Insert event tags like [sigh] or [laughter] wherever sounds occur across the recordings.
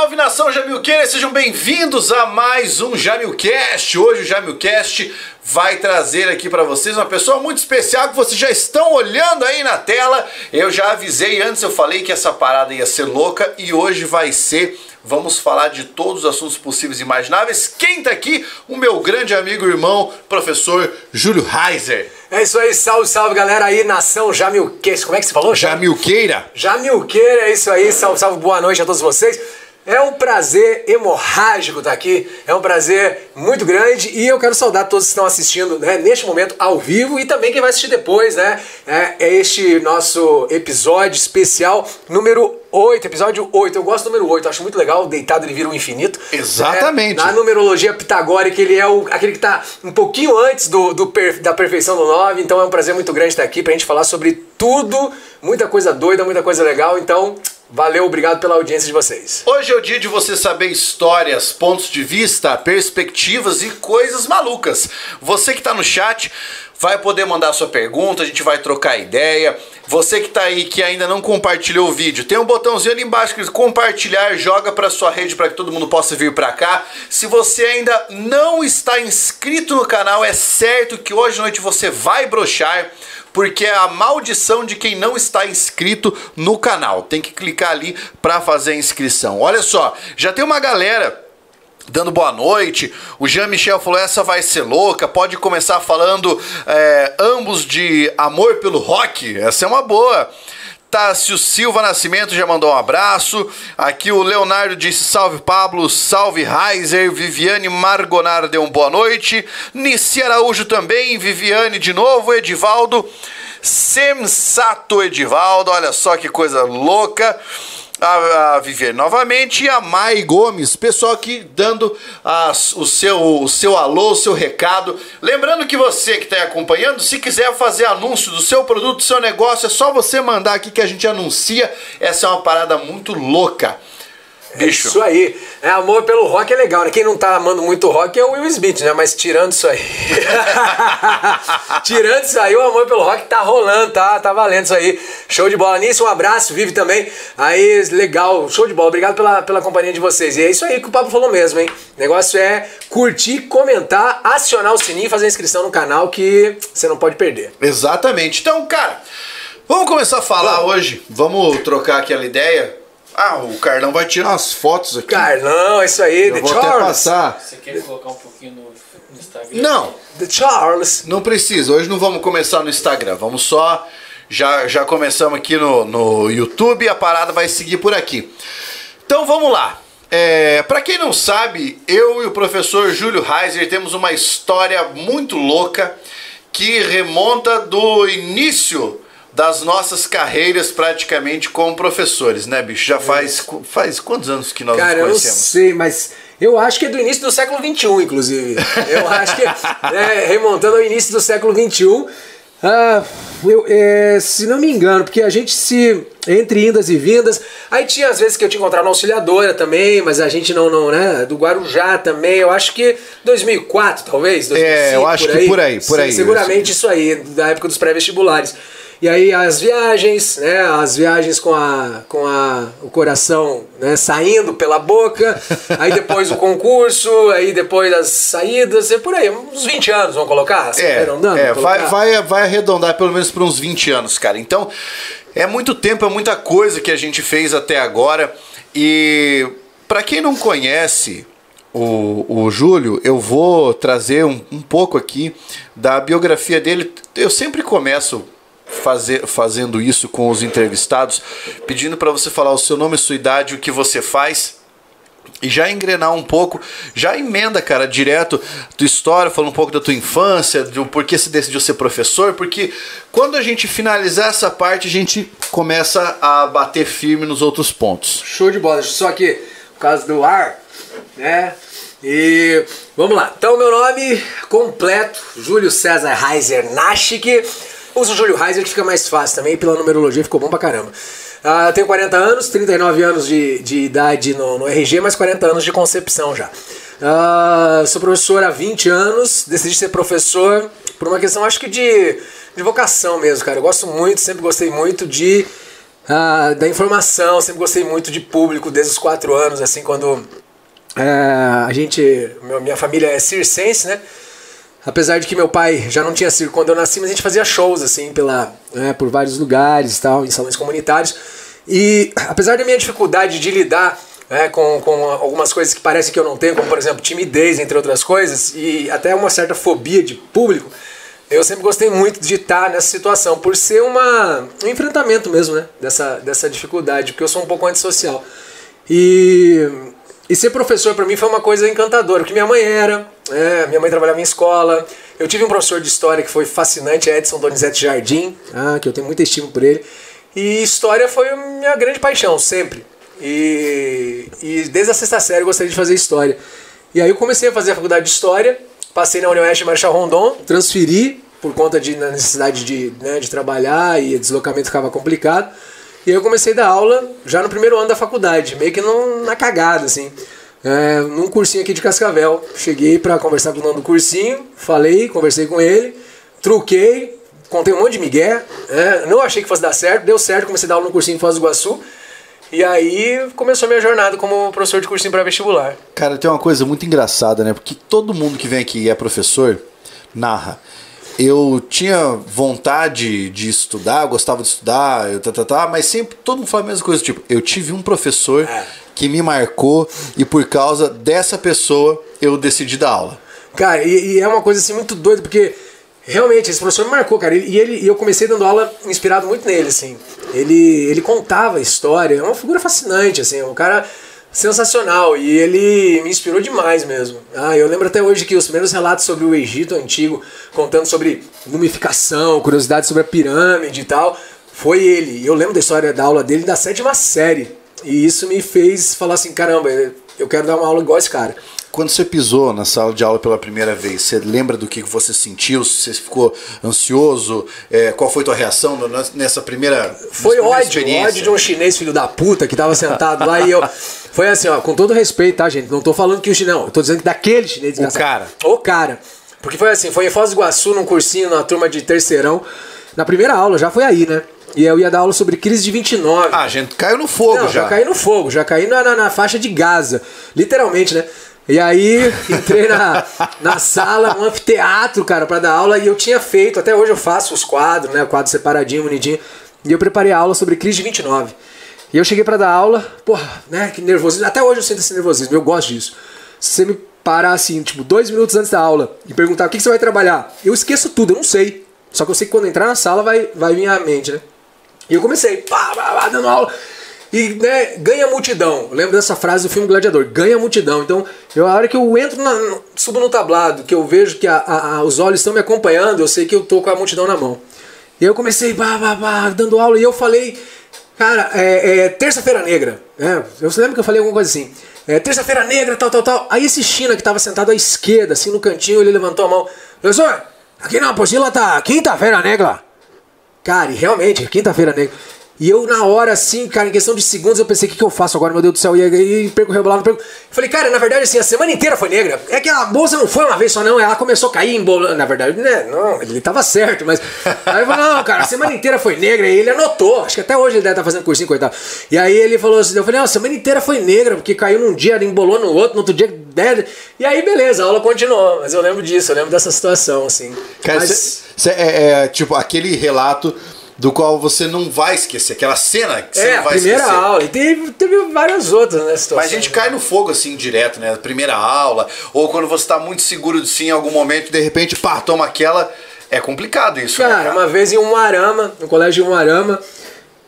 Salve nação Jamilqueira, sejam bem-vindos a mais um Jamilcast. Hoje o Jamilcast vai trazer aqui para vocês uma pessoa muito especial que vocês já estão olhando aí na tela. Eu já avisei antes, eu falei que essa parada ia ser louca e hoje vai ser. Vamos falar de todos os assuntos possíveis e imagináveis. Quem tá aqui? O meu grande amigo e irmão, professor Júlio Reiser. É isso aí, salve, salve galera aí, nação Jamilqueira. Como é que você falou? Jamilqueira. Jamilqueira, é isso aí, salve, salve, boa noite a todos vocês. É um prazer hemorrágico estar aqui, é um prazer muito grande e eu quero saudar todos que estão assistindo né, neste momento ao vivo e também quem vai assistir depois, né? É, é este nosso episódio especial número 8, episódio 8. Eu gosto do número 8, acho muito legal, deitado ele vira o infinito. Exatamente. É, na numerologia pitagórica, ele é o, aquele que está um pouquinho antes do, do per, da perfeição do 9, então é um prazer muito grande estar aqui pra gente falar sobre tudo, muita coisa doida, muita coisa legal, então Valeu, obrigado pela audiência de vocês. Hoje é o dia de você saber histórias, pontos de vista, perspectivas e coisas malucas. Você que está no chat vai poder mandar sua pergunta, a gente vai trocar ideia. Você que está aí que ainda não compartilhou o vídeo, tem um botãozinho ali embaixo que diz compartilhar, joga para sua rede para que todo mundo possa vir para cá. Se você ainda não está inscrito no canal, é certo que hoje à noite você vai brochar porque é a maldição de quem não está inscrito no canal. Tem que clicar ali para fazer a inscrição. Olha só, já tem uma galera dando boa noite. O Jean-Michel falou: essa vai ser louca. Pode começar falando é, ambos de amor pelo rock. Essa é uma boa. Tássio Silva Nascimento já mandou um abraço. Aqui o Leonardo disse salve Pablo, salve Reiser. Viviane Margonar deu um boa noite. Nici Araújo também, Viviane de novo, Edivaldo. Sensato Edivaldo, olha só que coisa louca a, a Viver novamente e a Mai Gomes, pessoal aqui dando as, o, seu, o seu alô, o seu recado. Lembrando que você que está acompanhando, se quiser fazer anúncio do seu produto, do seu negócio, é só você mandar aqui que a gente anuncia. Essa é uma parada muito louca. Bicho. Isso aí. É, amor pelo rock é legal, né? Quem não tá amando muito rock é o Will Smith, né? Mas tirando isso aí. [laughs] tirando isso aí, o amor pelo rock tá rolando, tá? Tá valendo isso aí. Show de bola. Nisso, um abraço, vive também. Aí, legal, show de bola. Obrigado pela, pela companhia de vocês. E é isso aí que o Pablo falou mesmo, hein? O negócio é curtir, comentar, acionar o sininho e fazer inscrição no canal que você não pode perder. Exatamente. Então, cara, vamos começar a falar vamos. hoje. Vamos trocar aquela ideia ah, o Carlão vai tirar umas fotos aqui. Carlão, isso aí, Eu The vou Charles. Até passar. Você quer colocar um pouquinho no, no Instagram? Não. The Charles. Não precisa. Hoje não vamos começar no Instagram. Vamos só. Já, já começamos aqui no, no YouTube e a parada vai seguir por aqui. Então vamos lá. É, para quem não sabe, eu e o professor Júlio Reiser temos uma história muito louca que remonta do início das nossas carreiras praticamente como professores, né, bicho? Já faz, é. faz quantos anos que nós Cara, nos conhecemos? eu sei, mas eu acho que é do início do século XXI, inclusive. Eu acho que, [laughs] é, remontando ao início do século XXI, ah, eu, é, se não me engano, porque a gente se. Entre indas e vindas. Aí tinha às vezes que eu te encontrava na auxiliadora também, mas a gente não, não, né? Do Guarujá também. Eu acho que 2004, talvez. 2005, é, eu acho por que por aí, por aí. Seguramente isso aí, da época dos pré-vestibulares. E aí as viagens, né? As viagens com, a, com a, o coração né, saindo pela boca, [laughs] aí depois o concurso, aí depois as saídas, é por aí, uns 20 anos vamos colocar? Assim, é, é vai, vai, vai arredondar pelo menos para uns 20 anos, cara. Então, é muito tempo, é muita coisa que a gente fez até agora. E para quem não conhece o, o Júlio, eu vou trazer um, um pouco aqui da biografia dele. Eu sempre começo fazer, fazendo isso com os entrevistados, pedindo para você falar o seu nome, sua idade, o que você faz. E já engrenar um pouco, já emenda, cara, direto tua história, fala um pouco da tua infância, do porquê você decidiu ser professor, porque quando a gente finalizar essa parte, a gente começa a bater firme nos outros pontos. Show de bola, só que por causa do ar, né? E vamos lá. Então, meu nome completo, Júlio César Reiser Nashik. Usa o Júlio Reiser que fica mais fácil também, pela numerologia ficou bom pra caramba. Uh, tenho 40 anos, 39 anos de, de idade no, no RG, mas 40 anos de concepção já. Uh, sou professor há 20 anos, decidi ser professor por uma questão, acho que de, de vocação mesmo, cara. Eu gosto muito, sempre gostei muito de ah, da informação, sempre gostei muito de público desde os quatro anos, assim, quando é, a gente. Minha família é circense, né? Apesar de que meu pai já não tinha circo quando eu nasci, mas a gente fazia shows, assim, pela, né, por vários lugares tal, em salões comunitários. E apesar da minha dificuldade de lidar né, com, com algumas coisas que parece que eu não tenho, como por exemplo timidez, entre outras coisas, e até uma certa fobia de público, eu sempre gostei muito de estar nessa situação, por ser uma, um enfrentamento mesmo, né, dessa, dessa dificuldade, porque eu sou um pouco antissocial. E e ser professor para mim foi uma coisa encantadora, porque minha mãe era, é, minha mãe trabalhava em escola. Eu tive um professor de história que foi fascinante, Edson Donizete Jardim, ah, que eu tenho muito estima por ele. E história foi a minha grande paixão, sempre. E, e desde a sexta série eu gostaria de fazer história. E aí eu comecei a fazer a faculdade de história, passei na Unioeste Marechal Rondon, transferi por conta de necessidade de, né, de trabalhar e o deslocamento ficava complicado. E aí eu comecei a dar aula já no primeiro ano da faculdade, meio que na cagada, assim. É, num cursinho aqui de Cascavel. Cheguei para conversar com o dono do cursinho, falei, conversei com ele, truquei, contei um monte de migué. É, não achei que fosse dar certo, deu certo, comecei a dar aula no cursinho em Foz do Iguaçu. E aí começou a minha jornada como professor de cursinho para vestibular. Cara, tem uma coisa muito engraçada, né? Porque todo mundo que vem aqui e é professor narra eu tinha vontade de estudar, gostava de estudar, eu, tá, tá, tá, mas sempre todo mundo fala a mesma coisa, tipo, eu tive um professor é. que me marcou e por causa dessa pessoa eu decidi dar aula. Cara, e, e é uma coisa assim muito doida, porque realmente esse professor me marcou, cara, e, ele, e eu comecei dando aula inspirado muito nele, assim. Ele, ele contava história, é uma figura fascinante, assim, o cara sensacional e ele me inspirou demais mesmo. Ah, eu lembro até hoje que os primeiros relatos sobre o Egito antigo, contando sobre mumificação, curiosidades sobre a pirâmide e tal, foi ele. Eu lembro da história da aula dele da sétima série. E isso me fez falar assim, caramba, eu quero dar uma aula igual esse cara. Quando você pisou na sala de aula pela primeira vez, você lembra do que você sentiu? Você ficou ansioso? É, qual foi tua reação nessa primeira Foi ódio, ódio de um chinês filho da puta que tava sentado lá e eu... [laughs] Foi assim, ó, com todo respeito, tá, gente? Não tô falando que o chinês... Não, eu tô dizendo que daquele chinês... O cara. O cara. Porque foi assim, foi em Foz do Iguaçu, num cursinho, na turma de terceirão. Na primeira aula, já foi aí, né? E eu ia dar aula sobre crise de 29. Ah, gente, caiu no fogo Não, já. Já caí no fogo, já caí na, na, na faixa de Gaza. Literalmente, né? E aí entrei na, na sala, um anfiteatro, cara, para dar aula, e eu tinha feito, até hoje eu faço os quadros, né? O quadro separadinho, bonitinho. E eu preparei a aula sobre crise de 29. E eu cheguei para dar aula, porra, né? Que nervosismo. Até hoje eu sinto esse nervosismo, eu gosto disso. Se você me parar assim, tipo, dois minutos antes da aula e perguntar o que, que você vai trabalhar, eu esqueço tudo, eu não sei. Só que eu sei que quando entrar na sala vai, vai vir à mente, né? E eu comecei, pá, pá, pá, dando aula. E né, ganha multidão. Eu lembro dessa frase do filme Gladiador, ganha multidão. Então, eu, a hora que eu entro, na, subo no tablado, que eu vejo que a, a, a, os olhos estão me acompanhando, eu sei que eu tô com a multidão na mão. E eu comecei, bah, bah, bah, dando aula, e eu falei, cara, é, é terça-feira negra. Né? Eu lembro que eu falei alguma coisa assim. É, terça-feira negra, tal, tal, tal. Aí esse China que estava sentado à esquerda, assim no cantinho, ele levantou a mão. Professor, aqui na apostila tá quinta-feira negra. Cara, e realmente, quinta-feira negra. E eu, na hora, assim, cara, em questão de segundos, eu pensei, o que, que eu faço agora, meu Deus do céu? E aí, perco rebolado, perco. Falei, cara, na verdade, assim, a semana inteira foi negra. É que a bolsa não foi uma vez só, não. Ela começou a cair em bola. Na verdade, né? Não, ele tava certo, mas. [laughs] Aí eu falei, não, cara, a semana inteira foi negra. E ele anotou. Acho que até hoje ele deve estar tá fazendo cursinho, coitado. E aí ele falou assim, eu falei, não, a semana inteira foi negra, porque caiu num dia, embolou no outro, no outro dia. Né? E aí, beleza, a aula continuou. Mas eu lembro disso, eu lembro dessa situação, assim. Cara, mas... cê, cê é, é, tipo, aquele relato do qual você não vai esquecer, aquela cena que você é, não vai primeira esquecer. aula. E teve, teve várias outras, né, Mas a gente cai no fogo assim direto, né? Primeira aula, ou quando você tá muito seguro de si em algum momento, de repente, pá, toma aquela. É complicado isso, cara, né, cara? uma vez em Umuarama, no colégio de Umuarama,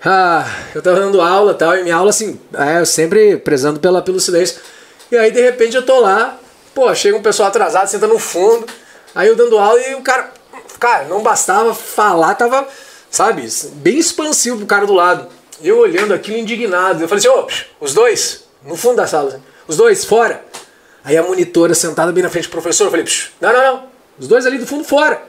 ah, eu tava dando aula e tal, e minha aula, assim, é, eu sempre prezando pela, pelo silêncio. E aí, de repente, eu tô lá, pô, chega um pessoal atrasado, senta no fundo, aí eu dando aula e o cara, cara, não bastava falar, tava sabe? Bem expansivo pro cara do lado. Eu olhando aquilo indignado. Eu falei assim, ô, oh, os dois, no fundo da sala, os dois, fora. Aí a monitora sentada bem na frente do professor, eu falei, não, não, não, os dois ali do fundo fora.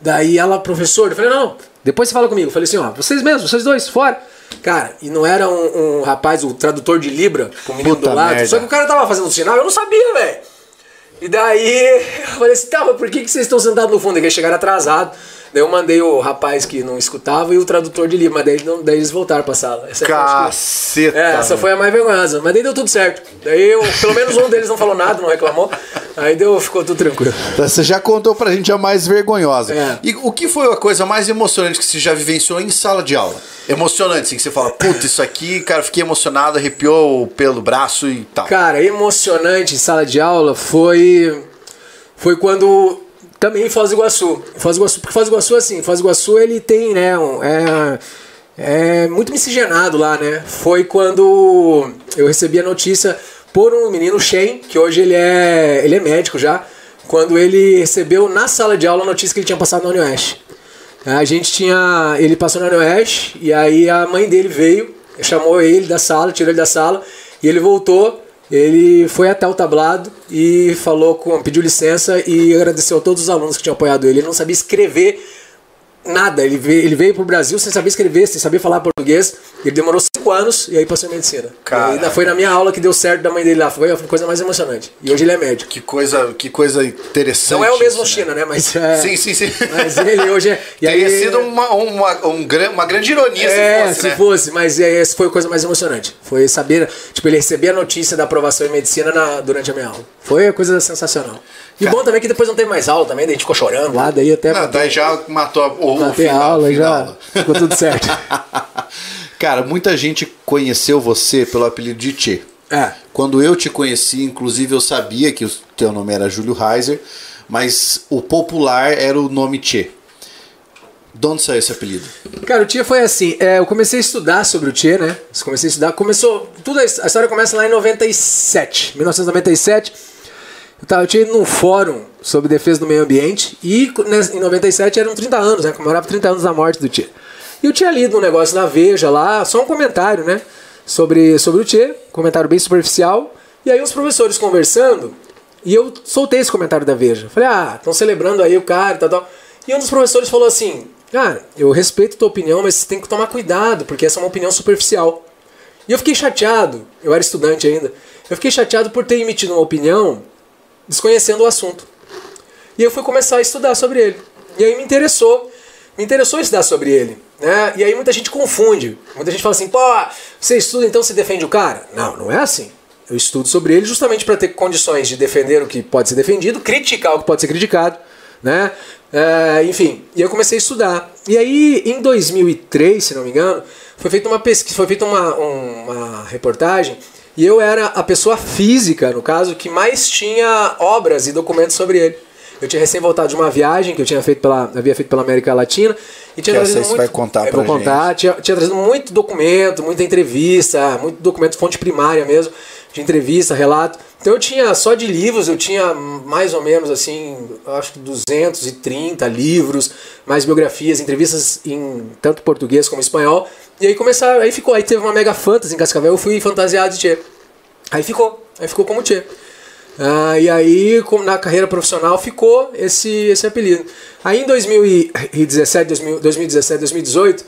Daí ela, professor, eu falei, não, depois você fala comigo. Eu falei assim, ó, vocês mesmos, vocês dois, fora. Cara, e não era um, um rapaz, o tradutor de Libra, com o menino Puta do lado. Merda. Só que o cara tava fazendo sinal, eu não sabia, velho. E daí [laughs] eu falei assim, tá, mas por que, que vocês estão sentados no fundo? Eles chegaram atrasados. Daí eu mandei o rapaz que não escutava e o tradutor de livro, mas daí, não, daí eles voltaram pra sala. Essa foi, acho que- Caceta. é, essa foi a mais vergonhosa. Mas daí deu tudo certo. Daí eu, pelo menos um deles não falou nada, não reclamou. Aí deu, ficou tudo tranquilo. Você já contou pra gente a mais vergonhosa. É. E o que foi a coisa mais emocionante que você já vivenciou em sala de aula? Emocionante, assim, que você fala, puta, isso aqui, cara, fiquei emocionado, arrepiou pelo braço e tal. Cara, emocionante em sala de aula foi foi quando também em Foz do Iguaçu. Foz do Iguaçu, porque Foz do Iguaçu assim, Foz do Iguaçu ele tem, né, é, é muito miscigenado lá, né? Foi quando eu recebi a notícia por um menino Shen, que hoje ele é ele é médico já, quando ele recebeu na sala de aula a notícia que ele tinha passado na Unioeste. A gente tinha. Ele passou na Unioeste e aí a mãe dele veio, chamou ele da sala, tirou ele da sala e ele voltou. Ele foi até o tablado e falou com, pediu licença e agradeceu a todos os alunos que tinham apoiado ele. Ele não sabia escrever nada. Ele veio, ele veio pro Brasil sem saber escrever, sem saber falar português. Ele demorou cinco anos e aí passou em medicina. E Caraca. ainda foi na minha aula que deu certo da mãe dele lá. Foi a coisa mais emocionante. E hoje ele é médico. Que coisa, que coisa interessante. Não é o mesmo isso, China, né? Mas [laughs] é, Sim, sim, sim. Mas ele hoje é. [laughs] e Teria aí- sido uma, uma, um uma grande ironia É, se fosse, se né? fosse, mas é, essa foi a coisa mais emocionante. Foi saber, tipo, ele receber a notícia da aprovação em medicina na- durante a minha aula. Foi a coisa sensacional. E Cara. bom também que depois não teve mais aula também, daí a gente ficou chorando lá, daí até Não, daí já matou a- o, o a final, aula e já final. ficou tudo certo. [laughs] Cara, muita gente conheceu você pelo apelido de Tchê. É. Quando eu te conheci, inclusive eu sabia que o teu nome era Júlio Reiser, mas o popular era o nome Tchê. De onde saiu esse apelido? Cara, o Tia foi assim, é, eu comecei a estudar sobre o Tia, né? Comecei a estudar, começou, tudo a his- a história começa lá em 97, 1997. Eu, tava, eu tinha ido num fórum sobre defesa do meio ambiente e nes- em 97 eram 30 anos, né? Comemorava 30 anos da morte do Tia. E eu tinha lido um negócio na Veja lá, só um comentário, né? Sobre, sobre o Tia, comentário bem superficial. E aí os professores conversando, e eu soltei esse comentário da Veja. Falei, ah, estão celebrando aí o cara e tal, tal. E um dos professores falou assim, cara, eu respeito tua opinião, mas você tem que tomar cuidado, porque essa é uma opinião superficial. E eu fiquei chateado, eu era estudante ainda, eu fiquei chateado por ter emitido uma opinião desconhecendo o assunto. E eu fui começar a estudar sobre ele. E aí me interessou, me interessou estudar sobre ele. Né? E aí muita gente confunde. Muita gente fala assim, pô, você estuda então você defende o cara? Não, não é assim. Eu estudo sobre ele justamente para ter condições de defender o que pode ser defendido, criticar o que pode ser criticado, né? É, enfim, e eu comecei a estudar. E aí, em 2003, se não me engano, foi feita uma pesquisa, foi feita uma, um- uma reportagem e eu era a pessoa física, no caso, que mais tinha obras e documentos sobre ele. Eu tinha recém voltado de uma viagem que eu tinha feito pela, havia feito pela América Latina e tinha Que essa trazido muito, vai contar pra vou contar, tinha, tinha trazido muito documento, muita entrevista, muito documento fonte primária mesmo, de entrevista, relato. Então eu tinha só de livros, eu tinha mais ou menos assim, acho que 230 livros, mais biografias, entrevistas em tanto português como espanhol. E aí começaram, aí ficou, aí teve uma mega fantasy em Cascavel, eu fui fantasiado de Tchê. Aí ficou, aí ficou como Tchê. Ah, e aí, na carreira profissional, ficou esse, esse apelido. Aí em 2017, 2000 2017, 2018,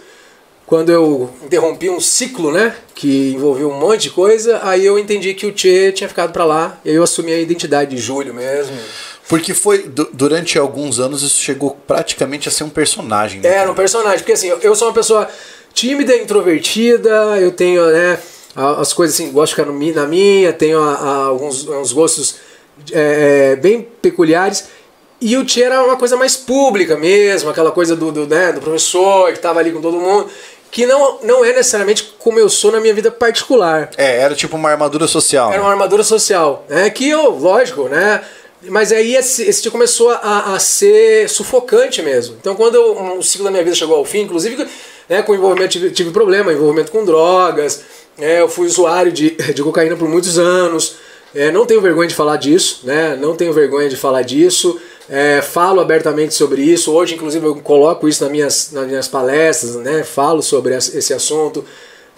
quando eu interrompi um ciclo, né, que envolveu um monte de coisa, aí eu entendi que o Tchê tinha ficado pra lá, e aí eu assumi a identidade de Júlio mesmo. Porque foi, du- durante alguns anos, isso chegou praticamente a ser um personagem. né? Era um personagem, porque assim, eu- sou uma pessoa tímida, introvertida, eu tenho, né, as coisas assim, gosto de ficar no na minha, tenho a- a- alguns, uns gostos é, é, bem peculiares. E o Tchê era uma coisa mais pública mesmo, aquela coisa do, do, né, do professor que estava ali com todo mundo, que não, não é necessariamente como eu sou na minha vida particular. É, era tipo uma armadura social. Era né? uma armadura social, né? Que eu, lógico, né? Mas aí esse, esse começou a, a ser sufocante mesmo. Então quando eu- um, o ciclo da minha vida chegou ao fim, inclusive né, com envolvimento, tive, tive problema, envolvimento com drogas, né, eu fui usuário de, [laughs] de cocaína por muitos anos, é, não tenho vergonha de falar disso, né? Não tenho vergonha de falar disso. é, falo abertamente sobre isso. Hoje, inclusive, eu coloco isso nas minhas, nas minhas palestras, né? Falo sobre esse assunto.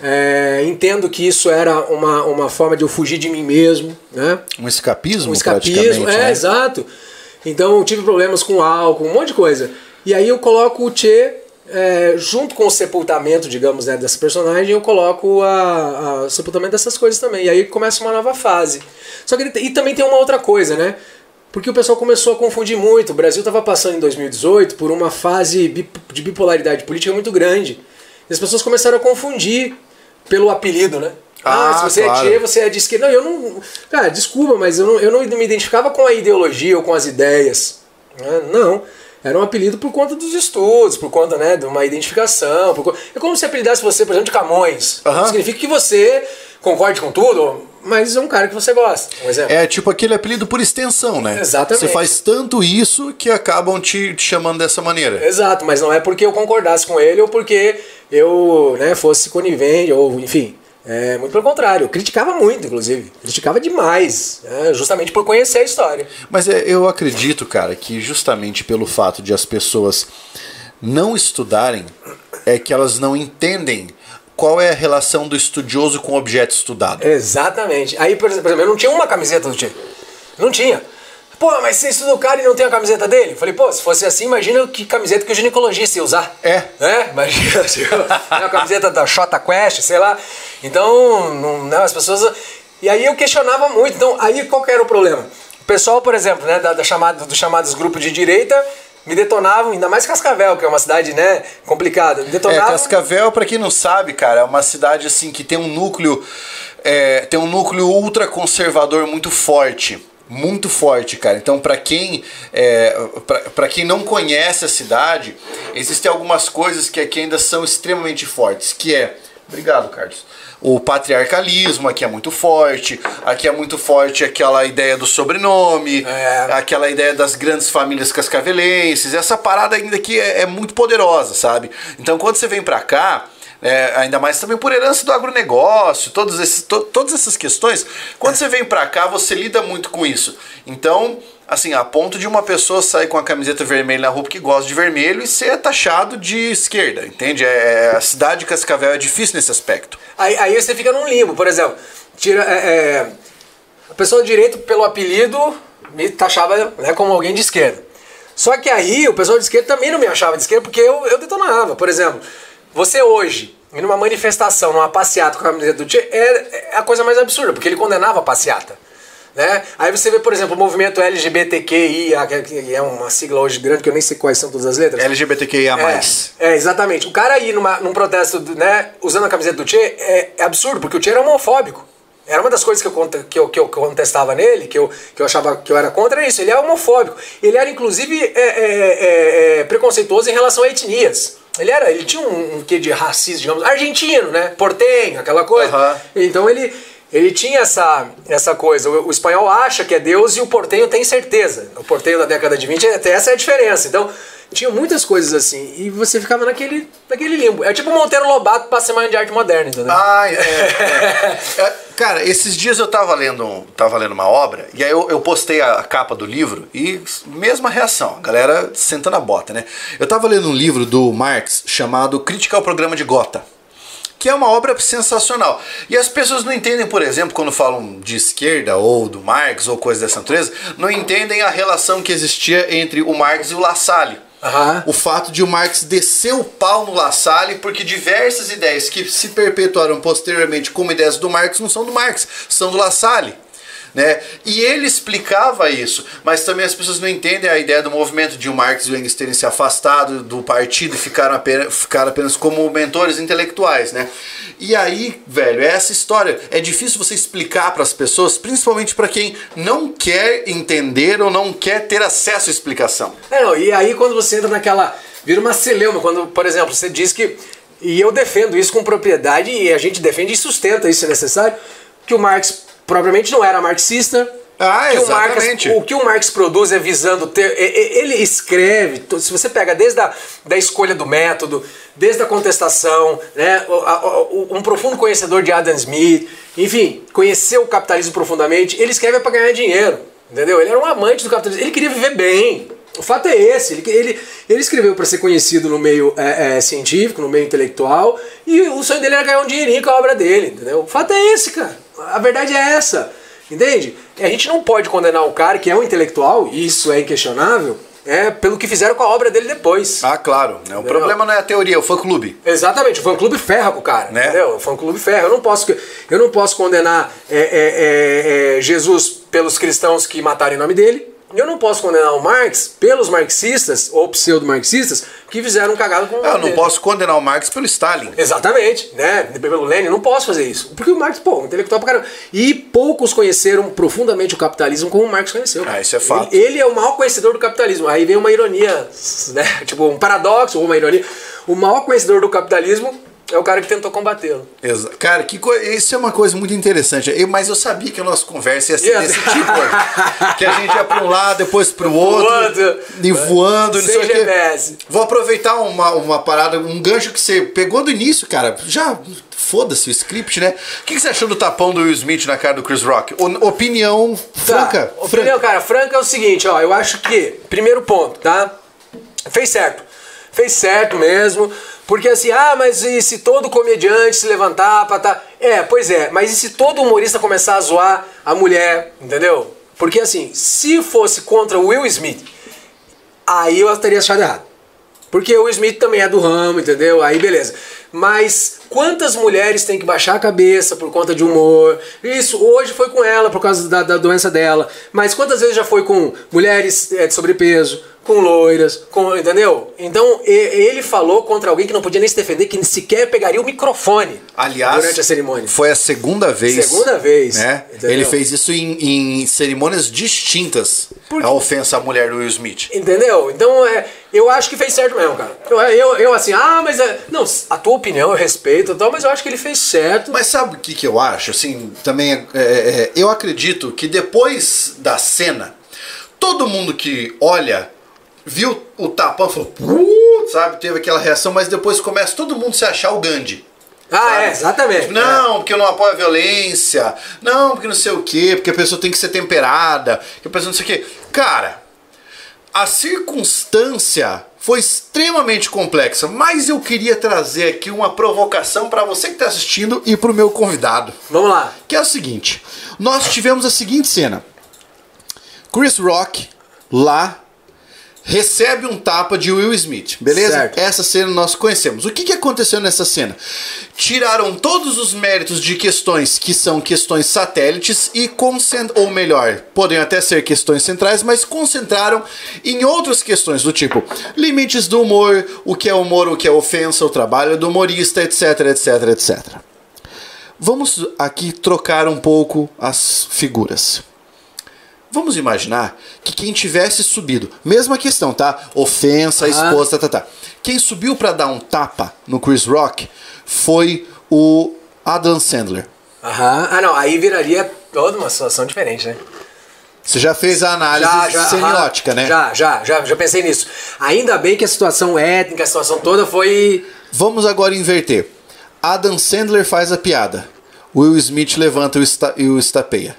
É, entendo que isso era uma, uma forma de eu fugir de mim mesmo, né? Um escapismo, Um escapismo, é, né? exato. Então eu tive problemas com álcool, um monte de coisa. E aí eu coloco o Tchê, é, junto com o sepultamento, digamos, né, dessa personagem, eu coloco a, a- o sepultamento dessas coisas também. E aí começa uma nova fase. Só que e também tem uma outra coisa, né? Porque o pessoal começou a confundir muito. O Brasil estava passando em 2018 por uma fase de bipolaridade política muito grande. E as pessoas começaram a confundir pelo apelido, né? Ah, Ah, se você claro. é Tchê, você é de esquerda. Não, eu não. Cara, desculpa, mas eu não, eu não me identificava com a ideologia ou com as ideias. né? Não. Era um apelido por conta dos estudos, por conta né, de uma identificação. por É como se apelidasse você, por exemplo, de Camões. Aham. Significa que você concorde com tudo, mas é um cara que você gosta. Um exemplo. É tipo aquele apelido por extensão, né? Exatamente. Você faz tanto isso que acabam te, te chamando dessa maneira. Exato, mas não é porque eu concordasse com ele ou porque eu né, fosse conivente, ou enfim. É, muito pelo contrário, criticava muito, inclusive. Criticava demais, né, justamente por conhecer a história. Mas é, eu acredito, cara, que justamente pelo fato de as pessoas não estudarem, é que elas não entendem qual é a relação do estudioso com o objeto estudado. Exatamente. Aí, por exemplo, eu não tinha uma camiseta do Tchê. Não tinha. Pô, mas você estuda o cara e não tem a camiseta dele? Eu falei, pô, se fosse assim, imagina que camiseta que o ginecologista ia usar. É. Né? Imagina, [laughs] tipo, a camiseta da Xota Quest, sei lá. Então, não, né, as pessoas. E aí eu questionava muito. Então, aí qual que era o problema? O pessoal, por exemplo, né, da, da chamada, dos chamados grupos de direita, me detonavam, ainda mais Cascavel, que é uma cidade, né, complicada. Me É, detonavam. Cascavel, pra quem não sabe, cara, é uma cidade assim que tem um núcleo é, tem um núcleo ultra conservador muito forte. Muito forte, cara. Então, pra quem é, pra quem não conhece a cidade, existem algumas coisas que aqui ainda são extremamente fortes, que é Obrigado, Carlos. O patriarcalismo aqui é muito forte. Aqui é muito forte aquela ideia do sobrenome, É. aquela ideia das grandes famílias cascavelenses. Essa parada ainda aqui é, é muito poderosa, sabe? Então, quando você vem pra cá, é, ainda mais também por herança do agronegócio, todos esses, to- todas essas questões, quando você vem pra cá, você lida muito com isso. Então, assim, a ponto de uma pessoa sair com a camiseta vermelha na rua porque gosta de vermelho e ser taxado de esquerda, entende? É, a cidade de Cascavel é difícil nesse aspecto. Aí, aí você fica num limbo, por exemplo, tira, é, é, a pessoa de direito, pelo apelido, me taxava né, como alguém de esquerda. Só que aí o pessoal de esquerda também não me achava de esquerda porque eu, eu detonava. Por exemplo, você hoje, ir numa manifestação, numa passeata com a camiseta do Che, é, é a coisa mais absurda, porque ele condenava a passeata. Né? Aí você vê, por exemplo, o movimento LGBTQIA, que que é uma sigla hoje grande, que eu nem sei quais são todas as letras. LGBTQIA+. É, é, exatamente. O cara ir numa, num protesto, né, usando a camiseta do Che é, é absurdo, porque o Che era homofóbico. Era uma das coisas que eu, que eu, que eu contestava nele, que eu, que eu achava que eu era contra, era isso. Ele é homofóbico. Ele era, inclusive, é, é, é, é, preconceituoso em relação a etnias. Ele era, ele tinha um, um quê de racismo, digamos, argentino, né? Portenho, aquela coisa. Então ele, ele tinha essa, essa coisa. O, o espanhol acha que é Deus e o portenho tem certeza. O portenho da década de 20, até essa é a diferença. Então, tinha muitas coisas assim. E você ficava naquele, naquele limbo. É tipo Monteiro Lobato pra semana de arte moderna, entendeu? Ah, é, é. É, Cara, esses dias eu tava lendo, tava lendo uma obra, e aí eu, eu postei a capa do livro e mesma reação, a galera sentando a bota, né? Eu tava lendo um livro do Marx chamado Crítica ao Programa de Gotha. Que é uma obra sensacional. E as pessoas não entendem, por exemplo, quando falam de esquerda ou do Marx ou coisa dessa natureza, não entendem a relação que existia entre o Marx e o La Salle. Aham. O fato de o Marx descer o pau no La Salle, porque diversas ideias que se perpetuaram posteriormente como ideias do Marx não são do Marx, são do La Salle. Né? E ele explicava isso, mas também as pessoas não entendem a ideia do movimento de o Marx e o Engels terem se afastado do partido e ficaram apenas, ficaram apenas como mentores intelectuais, né? E aí, velho, é essa história. É difícil você explicar para as pessoas, principalmente para quem não quer entender ou não quer ter acesso à explicação. É, não, e aí quando você entra naquela. Vira uma celeuma, quando, por exemplo, você diz que. E eu defendo isso com propriedade e a gente defende e sustenta isso se necessário, que o Marx propriamente não era marxista. Ah, que o Marx, exatamente. o que o Marx produz é visando ter. Ele escreve, se você pega desde a da escolha do método, desde a contestação, né, um profundo conhecedor de Adam Smith, enfim, conheceu o capitalismo profundamente, ele escreve para ganhar dinheiro, entendeu? Ele era um amante do capitalismo, ele queria viver bem. O fato é esse, ele, ele, ele escreveu para ser conhecido no meio é, é, científico, no meio intelectual, e o sonho dele era ganhar um dinheirinho com a obra dele, entendeu? O fato é esse, cara. A verdade é essa. Entende? A gente não pode condenar o cara que é um intelectual, isso é inquestionável, é pelo que fizeram com a obra dele depois. Ah, claro. Né? O Entendeu? problema não é a teoria, é o fã-clube. Exatamente, o fã clube ferra com o cara, Né? entendeu? O fã clube ferra. Eu não posso, eu não posso condenar é, é, é, é, Jesus pelos cristãos que mataram em nome dele, eu não posso condenar o Marx pelos marxistas ou pseudo-marxistas que fizeram um cagado com o Eu não dele. posso condenar o Marx pelo Stalin. Exatamente, né? Pelo Lenin, não posso fazer isso. Porque o Marx, pô, um intelectual pra caramba. E poucos conheceram profundamente o capitalismo como o Marx conheceu. Ah, isso é fato. Ele, ele é o maior conhecedor do capitalismo. Aí vem uma ironia, né? [laughs] Tipo, um paradoxo ou uma ironia. O maior conhecedor do capitalismo é o cara que tentou combatê-lo. Exa- Cara, que co... isso é uma coisa muito interessante. Eu- mas eu sabia que a nossa conversa ia ser desse tipo. ó. que a gente ia para um lado, depois para o outro. Voando. E voando, não Sem sei o quê. GPS. Vou aproveitar uma, uma parada, um gancho que você pegou do início, cara. Já foda-se o script, né? O que, que você achou do tapão do Will Smith na cara do Chris Rock? O- opinião franca. Tá, opinião, cara, franca é o seguinte, ó. Eu acho que, primeiro ponto, tá? Fez certo. Fez certo mesmo. Porque assim, ah, mas e se todo comediante se levantar pra tá. É, pois é, mas e se todo humorista começar a zoar a mulher, entendeu? Porque assim, se fosse contra o Will Smith, aí eu teria achado errado. Porque o Will Smith também é do ramo, entendeu? Aí beleza. Mas quantas mulheres têm que baixar a cabeça por conta de humor? Isso, hoje foi com ela por causa da, da doença dela. Mas quantas vezes já foi com mulheres é, de sobrepeso, com loiras, com. Entendeu? Então ele falou contra alguém que não podia nem se defender, que sequer pegaria o microfone Aliás, durante a cerimônia. foi a segunda vez. Segunda vez, Né? entendeu? Ele fez isso em, em cerimônias distintas. A ofensa à mulher do Will Smith. Entendeu? Então, é, eu acho que fez certo mesmo, cara. Eu, eu, eu assim, ah, mas. É, não, a tua opinião eu respeito e tal, mas eu acho que ele fez certo. Mas sabe o que, que eu acho? Assim, também é, é, é, eu acredito que depois da cena, todo mundo que olha viu o tapão falou, "Putz", sabe, teve aquela reação, mas depois começa todo mundo se achar o Gandhi. ah, sabe? é, exatamente. Não, porque eu não apoio a violência. Não, porque não sei o quê, porque a pessoa tem que ser temperada, que a pessoa não sei o quê. Cara, a circunstância foi extremamente complexa, mas eu queria trazer aqui uma provocação para você que está assistindo e para o meu convidado. Vamos lá. Que é o seguinte: nós tivemos a seguinte cena. Chris Rock lá recebe um tapa de Will Smith, beleza? Certo. Essa cena nós conhecemos. O que, que aconteceu nessa cena? Tiraram todos os méritos de questões que são questões satélites e ou melhor, podem até ser questões centrais, mas concentraram em outras questões do tipo limites do humor, o que é humor, o que é ofensa, o trabalho do humorista, etc, etc, etc. Vamos aqui trocar um pouco as figuras. Vamos imaginar que quem tivesse subido, mesma questão, tá? Ofensa, Ah. esposa, tá, tá, tá. Quem subiu pra dar um tapa no Chris Rock foi o Adam Sandler. Aham. Ah, não, aí viraria toda uma situação diferente, né? Você já fez a análise semiótica, aham. né? Já, já, já, já pensei nisso. Ainda bem que a situação étnica, a situação toda foi. Vamos agora inverter. Adam Sandler faz a piada. Will Smith levanta e o estapeia.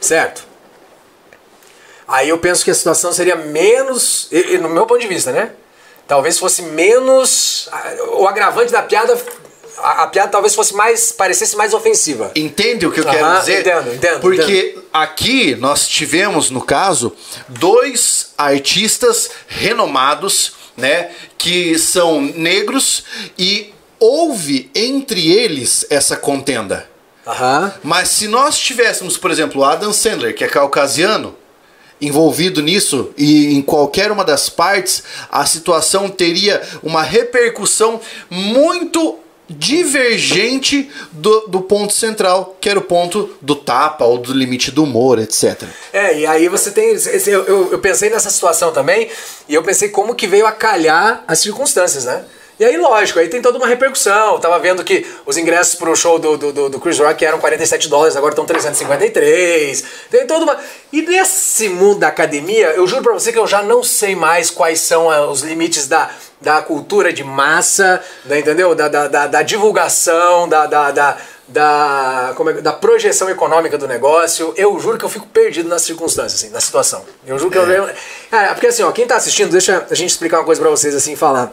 Certo. Aí eu penso que a situação seria menos. No meu ponto de vista, né? Talvez fosse menos. O agravante da piada. A, a piada talvez fosse mais. parecesse mais ofensiva. Entende o que eu Aham, quero dizer? entendo, entendo, Porque aqui nós tivemos, no caso, dois artistas renomados, né? Que são negros e houve entre eles essa contenda. Aham. Mas se nós tivéssemos, por exemplo, o Adam Sandler, que é caucasiano, envolvido nisso e em qualquer uma das partes, a situação teria uma repercussão muito divergente do, do ponto central, que era o ponto do tapa ou do limite do humor, etc. É, e aí você tem. Eu, eu, eu pensei nessa situação também, e eu pensei como que veio a calhar as circunstâncias, né? E aí, lógico, aí tem toda uma repercussão. Eu tava vendo que os ingressos pro show do, do, do- Chris Rock eram 47 dólares, agora estão 353. Tem toda uma. E nesse mundo da academia, eu juro pra você que eu já não sei mais quais são ah, os limites da, da cultura de massa, da, entendeu? Da, da, da, da divulgação, da, da, da, da, como é, da projeção econômica do negócio. Eu juro que eu fico perdido nas circunstâncias, assim, na situação. Eu juro que eu. eu é, porque assim, ó, quem tá assistindo, deixa a gente explicar uma coisa pra vocês assim, falar.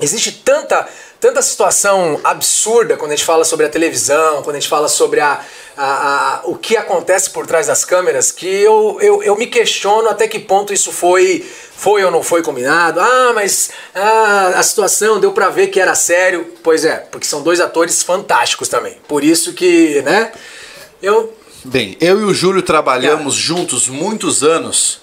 Existe tanta, tanta situação absurda quando a gente fala sobre a televisão, quando a gente fala sobre a, a, a- o que acontece por trás das câmeras, que eu, eu, eu me questiono até que ponto isso foi, foi ou não foi combinado. Ah, mas ah, a situação deu pra ver que era sério. Pois é, porque são dois atores fantásticos também. Por isso que, né? Eu Bem, eu e o Júlio trabalhamos juntos muitos anos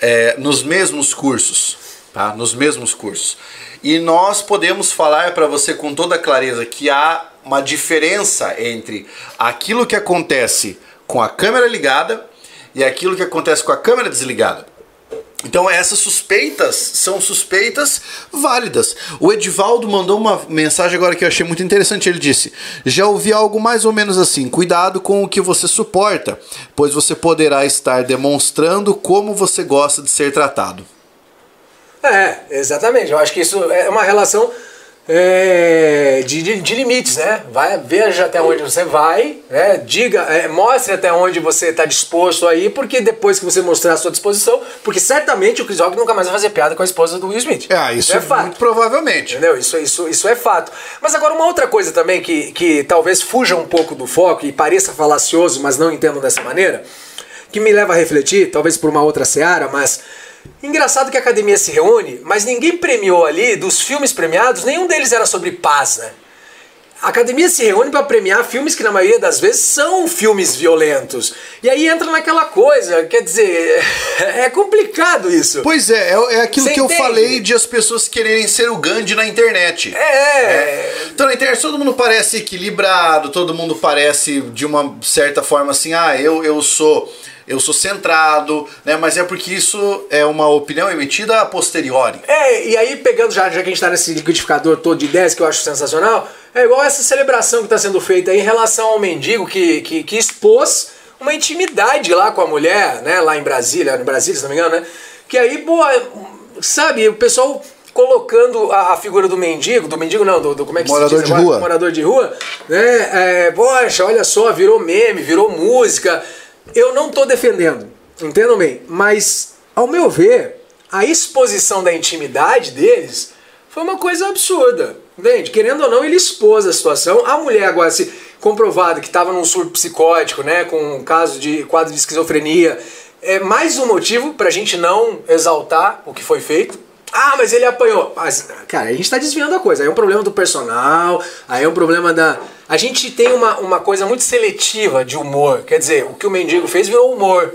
é, nos mesmos cursos, tá? Nos mesmos cursos. E nós podemos falar para você com toda clareza que há uma diferença entre aquilo que acontece com a câmera ligada e aquilo que acontece com a câmera desligada. Então essas suspeitas são suspeitas válidas. O Edivaldo mandou uma mensagem agora que eu achei muito interessante. Ele disse: Já ouvi algo mais ou menos assim: cuidado com o que você suporta, pois você poderá estar demonstrando como você gosta de ser tratado. É, exatamente. Eu acho que isso é uma relação é, de, de, de, limites, né? Vai, veja até onde você vai, né? Diga, é, mostre até onde você está disposto aí, porque depois que você mostrar a sua disposição, porque certamente o Chris Rock nunca mais vai fazer piada com a esposa do Will Smith. É, isso, isso é, é fato. Muito provavelmente. Entendeu? Isso, isso, isso é fato. Mas agora uma outra coisa também que, que talvez fuja um pouco do foco e pareça falacioso, mas não entendo dessa maneira, que me leva a refletir, talvez por uma outra seara, mas Engraçado que a academia se reúne, mas ninguém premiou ali, dos filmes premiados, nenhum deles era sobre paz, né? A academia se reúne para premiar filmes que na maioria das vezes são filmes violentos. E aí entra naquela coisa, quer dizer, [laughs] é complicado isso. Pois é, é, é aquilo Você que entende? eu falei de as pessoas quererem ser o Gandhi na internet. É. é. Então na internet todo mundo parece equilibrado, todo mundo parece de uma certa forma assim, ah, eu, eu sou eu sou centrado, né? Mas é porque isso é uma opinião emitida a posteriori. É, e aí pegando já, já que a gente está nesse liquidificador todo de ideias que eu acho sensacional, é igual essa celebração que está sendo feita em relação ao mendigo que, que, que, expôs uma intimidade lá com a mulher, né? Lá em Brasília, em Brasília, se não me engano, né? Que aí, pô, sabe, o pessoal colocando a, a, figura do mendigo, do mendigo não, do, do como é que morador se diz de rua. Morador de rua, né? É, poxa, olha só, virou meme, virou música. Eu não estou defendendo, entendam bem, mas ao meu ver, a exposição da intimidade deles foi uma coisa absurda. Entende? Querendo ou não, ele expôs a situação. A mulher agora se comprovada que estava num surto psicótico, né, com um caso de quadro de esquizofrenia, é mais um motivo para a gente não exaltar o que foi feito. Ah, mas ele apanhou. Mas, cara, a gente está desviando a coisa. Aí é um problema do personal, aí é um problema da. A gente tem uma, uma coisa muito seletiva de humor. Quer dizer, o que o mendigo fez virou humor.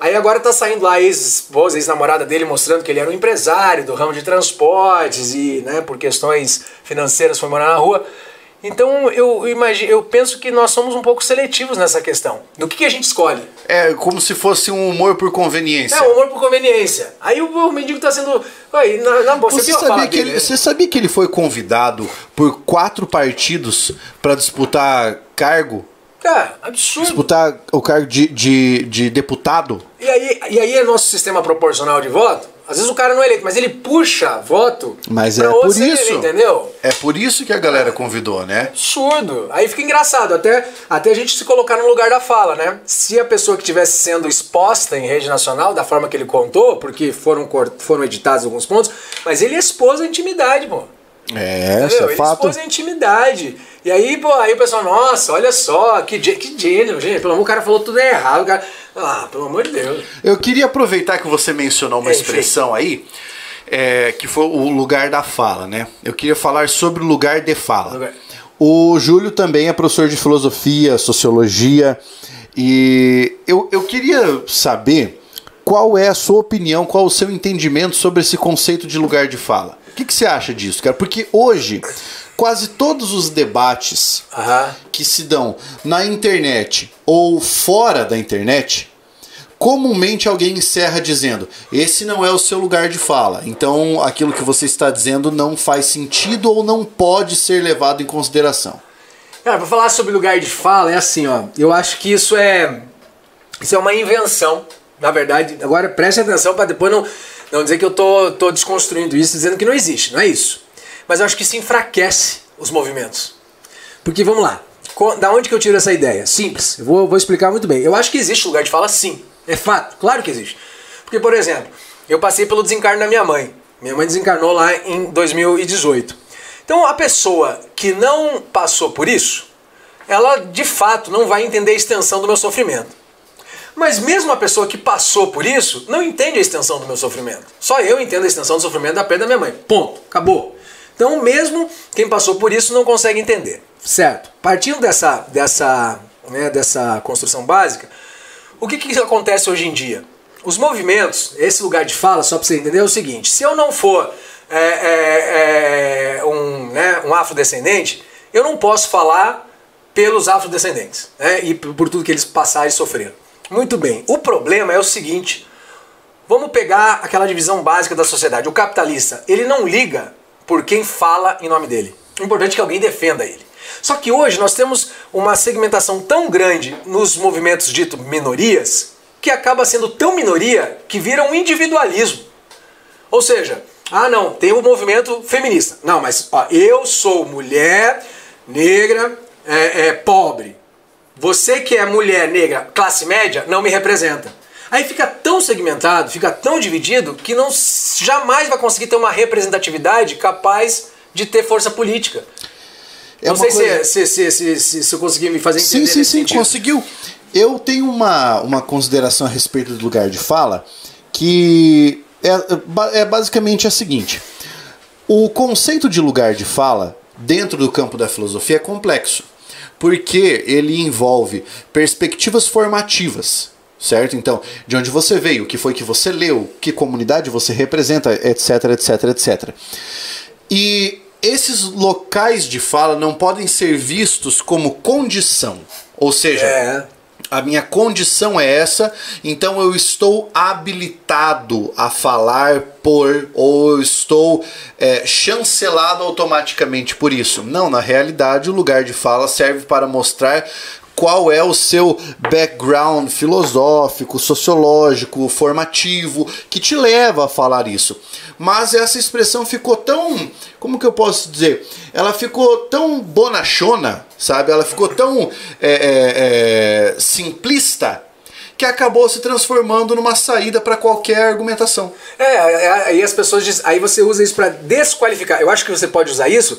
Aí agora tá saindo lá a ex-esposa, ex-namorada dele mostrando que ele era um empresário do ramo de transportes e, né, por questões financeiras foi morar na rua. Então eu imagino, eu penso que nós somos um pouco seletivos nessa questão. Do que, que a gente escolhe? É como se fosse um humor por conveniência. É, um humor por conveniência. Aí o, o mendigo tá sendo. Aí, na, na boa, você, você sabia que ele, você sabia que ele foi convidado por quatro partidos para disputar cargo? É, absurdo. Disputar o cargo de, de, de deputado? E aí, e aí é nosso sistema proporcional de voto? Às vezes o cara não é eleito, mas ele puxa voto. Mas é por isso. Ele, entendeu? É por isso que a galera convidou, né? Absurdo. Aí fica engraçado, até, até a gente se colocar no lugar da fala, né? Se a pessoa que estivesse sendo exposta em rede nacional, da forma que ele contou, porque foram, foram editados alguns pontos, mas ele expôs a intimidade, pô. É, isso é ele fato. expôs a intimidade. E aí, pô, aí o pessoal, nossa, olha só, que, que gênio, gente. Pelo amor, o cara falou tudo errado. O cara, ah, pelo amor de Deus. Eu queria aproveitar que você mencionou uma expressão aí, é, que foi o lugar da fala, né? Eu queria falar sobre o lugar de fala. Lugar. O Júlio também é professor de filosofia, sociologia, e eu, eu queria saber qual é a sua opinião, qual o seu entendimento sobre esse conceito de lugar de fala. O que, que você acha disso, cara? Porque hoje quase todos os debates uhum. que se dão na internet ou fora da internet, comumente alguém encerra dizendo: esse não é o seu lugar de fala. Então aquilo que você está dizendo não faz sentido ou não pode ser levado em consideração. Cara, pra falar sobre lugar de fala, é assim, ó. Eu acho que isso é. Isso é uma invenção. Na verdade, agora preste atenção para depois não, não dizer que eu tô, tô desconstruindo isso, dizendo que não existe. Não é isso. Mas eu acho que isso enfraquece os movimentos. Porque vamos lá, da onde que eu tiro essa ideia? Simples, eu vou, vou explicar muito bem. Eu acho que existe lugar de fala sim, é fato, claro que existe. Porque, por exemplo, eu passei pelo desencarno da minha mãe. Minha mãe desencarnou lá em 2018. Então, a pessoa que não passou por isso, ela de fato não vai entender a extensão do meu sofrimento. Mas mesmo a pessoa que passou por isso não entende a extensão do meu sofrimento. Só eu entendo a extensão do sofrimento da perda da minha mãe. Ponto. Acabou. Então, mesmo quem passou por isso não consegue entender. Certo? Partindo dessa, dessa né, dessa construção básica, o que, que acontece hoje em dia? Os movimentos, esse lugar de fala, só para você entender, é o seguinte: se eu não for é, é, é, um, né, um afrodescendente, eu não posso falar pelos afrodescendentes né, e por tudo que eles passaram e sofreram. Muito bem, o problema é o seguinte: vamos pegar aquela divisão básica da sociedade. O capitalista, ele não liga por quem fala em nome dele. O importante é que alguém defenda ele. Só que hoje nós temos uma segmentação tão grande nos movimentos dito minorias que acaba sendo tão minoria que vira um individualismo. Ou seja, ah não, tem o um movimento feminista. Não, mas ó, eu sou mulher, negra, é, é, pobre. Você que é mulher, negra, classe média, não me representa. Aí fica tão segmentado, fica tão dividido, que não jamais vai conseguir ter uma representatividade capaz de ter força política. É não sei coisa... se, se, se, se, se eu consegui me fazer entender. Sim, sim, sim, sentido. conseguiu. Eu tenho uma, uma consideração a respeito do lugar de fala que é, é basicamente a seguinte: o conceito de lugar de fala dentro do campo da filosofia é complexo, porque ele envolve perspectivas formativas. Certo? Então, de onde você veio, o que foi que você leu, que comunidade você representa, etc, etc, etc. E esses locais de fala não podem ser vistos como condição. Ou seja, é a minha condição é essa, então eu estou habilitado a falar por, ou eu estou é, chancelado automaticamente por isso. Não, na realidade, o lugar de fala serve para mostrar qual é o seu background filosófico, sociológico, formativo que te leva a falar isso. Mas essa expressão ficou tão, como que eu posso dizer? Ela ficou tão bonachona, sabe? Ela ficou tão é, é, é, simplista que acabou se transformando numa saída para qualquer argumentação. É, é, aí as pessoas dizem, aí você usa isso para desqualificar. Eu acho que você pode usar isso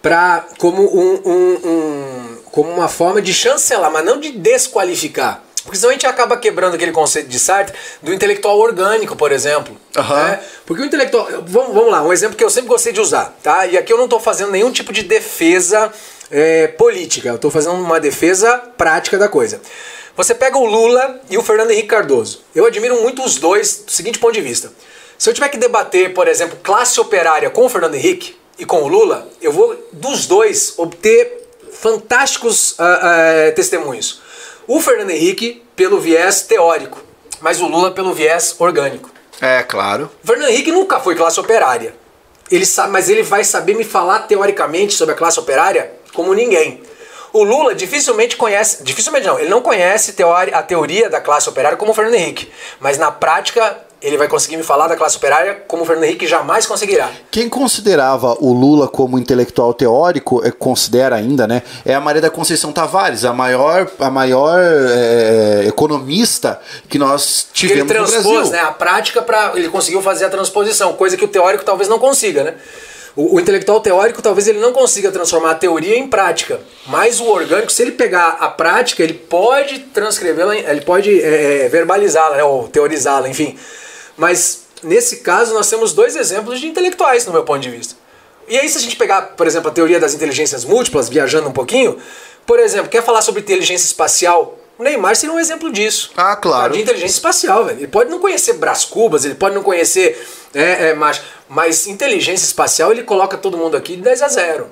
para como um, um, um, como uma forma de chancelar, mas não de desqualificar. Porque senão a gente acaba quebrando aquele conceito de Sartre do intelectual orgânico, por exemplo. Uhum. Né? Porque o intelectual. Vamos, vamos lá, um exemplo que eu sempre gostei de usar, tá? E aqui eu não estou fazendo nenhum tipo de defesa é, política, eu estou fazendo uma defesa prática da coisa. Você pega o Lula e o Fernando Henrique Cardoso. Eu admiro muito os dois do seguinte ponto de vista. Se eu tiver que debater, por exemplo, classe operária com o Fernando Henrique, e com o Lula, eu vou dos dois obter fantásticos uh, uh, testemunhos. O Fernando Henrique pelo viés teórico, mas o Lula pelo viés orgânico. É, claro. O Fernando Henrique nunca foi classe operária. Ele sabe, mas ele vai saber me falar teoricamente sobre a classe operária como ninguém. O Lula dificilmente conhece, dificilmente não, ele não conhece a teoria da classe operária como o Fernando Henrique, mas na prática ele vai conseguir me falar da classe operária como o Fernando Henrique jamais conseguirá. Quem considerava o Lula como intelectual teórico, é, considera ainda, né? É a Maria da Conceição Tavares, a maior, a maior é, economista que nós tivemos ele transpôs, no Brasil. Né, a prática para ele conseguiu fazer a transposição, coisa que o teórico talvez não consiga, né? O, o, intelectual teórico talvez ele não consiga transformar a teoria em prática, mas o orgânico, se ele pegar a prática, ele pode transcrevê-la, ele pode é, é, verbalizá-la, né, ou teorizá-la, enfim. Mas nesse caso nós temos dois exemplos de intelectuais, no meu ponto de vista. E aí, se a gente pegar, por exemplo, a teoria das inteligências múltiplas, viajando um pouquinho, por exemplo, quer falar sobre inteligência espacial? O Neymar seria um exemplo disso. Ah, claro. De inteligência espacial, velho. Ele pode não conhecer Brás Cubas, ele pode não conhecer. É, é, mas, mas inteligência espacial ele coloca todo mundo aqui de 10 a 0.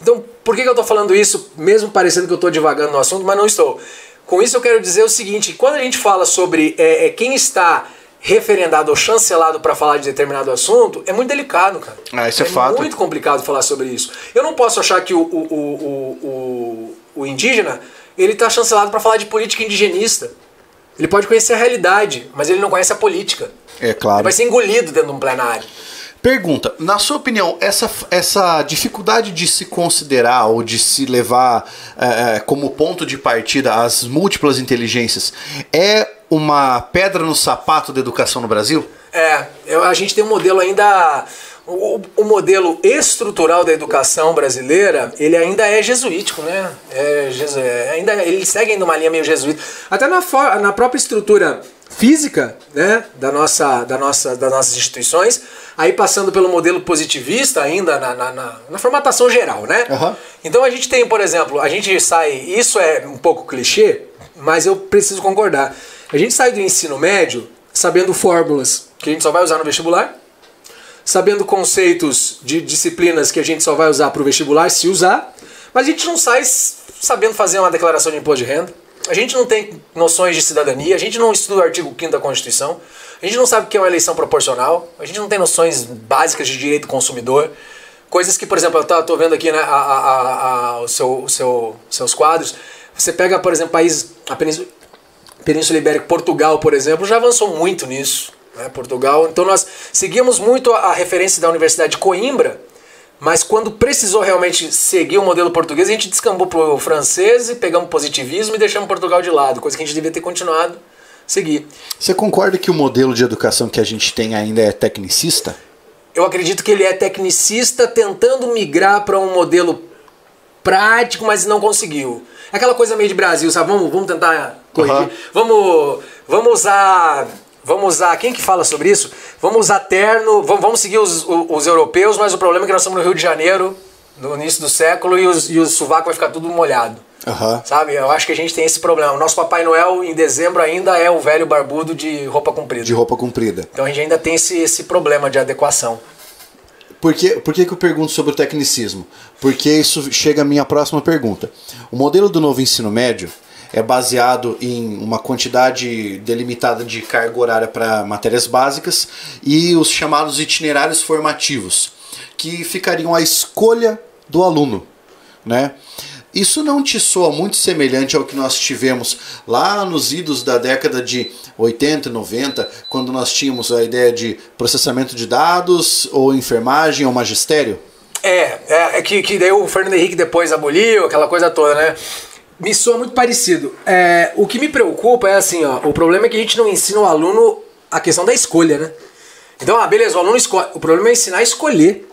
Então, por que, que eu estou falando isso, mesmo parecendo que eu estou divagando no assunto, mas não estou? Com isso eu quero dizer o seguinte: quando a gente fala sobre é, é quem está referendado ou chancelado para falar de determinado assunto, é muito delicado, cara. Ah, isso é, é fato. muito complicado falar sobre isso. Eu não posso achar que o, o, o, o, o indígena ele está chancelado para falar de política indigenista. Ele pode conhecer a realidade, mas ele não conhece a política. É claro. Ele vai ser engolido dentro de um plenário. Pergunta, na sua opinião, essa, essa dificuldade de se considerar ou de se levar é, como ponto de partida as múltiplas inteligências é uma pedra no sapato da educação no Brasil? É, a gente tem um modelo ainda o, o modelo estrutural da educação brasileira, ele ainda é jesuítico, né? É, jesu, é, ainda, ele segue ainda uma linha meio jesuíta. Até na, na própria estrutura física né, da nossa, da nossa, das nossas instituições, aí passando pelo modelo positivista ainda na, na, na, na formatação geral, né? Uhum. Então a gente tem, por exemplo, a gente sai, isso é um pouco clichê, mas eu preciso concordar. A gente sai do ensino médio sabendo fórmulas que a gente só vai usar no vestibular, sabendo conceitos de disciplinas que a gente só vai usar para o vestibular, se usar, mas a gente não sai sabendo fazer uma declaração de imposto de renda, a gente não tem noções de cidadania, a gente não estuda o artigo 5 da Constituição, a gente não sabe o que é uma eleição proporcional, a gente não tem noções básicas de direito do consumidor, coisas que, por exemplo, eu estou vendo aqui né, a, a, a, o seu, o seu, seus quadros, você pega, por exemplo, país, a Península, Península Ibérica, Portugal, por exemplo, já avançou muito nisso né, Portugal. Então nós seguimos muito a, a referência da Universidade de Coimbra, mas quando precisou realmente seguir o modelo português, a gente descambou para o francês e pegamos positivismo e deixamos Portugal de lado, coisa que a gente devia ter continuado a seguir. Você concorda que o modelo de educação que a gente tem ainda é tecnicista? Eu acredito que ele é tecnicista tentando migrar para um modelo prático, mas não conseguiu. Aquela coisa meio de Brasil, sabe? Vamos, vamos tentar corrigir. Uhum. Vamos, vamos usar Vamos usar, quem que fala sobre isso? Vamos usar terno, vamos, vamos seguir os, os, os, europeus, mas o problema é que nós estamos no Rio de Janeiro, no início do século, e, os, e o sovaco vai ficar tudo molhado. Uhum. Sabe? Eu acho que a gente tem esse problema. O nosso Papai Noel, em dezembro, ainda é o velho barbudo de roupa comprida. De roupa comprida. Então a gente ainda tem esse, esse problema de adequação. Por que, por que, que eu pergunto sobre o tecnicismo? Porque isso chega à minha próxima pergunta. O modelo do novo ensino médio é baseado em uma quantidade delimitada de carga horária para matérias básicas e os chamados itinerários formativos, que ficariam à escolha do aluno, né? Isso não te soa muito semelhante ao que nós tivemos lá nos idos da década de 80 e 90, quando nós tínhamos a ideia de processamento de dados, ou enfermagem, ou magistério? É, é, é que, que daí o Fernando Henrique depois aboliu, aquela coisa toda, né? Me soa muito parecido. É, o que me preocupa é assim, ó, o problema é que a gente não ensina o aluno a questão da escolha, né? Então, ah, beleza, o aluno escolhe. O problema é ensinar a escolher.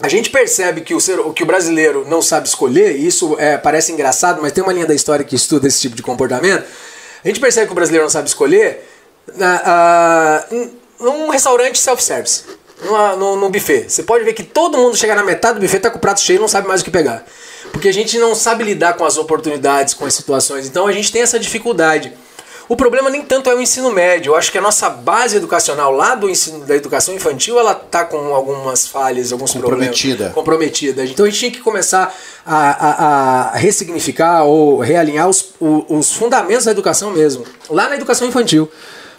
A gente percebe que o, ser, que o brasileiro não sabe escolher, e isso é, parece engraçado, mas tem uma linha da história que estuda esse tipo de comportamento. A gente percebe que o brasileiro não sabe escolher uh, uh, num restaurante self-service, no buffet. Você pode ver que todo mundo chega na metade do buffet, tá com o prato cheio e não sabe mais o que pegar. Porque a gente não sabe lidar com as oportunidades, com as situações. Então a gente tem essa dificuldade. O problema nem tanto é o ensino médio. Eu acho que a nossa base educacional lá do ensino da educação infantil, ela tá com algumas falhas, alguns comprometida. problemas. Comprometida. Então a gente tinha que começar a, a, a ressignificar ou realinhar os, os fundamentos da educação mesmo. Lá na educação infantil.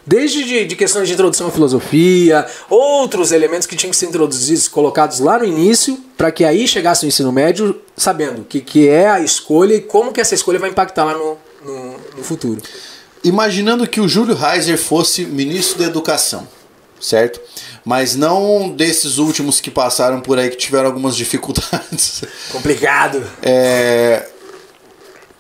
Desde de, de, questões de introdução à filosofia, outros elementos que tinham que ser introduzidos, colocados lá no início, para que aí chegasse o ensino médio sabendo o que, que é a escolha e como que essa escolha vai impactar lá no, no, no futuro. Imaginando que o Júlio Reiser fosse ministro da Educação, certo? Mas não desses últimos que passaram por aí que tiveram algumas dificuldades. [laughs] Complicado. É,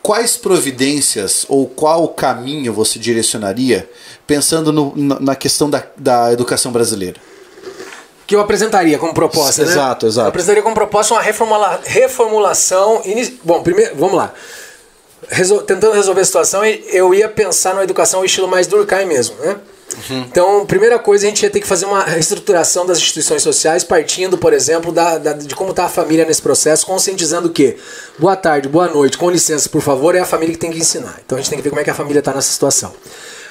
quais providências ou qual caminho você direcionaria pensando no, na questão da, da educação brasileira? Que eu apresentaria como proposta, né? Exato, exato. Eu apresentaria como proposta uma reformula, reformulação. Bom, primeiro, vamos lá. Resol, tentando resolver a situação, eu ia pensar numa educação estilo mais Durkheim mesmo, né? Uhum. Então, primeira coisa, a gente ia ter que fazer uma reestruturação das instituições sociais, partindo, por exemplo, da, da de como está a família nesse processo, conscientizando que boa tarde, boa noite, com licença, por favor, é a família que tem que ensinar. Então a gente tem que ver como é que a família está nessa situação.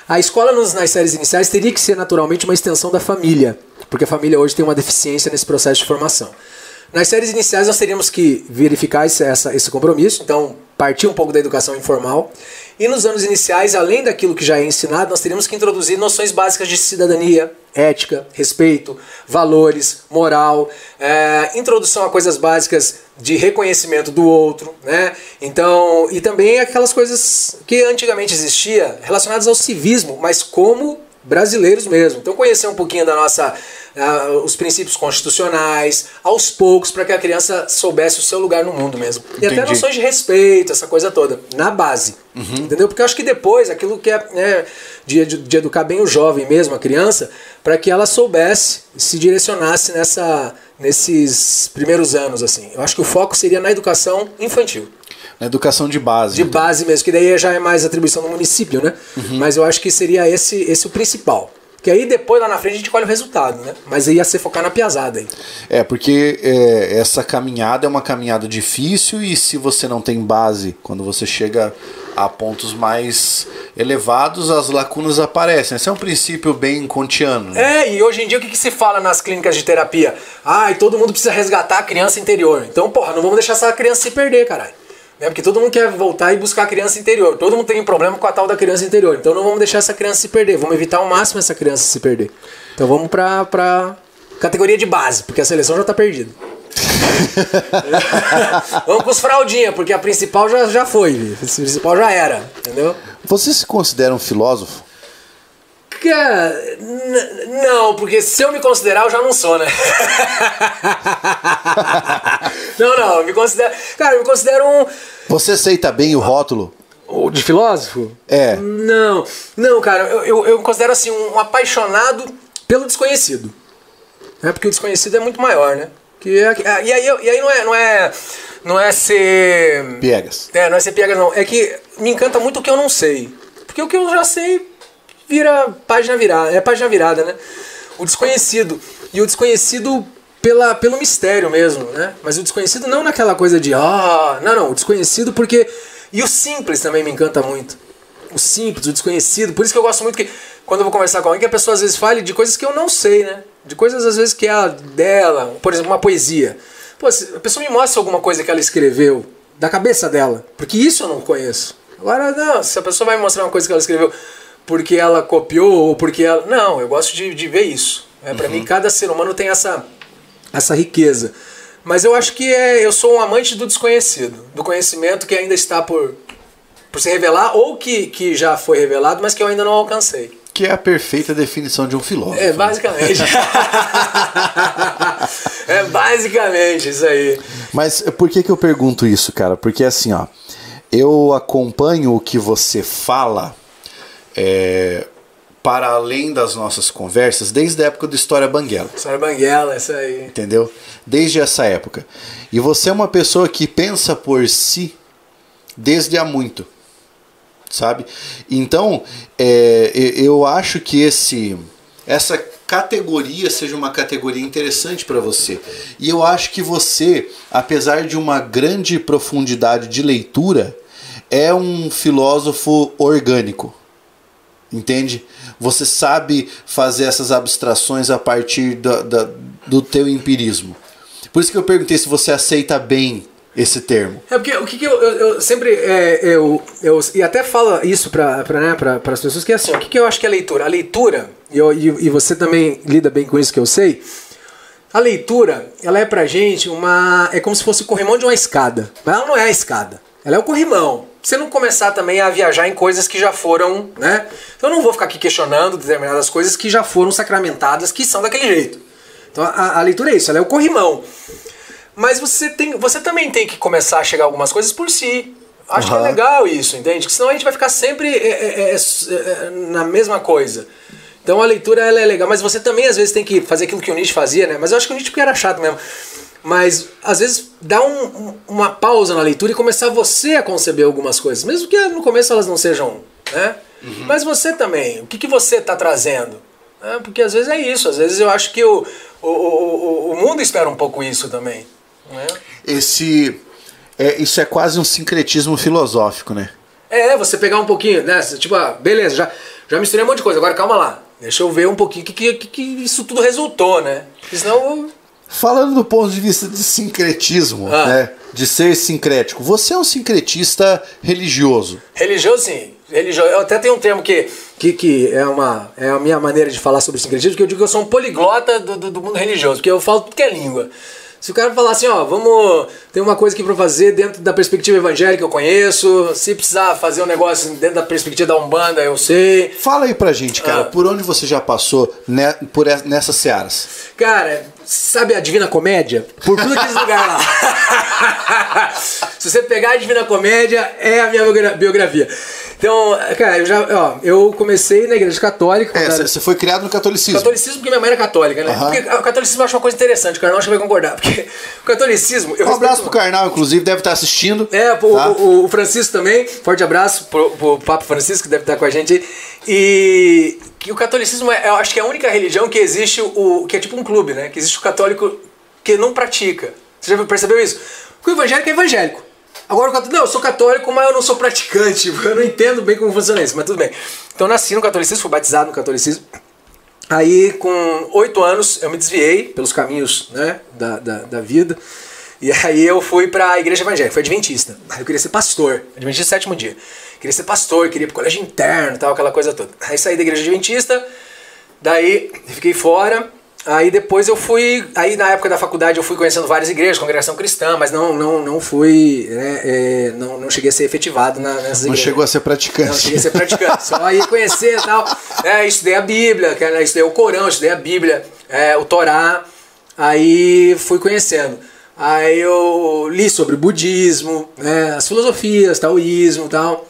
A escola nos, nas séries iniciais teria que ser naturalmente uma extensão da família, porque a família hoje tem uma deficiência nesse processo de formação. Nas séries iniciais nós teríamos que verificar esse, essa, esse compromisso, então partir um pouco da educação informal e nos anos iniciais, além daquilo que já é ensinado, nós teríamos que introduzir noções básicas de cidadania, ética, respeito, valores, moral, é, introdução a coisas básicas de reconhecimento do outro, né? Então, e também aquelas coisas que antigamente existia relacionadas ao civismo, mas como brasileiros mesmo. Então conhecer um pouquinho da nossa uh, os princípios constitucionais, aos poucos, para que a criança soubesse o seu lugar no mundo mesmo. E até noções de respeito, essa coisa toda, na base. Uhum. Entendeu? Porque eu acho que depois, aquilo que é né, de, de, educar bem o jovem mesmo, a criança, para que ela soubesse, se direcionasse nessa, nesses primeiros anos, assim. Eu acho que o foco seria na educação infantil. Na educação de base. De então. base mesmo, que daí já é mais atribuição do município, né? Mas eu acho que seria esse, esse o principal. Que aí depois lá na frente a gente colhe o resultado, né? Mas aí ia ser focar na piazada aí. É, porque é, essa caminhada é uma caminhada difícil e se você não tem base, quando você chega a pontos mais elevados, as lacunas aparecem. Esse é um princípio bem kantiano. Né? É, e hoje em dia o que, que se fala nas clínicas de terapia? Ah, e todo mundo precisa resgatar a criança interior. Então, porra, não vamos deixar essa criança se perder, caralho. Né? Porque todo mundo quer voltar e buscar a criança interior. Todo mundo tem um problema com a tal da criança interior. Então não vamos deixar essa criança se perder. Vamos evitar ao máximo essa criança se perder. Então vamos pra, pra categoria de base, porque a seleção já tá perdida. [laughs] vamos com os fraldinha, porque a principal já, já foi, a principal já era, entendeu? Você se considera um filósofo? Cara, não, porque se eu me considerar, eu já não sou, né? [laughs] não, não, me considero. Cara, eu me considero um. Você aceita bem o rótulo? o De filósofo? É. Não, não, cara, eu, eu, eu me considero assim um apaixonado pelo desconhecido. É porque o desconhecido é muito maior, né? Que é, e aí, e aí não é, não é, não é ser Piegas. é, não é ser pega não. É que me encanta muito o que eu não sei. Porque o que eu já sei vira página virada. É página virada, né? O desconhecido. E o desconhecido pela, pelo mistério mesmo, né? Mas o desconhecido não naquela coisa de ah, não, não, o desconhecido porque e o simples também me encanta muito. O simples, o desconhecido. Por isso que eu gosto muito que quando eu vou conversar com alguém que a pessoa às vezes fale de coisas que eu não sei, né? De coisas às vezes que é a dela, por exemplo, uma poesia. Pô, a pessoa me mostra alguma coisa que ela escreveu da cabeça dela, porque isso eu não conheço. Agora, não, se a pessoa vai me mostrar uma coisa que ela escreveu porque ela copiou ou porque ela. Não, eu gosto de, de ver isso. É, Para mim, cada ser humano tem essa, essa riqueza. Mas eu acho que é, eu sou um amante do desconhecido, do conhecimento que ainda está por, por se revelar ou que, que já foi revelado, mas que eu ainda não alcancei. Que é a perfeita definição de um filósofo. É, basicamente. [laughs] é basicamente isso aí. Mas por que, que eu pergunto isso, cara? Porque assim, ó, eu acompanho o que você fala é, para além das nossas conversas desde a época do História Banguela. Senhora Banguela, isso aí. Entendeu? Desde essa época. E você é uma pessoa que pensa por si desde há muito. Sabe? Então, é, eu acho que esse essa categoria seja uma categoria interessante para você. E eu acho que você, apesar de uma grande profundidade de leitura, é um filósofo orgânico. Entende? Você sabe fazer essas abstrações a partir do teu empirismo. Por isso que eu perguntei se você aceita bem esse termo. É porque o que, que eu, eu, eu sempre. É, eu, eu, e até falo isso para né, as pessoas, que é assim: o que, que eu acho que é leitura? A leitura, e, eu, e, e você também lida bem com isso que eu sei. A leitura, ela é pra gente uma. É como se fosse o corrimão de uma escada. Mas ela não é a escada. Ela é o corrimão. Você não começar também a viajar em coisas que já foram, né? Então eu não vou ficar aqui questionando determinadas coisas que já foram sacramentadas, que são daquele jeito. Então a, a leitura é isso, ela é o corrimão. Mas você, tem, você também tem que começar a chegar a algumas coisas por si. Acho que é legal isso, entende? Porque senão a gente vai ficar sempre é, é, é, é, na mesma coisa. Então a leitura ela é legal, mas você também às vezes tem que fazer aquilo que o Nietzsche fazia, né? Mas eu acho que o Nietzsche era chato mesmo. Mas às vezes dá um- um- uma pausa na leitura e começar você a conceber algumas coisas, mesmo que no começo elas não sejam, né? Mas você também, o que, que você está trazendo? né? porque às vezes é isso, às vezes eu acho que o, o, o, o mundo espera um pouco isso também. Né? Esse é, isso é quase um sincretismo filosófico, né? É, você pegar um pouquinho, né? Tipo, ah, beleza, já, já misturei um monte de coisa, agora calma lá. Deixa eu ver um pouquinho o que, que, que, que isso tudo resultou, né? Porque senão. Falando do ponto de vista de sincretismo, Ah. né? De ser sincrético, você é um sincretista religioso. Religioso, sim. Religioso. Eu até tenho um termo que, que, que é, uma, é a minha maneira de falar sobre sincretismo, que eu digo que eu sou um poliglota do, do, do mundo religioso, porque eu falo tudo que é língua. Se o cara falar assim, ó, vamos. Tem uma coisa aqui pra fazer dentro da perspectiva evangélica, eu conheço. Se precisar fazer um negócio dentro da perspectiva da Umbanda, eu sei. Fala aí pra gente, cara, Ah. por onde você já passou ne- por nessas searas? Cara, sabe a Divina Comédia? Por tudo aqueles lugares lá. [laughs] [laughs] Se você pegar a Divina Comédia, é a minha biogra- biografia. Então, cara, eu já, ó, eu comecei na igreja católica. É, você foi criado no catolicismo. Catolicismo porque minha mãe era católica, né? Aham. Porque o catolicismo eu acho uma coisa interessante, o Carnal acho que vai concordar. Porque [laughs] o catolicismo. Um abraço pro Karnal, inclusive, deve estar assistindo. é, pro, tá? o, o Francisco também, forte abraço pro, pro Papa Francisco, que deve estar com a gente aí. E que o catolicismo é, eu acho que é a única religião que existe, o, que é tipo um clube, né? Que existe o católico que não pratica. Você já percebeu isso? Porque o evangélico é evangélico. Agora não, eu sou católico, mas eu não sou praticante. [laughs] Eu não entendo bem como funciona isso, mas tudo bem. Então eu nasci no catolicismo, fui batizado no catolicismo. Aí, com oito anos, eu me desviei pelos caminhos né, da, da, da vida. E aí eu fui pra igreja evangélica, fui adventista. Aí eu queria ser pastor, adventista sétimo dia. Queria ser pastor, queria ir pro colégio interno tal, aquela coisa toda. Aí saí da igreja adventista, daí fiquei fora. Aí depois eu fui, aí na época da faculdade eu fui conhecendo várias igrejas, congregação cristã, mas não não, não fui, né, é, não, não cheguei a ser efetivado na, nessas Não igrejas. chegou a ser praticante. Não, cheguei a ser praticante, só ia conhecer e tal. É, estudei a Bíblia, estudei o Corão, estudei a Bíblia, é, o Torá. Aí fui conhecendo. Aí eu li sobre budismo, né, as filosofias, taoísmo e tal.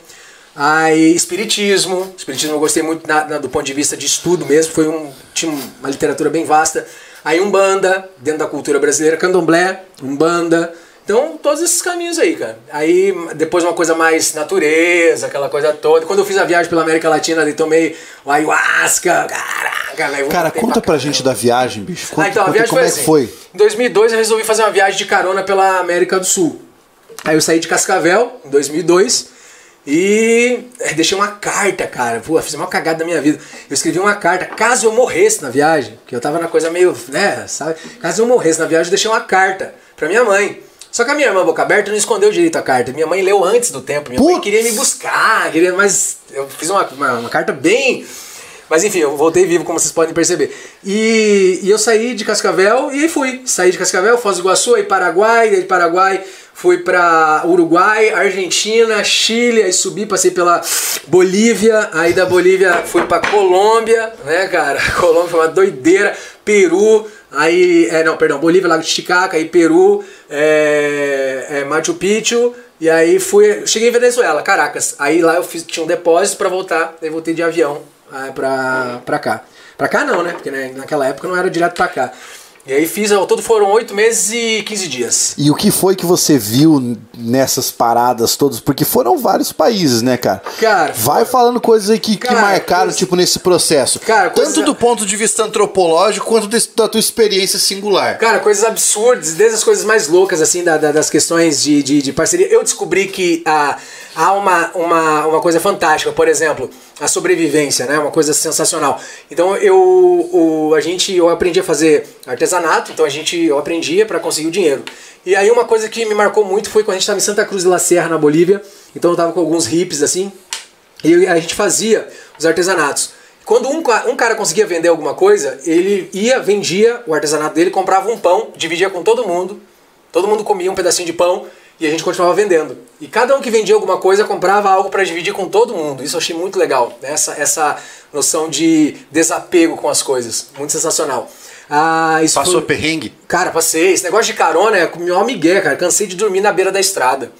Aí espiritismo, espiritismo eu gostei muito na- na- do ponto de vista de estudo mesmo, foi um tinha uma literatura bem vasta. Aí umbanda, dentro da cultura brasileira, candomblé, umbanda. Então, todos esses caminhos aí, cara. Aí, depois uma coisa mais natureza, aquela coisa toda. Quando eu fiz a viagem pela América Latina, ali tomei o ayahuasca. Caraca, velho. Cara, conta pra caramba. gente da viagem, bicho. Conta, Ah, então, a viagem como foi é assim. que foi. Em 2002 eu resolvi fazer uma viagem de carona pela América do Sul. Aí eu saí de Cascavel em 2002 e eh, deixei uma carta, cara. Pô, fiz uma cagada da minha vida. Eu escrevi uma carta, caso eu morresse na viagem, que eu tava na coisa meio, né, sabe? Caso eu morresse na viagem, eu deixei uma carta pra minha mãe. Só que a minha irmã, boca aberta, não escondeu direito a carta. Minha mãe leu antes do tempo. Minha mãe Putz. queria me buscar, queria, mas eu fiz uma, uma, uma carta bem mas enfim, eu voltei vivo, como vocês podem perceber. E, e eu saí de Cascavel e aí fui. Saí de Cascavel, Foz do Iguaçu, aí Paraguai, daí de Paraguai fui pra Uruguai, Argentina, Chile, aí subi, passei pela Bolívia, aí da Bolívia fui pra Colômbia, né, cara? [laughs] Colômbia foi uma doideira, Peru, aí, é, não, perdão, Bolívia, Lago Titicaca, aí Peru, é, é, Machu Picchu, e aí fui, cheguei em Venezuela, Caracas. Aí lá eu fiz, tinha um depósito pra voltar, daí voltei de avião pra, pra cá. Pra cá não, né? Porque né, naquela época não era direto pra cá. E aí fiz, ao todo foram 8 meses e 15 dias. E o que foi que você viu nessas paradas todas? Porque foram vários países, né, cara? Cara, Vai falando coisas aí que, que Cara, marcaram, coisa- tipo, nesse processo. Cara, Tanto coisa- do ponto de vista antropológico quanto desse- da tua experiência singular. Cara, coisas absurdas, desde as coisas mais loucas, assim, da- da- das questões de, de, de parceria. Eu descobri que ah, há uma, uma, uma coisa fantástica, por exemplo, a sobrevivência, né? Uma coisa sensacional. Então eu, o, a gente, eu aprendi a fazer artesanato, então a gente, eu aprendia para conseguir o dinheiro. E aí uma coisa que me marcou muito foi quando a gente estava em Santa Cruz de la Serra, na Bolívia, então eu tava com alguns hips, assim, e a gente fazia os artesanatos. Quando um, um cara conseguia vender alguma coisa, ele ia, vendia o artesanato dele, comprava um pão, dividia com todo mundo, todo mundo comia um pedacinho de pão e a gente continuava vendendo. E cada um que vendia alguma coisa comprava algo para dividir com todo mundo. Isso eu achei muito legal, né? essa, essa noção de desapego com as coisas, muito sensacional. Ah, isso Passou foi- perrengue? Cara, passei. Esse negócio de carona é com meu migué, cara. Cansei de dormir na beira da estrada.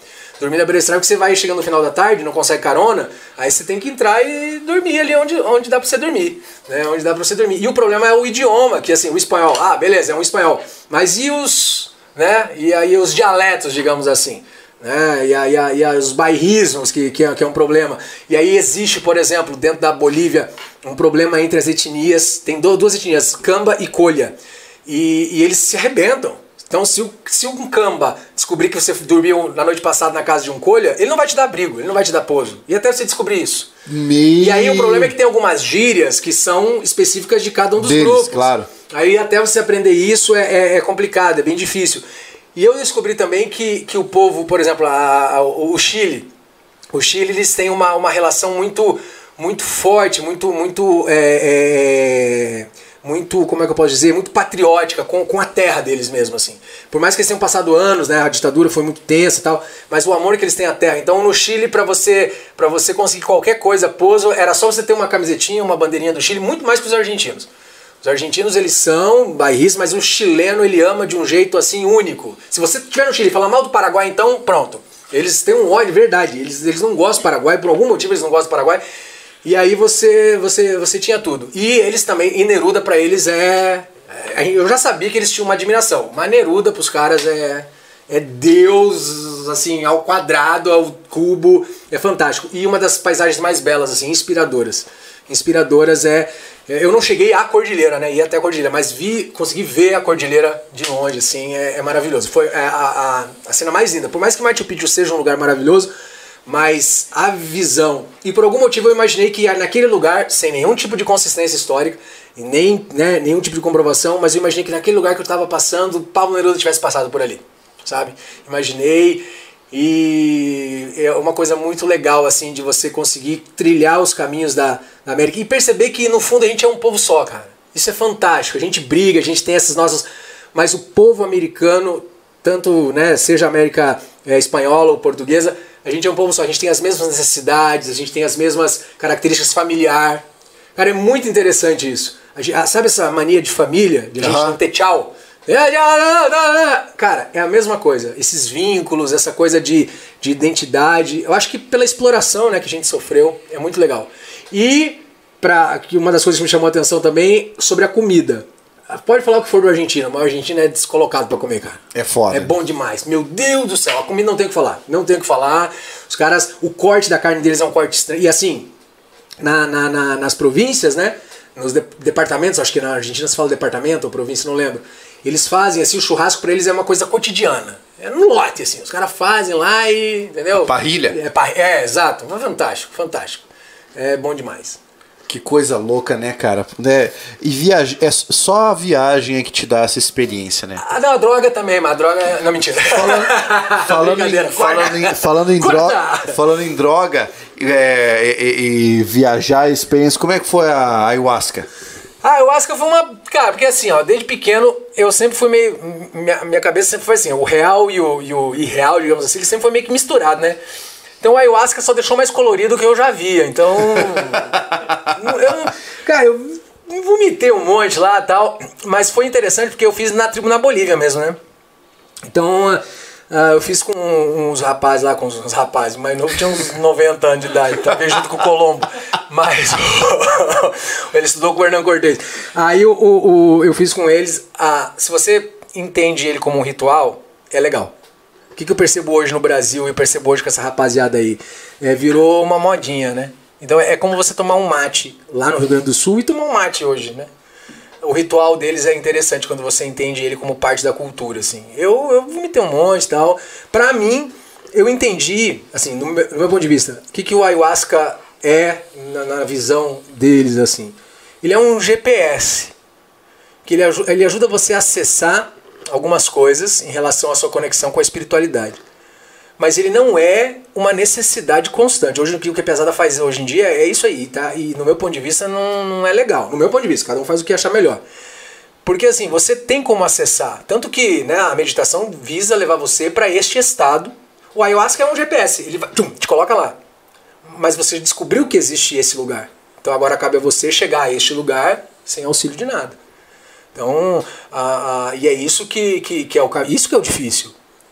Dormir na beira da estrada porque você vai chegando no final da tarde, não consegue carona, aí você tem que entrar e dormir ali onde, onde dá pra você dormir. Né? Onde dá pra você dormir. E o problema é o idioma, que assim, o espanhol. Ah, beleza, é um espanhol. Mas e os. Né? E aí os dialetos, digamos assim. Né? E, aí, aí, aí os bairrismos, que, que, é, que é um problema. E aí existe, por exemplo, dentro da Bolívia, um problema entre as etnias. Tem du- duas etnias, Camba e Colha. E, e eles se arrebentam. Então, se, o, se um camba descobrir que você dormiu na noite passada na casa de um colha, ele não vai te dar abrigo, ele não vai te dar pouso. E até você descobrir isso. E aí o problema é que tem algumas gírias que são específicas de cada um dos Deles, grupos. claro. Aí até você aprender isso é, é- é complicado, é bem difícil. E eu descobri também que, que o povo, por exemplo, a- a- o Chile, o Chile eles têm uma, uma relação muito muito forte, muito muito é, é, muito como é que eu posso dizer, muito patriótica com, com a terra deles mesmo assim. Por mais que eles tenham passado anos, né, a ditadura foi muito tensa e tal, mas o amor que eles têm à terra. Então no Chile para você para você conseguir qualquer coisa, pouso, era só você ter uma camisetinha, uma bandeirinha do Chile, muito mais que os argentinos. Os Os argentinos, eles são bairristas, mas o chileno, ele ama de um jeito, assim, único. Se você estiver no Chile e falar mal do Paraguai, então, pronto. Eles têm um ódio, verdade. Eles, eles não gostam do Paraguai, por algum motivo eles não gostam do Paraguai. E aí você, você, você tinha tudo. E eles também, e Neruda pra eles é, é- Eu já sabia que eles tinham uma admiração, mas Neruda pros caras é. É Deus, assim, ao quadrado, ao cubo, é fantástico. E uma das paisagens mais belas, assim, inspiradoras. Inspiradoras é. Eu não cheguei à cordilheira, né? Ia até a cordilheira, mas vi, consegui ver a cordilheira de longe, assim, é, é maravilhoso. Foi é, a, a, a cena mais linda. Por mais que Machu Picchu seja um lugar maravilhoso, mas a visão. E por algum motivo eu imaginei que naquele lugar, sem nenhum tipo de consistência histórica, nem né, nenhum tipo de comprovação, mas eu imaginei que naquele lugar que eu estava passando, Pablo Neruda tivesse passado por ali, sabe? Imaginei e é uma coisa muito legal assim de você conseguir trilhar os caminhos da, da América e perceber que no fundo a gente é um povo só, cara. Isso é fantástico. A gente briga, a gente tem essas nossas, mas o povo americano, tanto né, seja América é, espanhola ou portuguesa, a gente é um povo só. A gente tem as mesmas necessidades, a gente tem as mesmas características familiar. Cara, é muito interessante isso. A gente- ah, sabe essa mania de família, de a gente Aham. não ter tchau? Cara, é a mesma coisa. Esses vínculos, essa coisa de, de identidade. Eu acho que pela exploração né, que a gente sofreu, é muito legal. E pra, que uma das coisas que me chamou a atenção também sobre a comida. Pode falar o que for do Argentina, mas o Argentina é descolocado pra comer, cara. É foda. É bom demais. Meu Deus do céu, a comida não tem o que falar. Não tem o que falar. Os caras, o corte da carne deles é um corte estranho. E assim, na, na- na- nas províncias, né? Nos de- departamentos, acho que na Argentina se fala departamento ou província, não lembro. Eles fazem assim, o churrasco pra eles é uma coisa cotidiana. É no lote, assim. Os caras fazem lá e. Entendeu? Parrilha. É, par- é, exato. Mas fantástico, fantástico. É bom demais. Que coisa louca, né, cara? Né? E viagem, é só a viagem é que te dá essa experiência, né? Ah, não, a droga também, mas a droga. Não, mentira. Falando [laughs] em, Brincadeira, falando, em, falando, em droga, falando em droga é, e, e- viajar, experiência, como é que foi a ayahuasca? Ah, acho que foi uma. Cara, porque assim, ó, desde pequeno eu sempre fui meio. Minha, minha cabeça sempre foi assim, o real e o, e o irreal, digamos assim, ele sempre foi meio que misturado, né? Então a ayahuasca só deixou mais colorido do que eu já via. Então. [laughs] eu, cara, eu vomitei um monte lá e tal. Mas foi interessante porque eu fiz na tribo na Bolívia mesmo, né? Então, ah, eu fiz com uns rapazes lá, com uns rapazes, mais novo tinha uns [laughs] 90 anos de idade, também junto com o Colombo. Mas [laughs] ele estudou com o Hernan Cortez. Aí o, o- o- eu fiz com eles. ah, se você entende ele como um ritual, é legal. Que, que eu percebo hoje no Brasil e percebo hoje com essa rapaziada aí? É, virou uma modinha, né? Então é como você tomar um mate lá no Rio Grande do Sul e tomar um mate hoje, né? o ritual deles é interessante quando você entende ele como parte da cultura, assim. Eu, eu vomitei um monte e tal. Pra mim, eu entendi, assim, no meu, no meu ponto de vista, o que, que o ayahuasca é na, na visão deles, assim. Ele é um GPS, que ele, ele ajuda você a acessar algumas coisas em relação à sua conexão com a espiritualidade. Mas ele não é uma necessidade constante. Hoje o que a pesada faz hoje em dia é isso aí, tá? E no meu ponto de vista não, não é legal. No meu ponto de vista, cada um faz o que achar melhor. Porque assim, você tem como acessar. Tanto que né, a meditação visa levar você para este estado. O ayahuasca é um GPS, ele vai, tchum, te coloca lá. Mas você descobriu que existe esse lugar. Então agora cabe a você chegar a este lugar sem auxílio de nada. Então, a, a- e é isso que, que, que é o isso que é o difícil.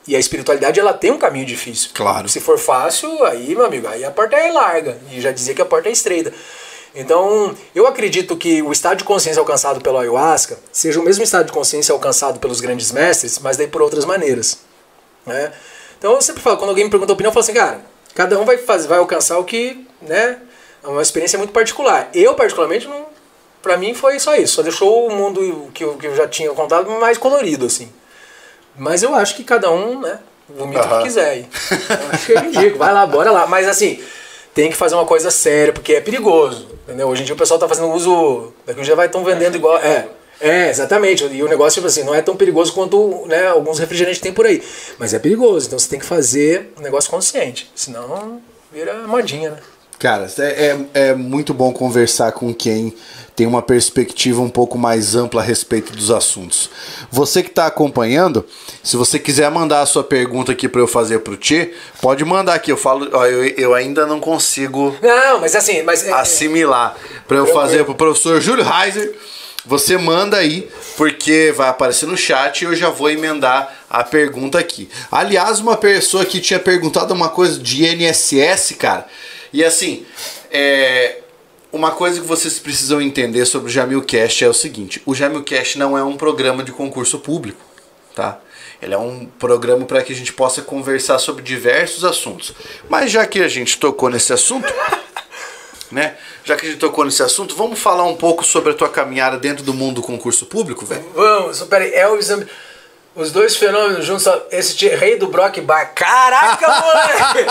E a espiritualidade ela tem um caminho difícil. Claro. Se for fácil, aí, meu amigo, aí a porta é larga. E já dizia que a porta é estreita. Então, eu acredito que o estado de consciência alcançado pelo ayahuasca seja o mesmo estado de consciência alcançado pelos grandes mestres, mas daí por outras maneiras. Né? Então eu sempre falo, quando alguém me pergunta a opinião, eu falo assim, cara, cada um vai fazer, vai alcançar o que, né? É uma experiência muito particular. Eu, particularmente, não, pra mim foi só isso. Só deixou o mundo que eu, que eu já tinha contado mais colorido, assim. Mas eu acho que cada um, né, vomita o Aham. que quiser. Eu [laughs] acho que eu indico, vai lá, bora lá. Mas assim, tem que fazer uma coisa séria, porque é perigoso. Entendeu? Hoje em dia o pessoal tá fazendo uso. Daqui um dia vai estão vendendo igual. É. É, exatamente. E o negócio, tipo assim, não é tão perigoso quanto né, alguns refrigerantes tem por aí. Mas é perigoso, então você tem que fazer um negócio consciente. Senão vira modinha, né? Cara, é, é, é muito bom conversar com quem tem uma perspectiva um pouco mais ampla a respeito dos assuntos. Você que está acompanhando, se você quiser mandar a sua pergunta aqui para eu fazer pro Tchê, pode mandar aqui. Eu falo, ó, eu, eu ainda não consigo Não, mas assim, mas. é- assimilar para eu fazer pro professor Júlio Reiser. você manda aí, porque vai aparecer no chat e eu já vou emendar a pergunta aqui. Aliás, uma pessoa que tinha perguntado uma coisa de NSS, cara, e assim, é, uma coisa que vocês precisam entender sobre o Jamilcast é o seguinte: o Jamilcast não é um programa de concurso público, tá? Ele é um programa para que a gente possa conversar sobre diversos assuntos. Mas já que a gente tocou nesse assunto, [laughs] né? Já que a gente tocou nesse assunto, vamos falar um pouco sobre a tua caminhada dentro do mundo do concurso público, velho? Vamos, peraí, Elvis. Os dois fenômenos juntos, esse rei do Brock Bar. Caraca, moleque!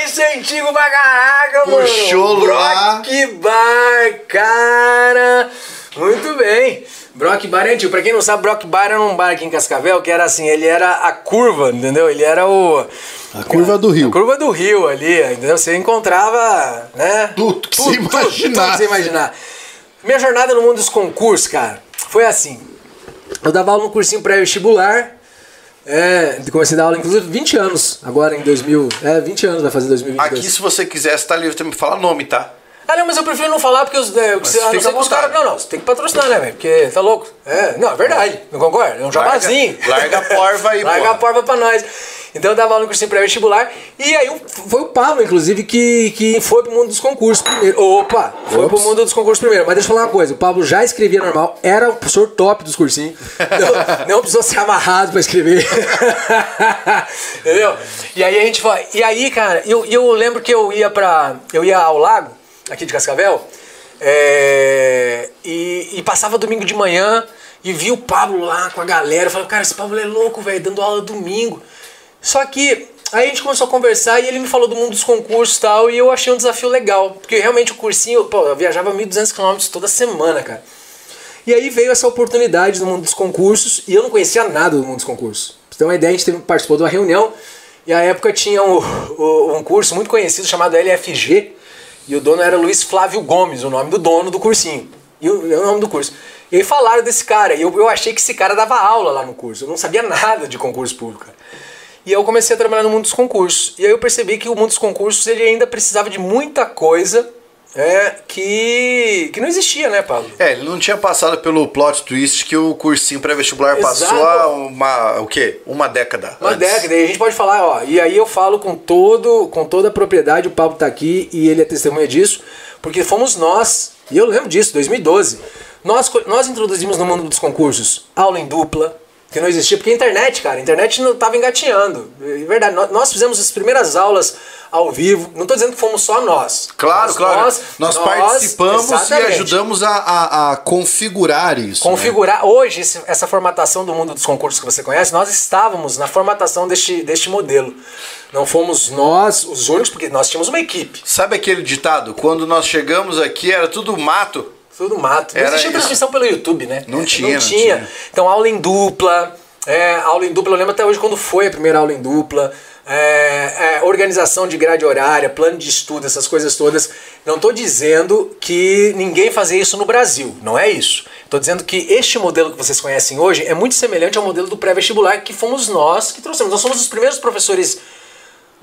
[laughs] Isso é antigo pra caraca, mano! Puxou. Brock Bar, cara! Muito bem. Brock Bar é antigo. Pra quem não sabe, Brock Bar era um bar aqui em Cascavel que era assim, ele era a curva, entendeu? Ele era o... A curva do rio. A curva do rio ali, entendeu? Você encontrava, né? Tudo que você tudo, imaginar. Tudo, tudo que você imaginar. Minha jornada no mundo dos concursos, cara, foi assim. Eu dava aula no cursinho pré-vestibular. É, comecei a dar aula, inclusive, 20 anos, agora em 2000. É, 20 anos vai fazer 2022. Aqui, se você quiser, você tá livre também falar nome, tá? Ah, não, mas eu prefiro não falar porque os, é, você, a não os caras. Não, não, você tem que patrocinar, né, velho? Porque tá louco. É, não, é verdade, não concorda? É um jabazinho. larga a porva aí, [laughs] Larga porra. a porva pra nós. Então eu dava aula no cursinho pré-vestibular. E aí o- foi o Pablo, inclusive, que, que foi pro mundo dos concursos primeiro. Opa! Foi pro mundo dos concursos primeiro. Mas deixa eu falar uma coisa: o Pablo já escrevia normal, era um professor top dos cursinhos. [laughs] Não, não precisou ser amarrado pra escrever. [laughs] Entendeu? E aí a gente foi. E aí, cara, eu, eu lembro que eu ia pra. Eu ia ao lago, aqui de Cascavel. é, e, e passava domingo de manhã e vi o Pablo lá com a galera. Eu cara, esse Pablo é louco, velho, dando aula domingo. Só que aí a gente começou a conversar e ele me falou do mundo dos concursos e tal, e eu achei um desafio legal. Porque realmente o cursinho, pô, eu viajava 1.200 km toda semana, cara. E aí veio essa oportunidade do mundo dos concursos e eu não conhecia nada do mundo dos concursos. Pra você ter uma ideia, a gente participou de uma reunião e à época tinha um, [laughs] um curso muito conhecido chamado LFG e o dono era Luiz Flávio Gomes, o nome do dono do cursinho. E o, o nome do curso. E aí falaram desse cara e eu, eu achei que esse cara dava aula lá no curso. Eu não sabia nada de concurso público. E eu comecei a trabalhar no mundo dos concursos. E aí eu percebi que o mundo dos concursos ele ainda precisava de muita coisa é, que, que não existia, né, Pablo? É, ele não tinha passado pelo plot twist que o cursinho pré-vestibular passou há uma, o quê? Uma década. Uma antes. década, e a gente pode falar, ó, e aí eu falo com todo, com toda a propriedade, o Pablo tá aqui e ele é testemunha disso, porque fomos nós, e eu lembro disso, 2012, nós, nós introduzimos no mundo dos concursos aula em dupla, que não existia, porque a internet, cara, a internet não tava engatinhando, é verdade, nós, nós fizemos as primeiras aulas ao vivo, não tô dizendo que fomos só nós. Claro, Mas claro. Nós, participamos e ajudamos a, a- a configurar isso. né? configurar hoje esse- essa formatação do mundo dos concursos que você conhece, nós estávamos na formatação deste, deste modelo. Não fomos nós os únicos, porque nós tínhamos uma equipe. Sabe aquele ditado? Quando nós chegamos aqui era tudo mato. Tudo mato. Não existia transmissão pelo YouTube, né? Não tinha, não tinha. tinha. Então, aula em dupla. É, aula em dupla, eu lembro até hoje quando foi a primeira aula em dupla. É, é, organização de grade horária, plano de estudo, essas coisas todas. Não estou dizendo que ninguém fazia isso no Brasil, não é isso. Estou dizendo que este modelo que vocês conhecem hoje é muito semelhante ao modelo do pré-vestibular que fomos nós que trouxemos. Nós somos os primeiros professores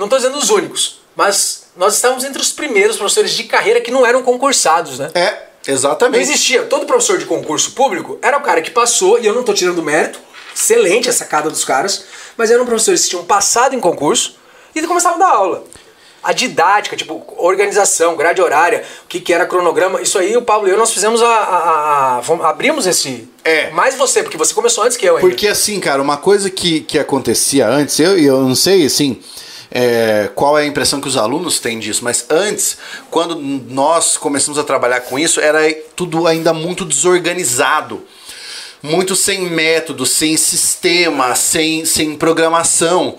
não estou dizendo os únicos, mas nós estávamos entre os primeiros professores de carreira que não eram concursados, né? É, Não exatamente. existia. Todo professor de concurso público era o cara que passou, e eu não estou tirando mérito, excelente a sacada dos caras, mas eram professores que tinham passado em concurso e começavam a dar aula. A didática, tipo, organização, grade horária, o que, que era cronograma, isso aí o Pablo e eu nós fizemos a. a- a- a- abrimos esse. É. Mais você, porque você começou antes que eu ainda. Porque assim, cara, uma coisa que, que acontecia antes, eu, eu não sei, assim, é, qual é a impressão que os alunos têm disso, mas antes, quando nós começamos a trabalhar com isso, era tudo ainda muito desorganizado. Muito sem método, sem sistema, sem, sem programação.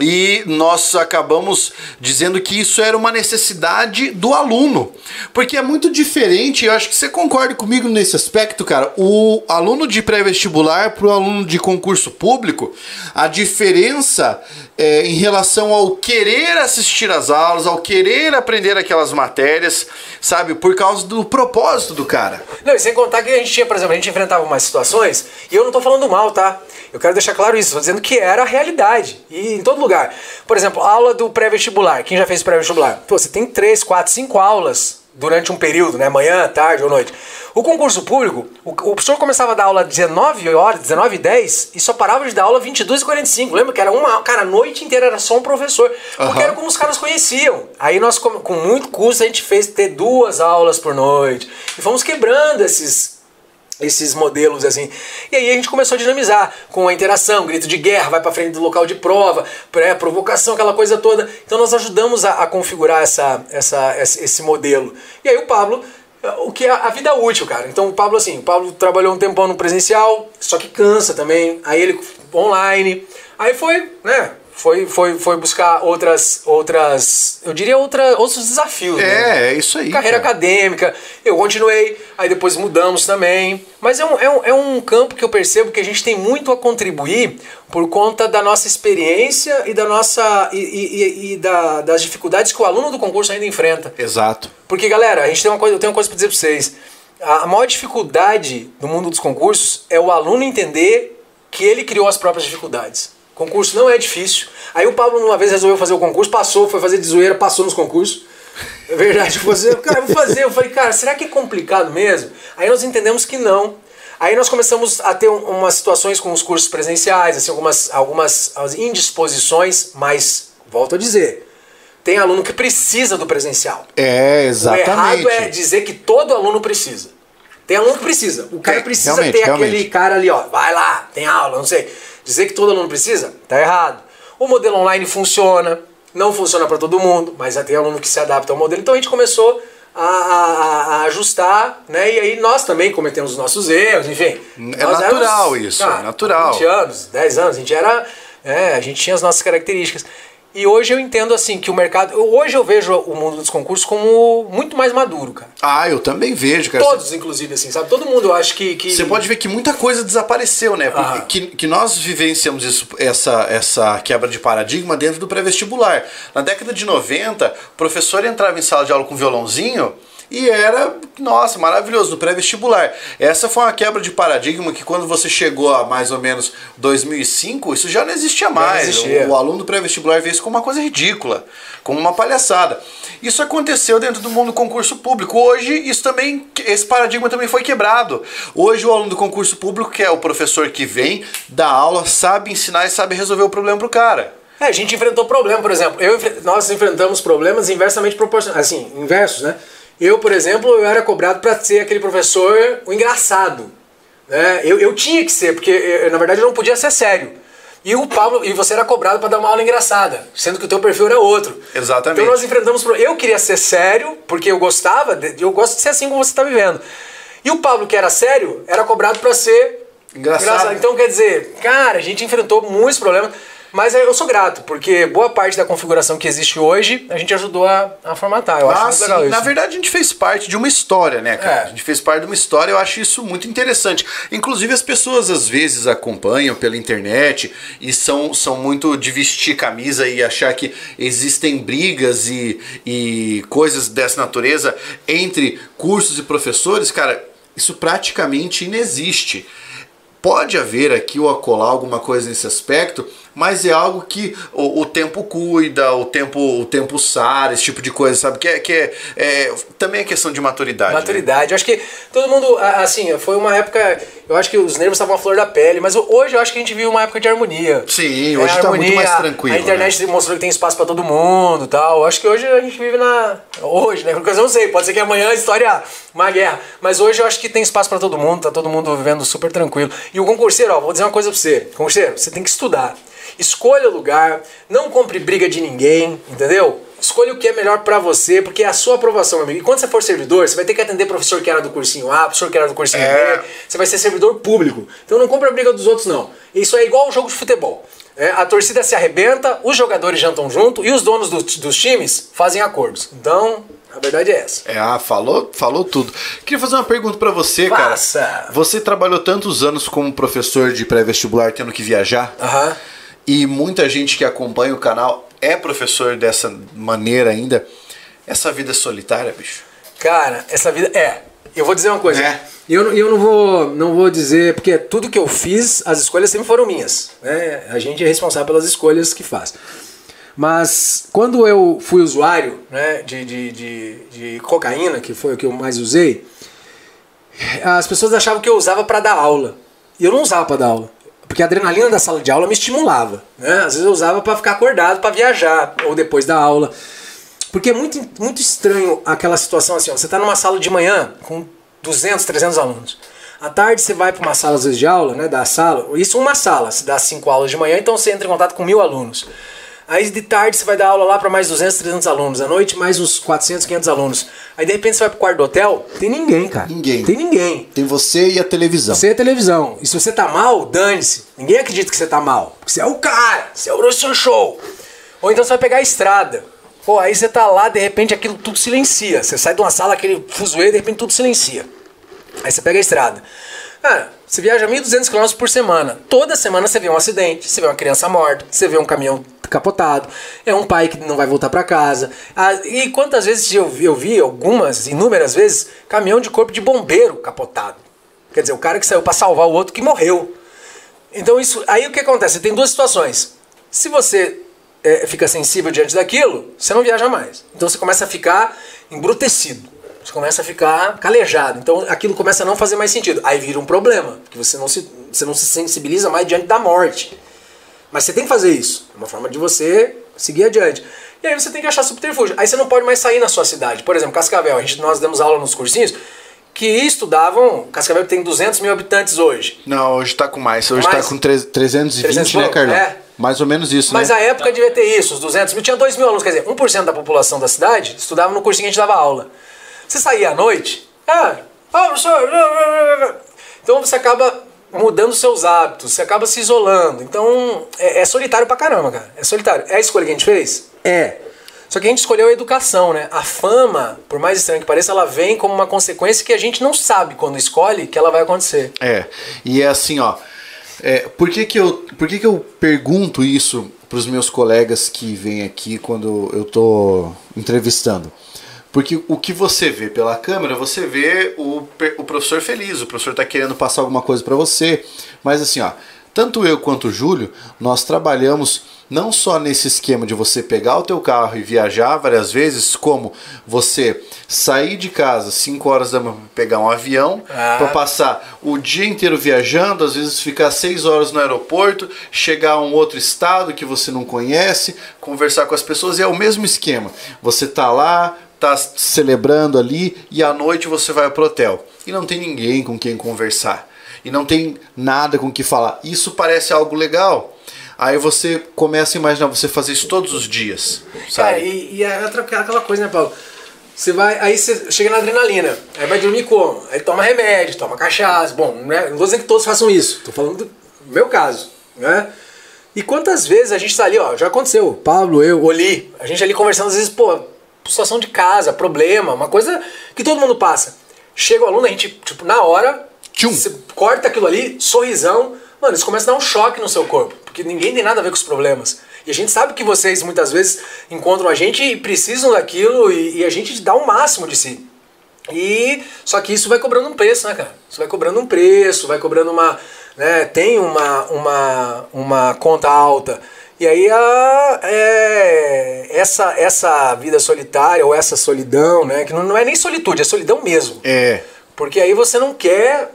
E nós acabamos dizendo que isso era uma necessidade do aluno. Porque é muito diferente, eu acho que você concorda comigo nesse aspecto, cara. O aluno de pré-vestibular para o aluno de concurso público, a diferença é, em relação ao querer assistir às aulas, ao querer aprender aquelas matérias, sabe? Por causa do propósito do cara. Não, e sem contar que a gente tinha, por exemplo, a gente enfrentava umas situações, e eu não tô falando mal, tá? Eu quero deixar claro isso, tô dizendo que era a realidade. E em todo lugar. Por exemplo, aula do pré-vestibular. Quem já fez pré-vestibular? Pô, você tem três, quatro, cinco aulas durante um período, né? Manhã, tarde ou noite. O concurso público, o, o professor começava a dar aula às 19 horas, 19 e 10 e só parava de dar aula 22 e 45. Lembra que era uma. Cara, a noite inteira era só um professor. Porque Aham. era como os caras conheciam. Aí nós, com, com muito custo, a gente fez ter duas aulas por noite. E fomos quebrando esses esses modelos assim. E aí a gente começou a dinamizar com a interação, grito de guerra, vai para frente do local de prova, pré provocação, aquela coisa toda. Então nós ajudamos a, a configurar essa, essa, esse modelo. E aí o Pablo, o que é a vida útil, cara. Então o Pablo assim, o Pablo trabalhou um tempão no presencial, só que cansa também. Aí ele online. Aí foi, né? Foi, foi, foi buscar outras, outras, eu diria outra, outros desafios. né? É, é isso aí. carreira cara. acadêmica, eu continuei, aí depois mudamos também. Mas é um, é, um, é um campo que eu percebo que a gente tem muito a contribuir por conta da nossa experiência e da nossa e, e- e- da- das dificuldades que o aluno do concurso ainda enfrenta. Exato. Porque, galera, a gente tem uma coisa, eu tenho uma coisa pra dizer pra vocês. A a maior dificuldade do mundo dos concursos é o aluno entender que ele criou as próprias dificuldades. Concurso não é difícil. Aí o Pablo uma vez resolveu fazer o concurso, passou, foi fazer de zoeira, passou nos concursos. É verdade, você, cara, vou fazer. Eu falei, cara, será que é complicado mesmo? Aí nós entendemos que não. Aí nós começamos a ter um- umas situações com os cursos presenciais, assim, algumas, algumas indisposições, mas volto a dizer, tem aluno que precisa do presencial. É, O exatamente. errado é dizer que todo aluno precisa. Tem aluno que precisa. O cara Tem, precisa ter realmente. aquele cara ali, ó, vai lá, tem aula, não sei. Dizer que todo aluno precisa, tá errado. O modelo online funciona, não funciona para todo mundo, mas já tem aluno que se adapta ao modelo. Então a gente começou a, a- a ajustar, né? E aí nós também cometemos os nossos erros, enfim. É Nós natural isso, é natural. 20 anos, 10 anos, a gente era. é, a gente tinha as nossas características. E hoje eu entendo assim que o mercado. Hoje eu vejo o mundo dos concursos como muito mais maduro, cara. Ah, eu também vejo, cara. Todos, inclusive, assim, sabe? Todo mundo acho que. que... Você pode ver que muita coisa desapareceu, né? Porque Aham. que, que nós vivenciamos isso, essa, essa quebra de paradigma dentro do pré-vestibular. Na década de 90, o professor entrava em sala de aula com violãozinho e era, nossa, maravilhoso, no pré-vestibular. Essa foi uma quebra de paradigma que quando você chegou a mais ou menos 2005, isso já não existia mais. existia. O, o aluno do pré-vestibular vê isso como uma coisa ridícula, como uma palhaçada. Isso aconteceu dentro do mundo do concurso público. Hoje, isso também, esse paradigma também foi quebrado. Hoje, o aluno do concurso público, que é o professor que vem, dá aula, sabe ensinar e sabe resolver o problema pro cara. É, a gente enfrentou problema, por exemplo. Eu, nós enfrentamos problemas inversamente proporcionais. Assim, inversos, né? Eu, por exemplo, eu era cobrado para ser aquele professor o engraçado. Né? Eu, eu tinha que ser, porque eu, na verdade eu não podia ser sério. E o Pablo, e você era cobrado para dar uma aula engraçada, sendo que o teu perfil era outro. Exatamente. Então nós enfrentamos eu queria ser sério, porque eu gostava, de- eu gosto de ser assim como você está vivendo. E o Pablo que era sério, era cobrado para ser Engraçado. Então quer dizer, cara, a gente enfrentou muitos problemas, mas eu sou grato, porque boa parte da configuração que existe hoje, a gente ajudou a, a formatar. Eu acho Ah, muito sim. legal isso. Na verdade, a gente fez parte de uma história, né, cara? É. A gente fez parte de uma história, eu acho isso muito interessante. Inclusive, as pessoas às vezes acompanham pela internet e são, são muito de vestir camisa e achar que existem brigas e, e coisas dessa natureza entre cursos e professores. Cara, isso praticamente inexiste. Pode haver aqui ou acolá alguma coisa nesse aspecto, mas é algo que o, o tempo cuida, o tempo, o tempo sara, esse tipo de coisa, sabe? Que é, que é, é- também é questão de maturidade. né? Maturidade. Eu acho que todo mundo, assim, foi uma época. Eu acho que os nervos estavam à flor da pele, mas hoje eu acho que a gente vive uma época de harmonia. Sim, hoje tá muito mais tranquilo, A internet mostrou que tem espaço pra todo mundo e tal. Eu acho que hoje a gente vive na. Hoje, né? Porque eu não sei, pode ser que amanhã a história uma guerra. Mas hoje eu acho que tem espaço pra todo mundo, tá todo mundo vivendo super tranquilo. E o concurseiro, ó, vou dizer uma coisa pra você. Concurseiro, você tem que estudar. Escolha o lugar, não compre briga de ninguém, entendeu? Escolha o que é melhor pra você, porque é a sua aprovação, amigo. E quando você for servidor, você vai ter que atender professor que era do cursinho A, professor que era do cursinho É. B. Você vai ser servidor público. Então não compra a briga dos outros, não. Isso é igual ao jogo de futebol. É, a torcida se arrebenta, os jogadores jantam junto e os donos do- dos times fazem acordos. Então, a verdade é essa. É, ah, falou, falou tudo. Queria fazer uma pergunta pra você, Faça. cara. Você trabalhou tantos anos como professor de pré-vestibular, tendo que viajar, Aham. E muita gente que acompanha o canal é professor dessa maneira ainda. Essa vida é solitária, bicho. Cara, essa vida. É. Eu vou dizer uma coisa. É. Eu, não- eu não vou não vou dizer, porque tudo que eu fiz, as escolhas sempre foram minhas. Né? A gente é responsável pelas escolhas que faz. Mas quando eu fui usuário né, de, de, de, de cocaína, que foi o que eu mais usei, as pessoas achavam que eu usava para dar aula. E eu não usava para dar aula. Porque a adrenalina da sala de aula me estimulava. Né? Às vezes eu usava para ficar acordado, para viajar, ou depois da aula. Porque é muito, muito estranho aquela situação assim: ó, você está numa sala de manhã com 200, 300 alunos. À tarde você vai para uma sala às vezes de aula, né, da sala, isso uma sala, se dá cinco aulas de manhã, então você entra em contato com mil alunos. Aí de tarde você vai dar aula lá para mais 200, 300 alunos. À noite mais uns 400, 500 alunos. Aí de repente você vai pro quarto do hotel, tem ninguém, cara. Ninguém. Tem ninguém. Tem você e a televisão. Você é televisão. E se você tá mal, dane-se. Ninguém acredita que você tá mal. Porque você é o cara, você é o professor show. Ou então você vai pegar a estrada. Pô, aí você tá lá, de repente aquilo tudo silencia. Você sai de uma sala, aquele fuzuê, de repente tudo silencia. Aí você pega a estrada. Cara, você viaja 1.200 km por semana. Toda semana você vê um acidente, você vê uma criança morta, você vê um caminhão capotado, é um pai que não vai voltar para casa. Ah, e quantas vezes eu, eu vi, algumas, inúmeras vezes, caminhão de corpo de bombeiro capotado. Quer dizer, o cara que saiu para salvar o outro que morreu. Então isso, aí o que acontece? Tem duas situações. Se você é, fica sensível diante daquilo, você não viaja mais. Então você começa a ficar embrutecido. Você começa a ficar calejado. Então aquilo começa a não fazer mais sentido. Aí vira um problema, porque você não se, você não se sensibiliza mais diante da morte. Mas você tem que fazer isso. É uma forma de você seguir adiante. E aí você tem que achar subterfúgio. Aí você não pode mais sair na sua cidade. Por exemplo, Cascavel. A gente, nós demos aula nos cursinhos que estudavam. Cascavel tem 200 mil habitantes hoje. Não, hoje tá com mais. Hoje Mais? tá com tre- 320, 300 né, Carlão? É. Mais ou menos isso, Mas né? a época devia ter isso, os 200 mil. Tinha 2 mil alunos, quer dizer, 1% da população da cidade estudava no cursinho que a gente dava aula. Você saía à noite, ah, ah, professor. Então você acaba mudando seus hábitos, você acaba se isolando. Então é, é solitário pra caramba, cara. É solitário. É a escolha que a gente fez? É. Só que a gente escolheu a educação, né? A fama, por mais estranho que pareça, ela vem como uma consequência que a gente não sabe quando escolhe que ela vai acontecer. É. E é assim, ó. é, por que, que, eu, por que, que eu pergunto isso pros meus colegas que vêm aqui quando eu tô entrevistando? Porque o que você vê pela câmera, você vê o, o professor feliz, o professor tá querendo passar alguma coisa para você. Mas assim, ó, tanto eu quanto o Júlio, nós trabalhamos não só nesse esquema de você pegar o teu carro e viajar várias vezes, como você sair de casa 5 horas da manhã pegar um avião, Ah. para passar o dia inteiro viajando, às vezes ficar 6 horas no aeroporto, chegar a um outro estado que você não conhece, conversar com as pessoas, e é o mesmo esquema. Você tá lá, tá celebrando ali e à noite você vai pro hotel. E não tem ninguém com quem conversar. E não tem nada com que falar. Isso parece algo legal. Aí você começa a imaginar você fazer isso todos os dias, sabe? e, e é aquela coisa, né, Paulo? Você vai, aí você chega na adrenalina, aí vai dormir como? Aí toma remédio, toma cachaça. Bom, né? não vou dizer que todos façam isso, tô falando do meu caso, né? E quantas vezes a gente tá ali, ó, já aconteceu, Pablo, eu, Oli, a gente ali conversando, às vezes, pô, situação de casa, problema, uma coisa que todo mundo passa. Chega o aluno, a gente, tipo, na hora, Tchum. você corta aquilo ali, sorrisão, mano, isso começa a dar um choque no seu corpo, porque ninguém tem nada a ver com os problemas. E a gente sabe que vocês muitas vezes encontram a gente e precisam daquilo e, e a gente dá o máximo de si. E só que isso vai cobrando um preço, né, cara? Isso vai cobrando um preço, vai cobrando uma, né, tem uma uma, uma conta alta. E aí a, é, essa essa vida solitária ou essa solidão, né, que não, não é nem solitude, é solidão mesmo. É. Porque aí você não quer.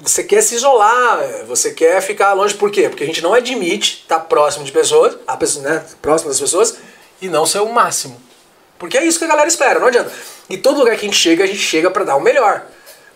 Você quer se isolar, você quer ficar longe. Por quê? Porque a gente não admite estar próximo de pessoas, a pessoa, né, próximo das pessoas, e não ser o máximo. Porque é isso que a galera espera, não adianta. E todo lugar que a gente chega, a gente chega para dar o melhor.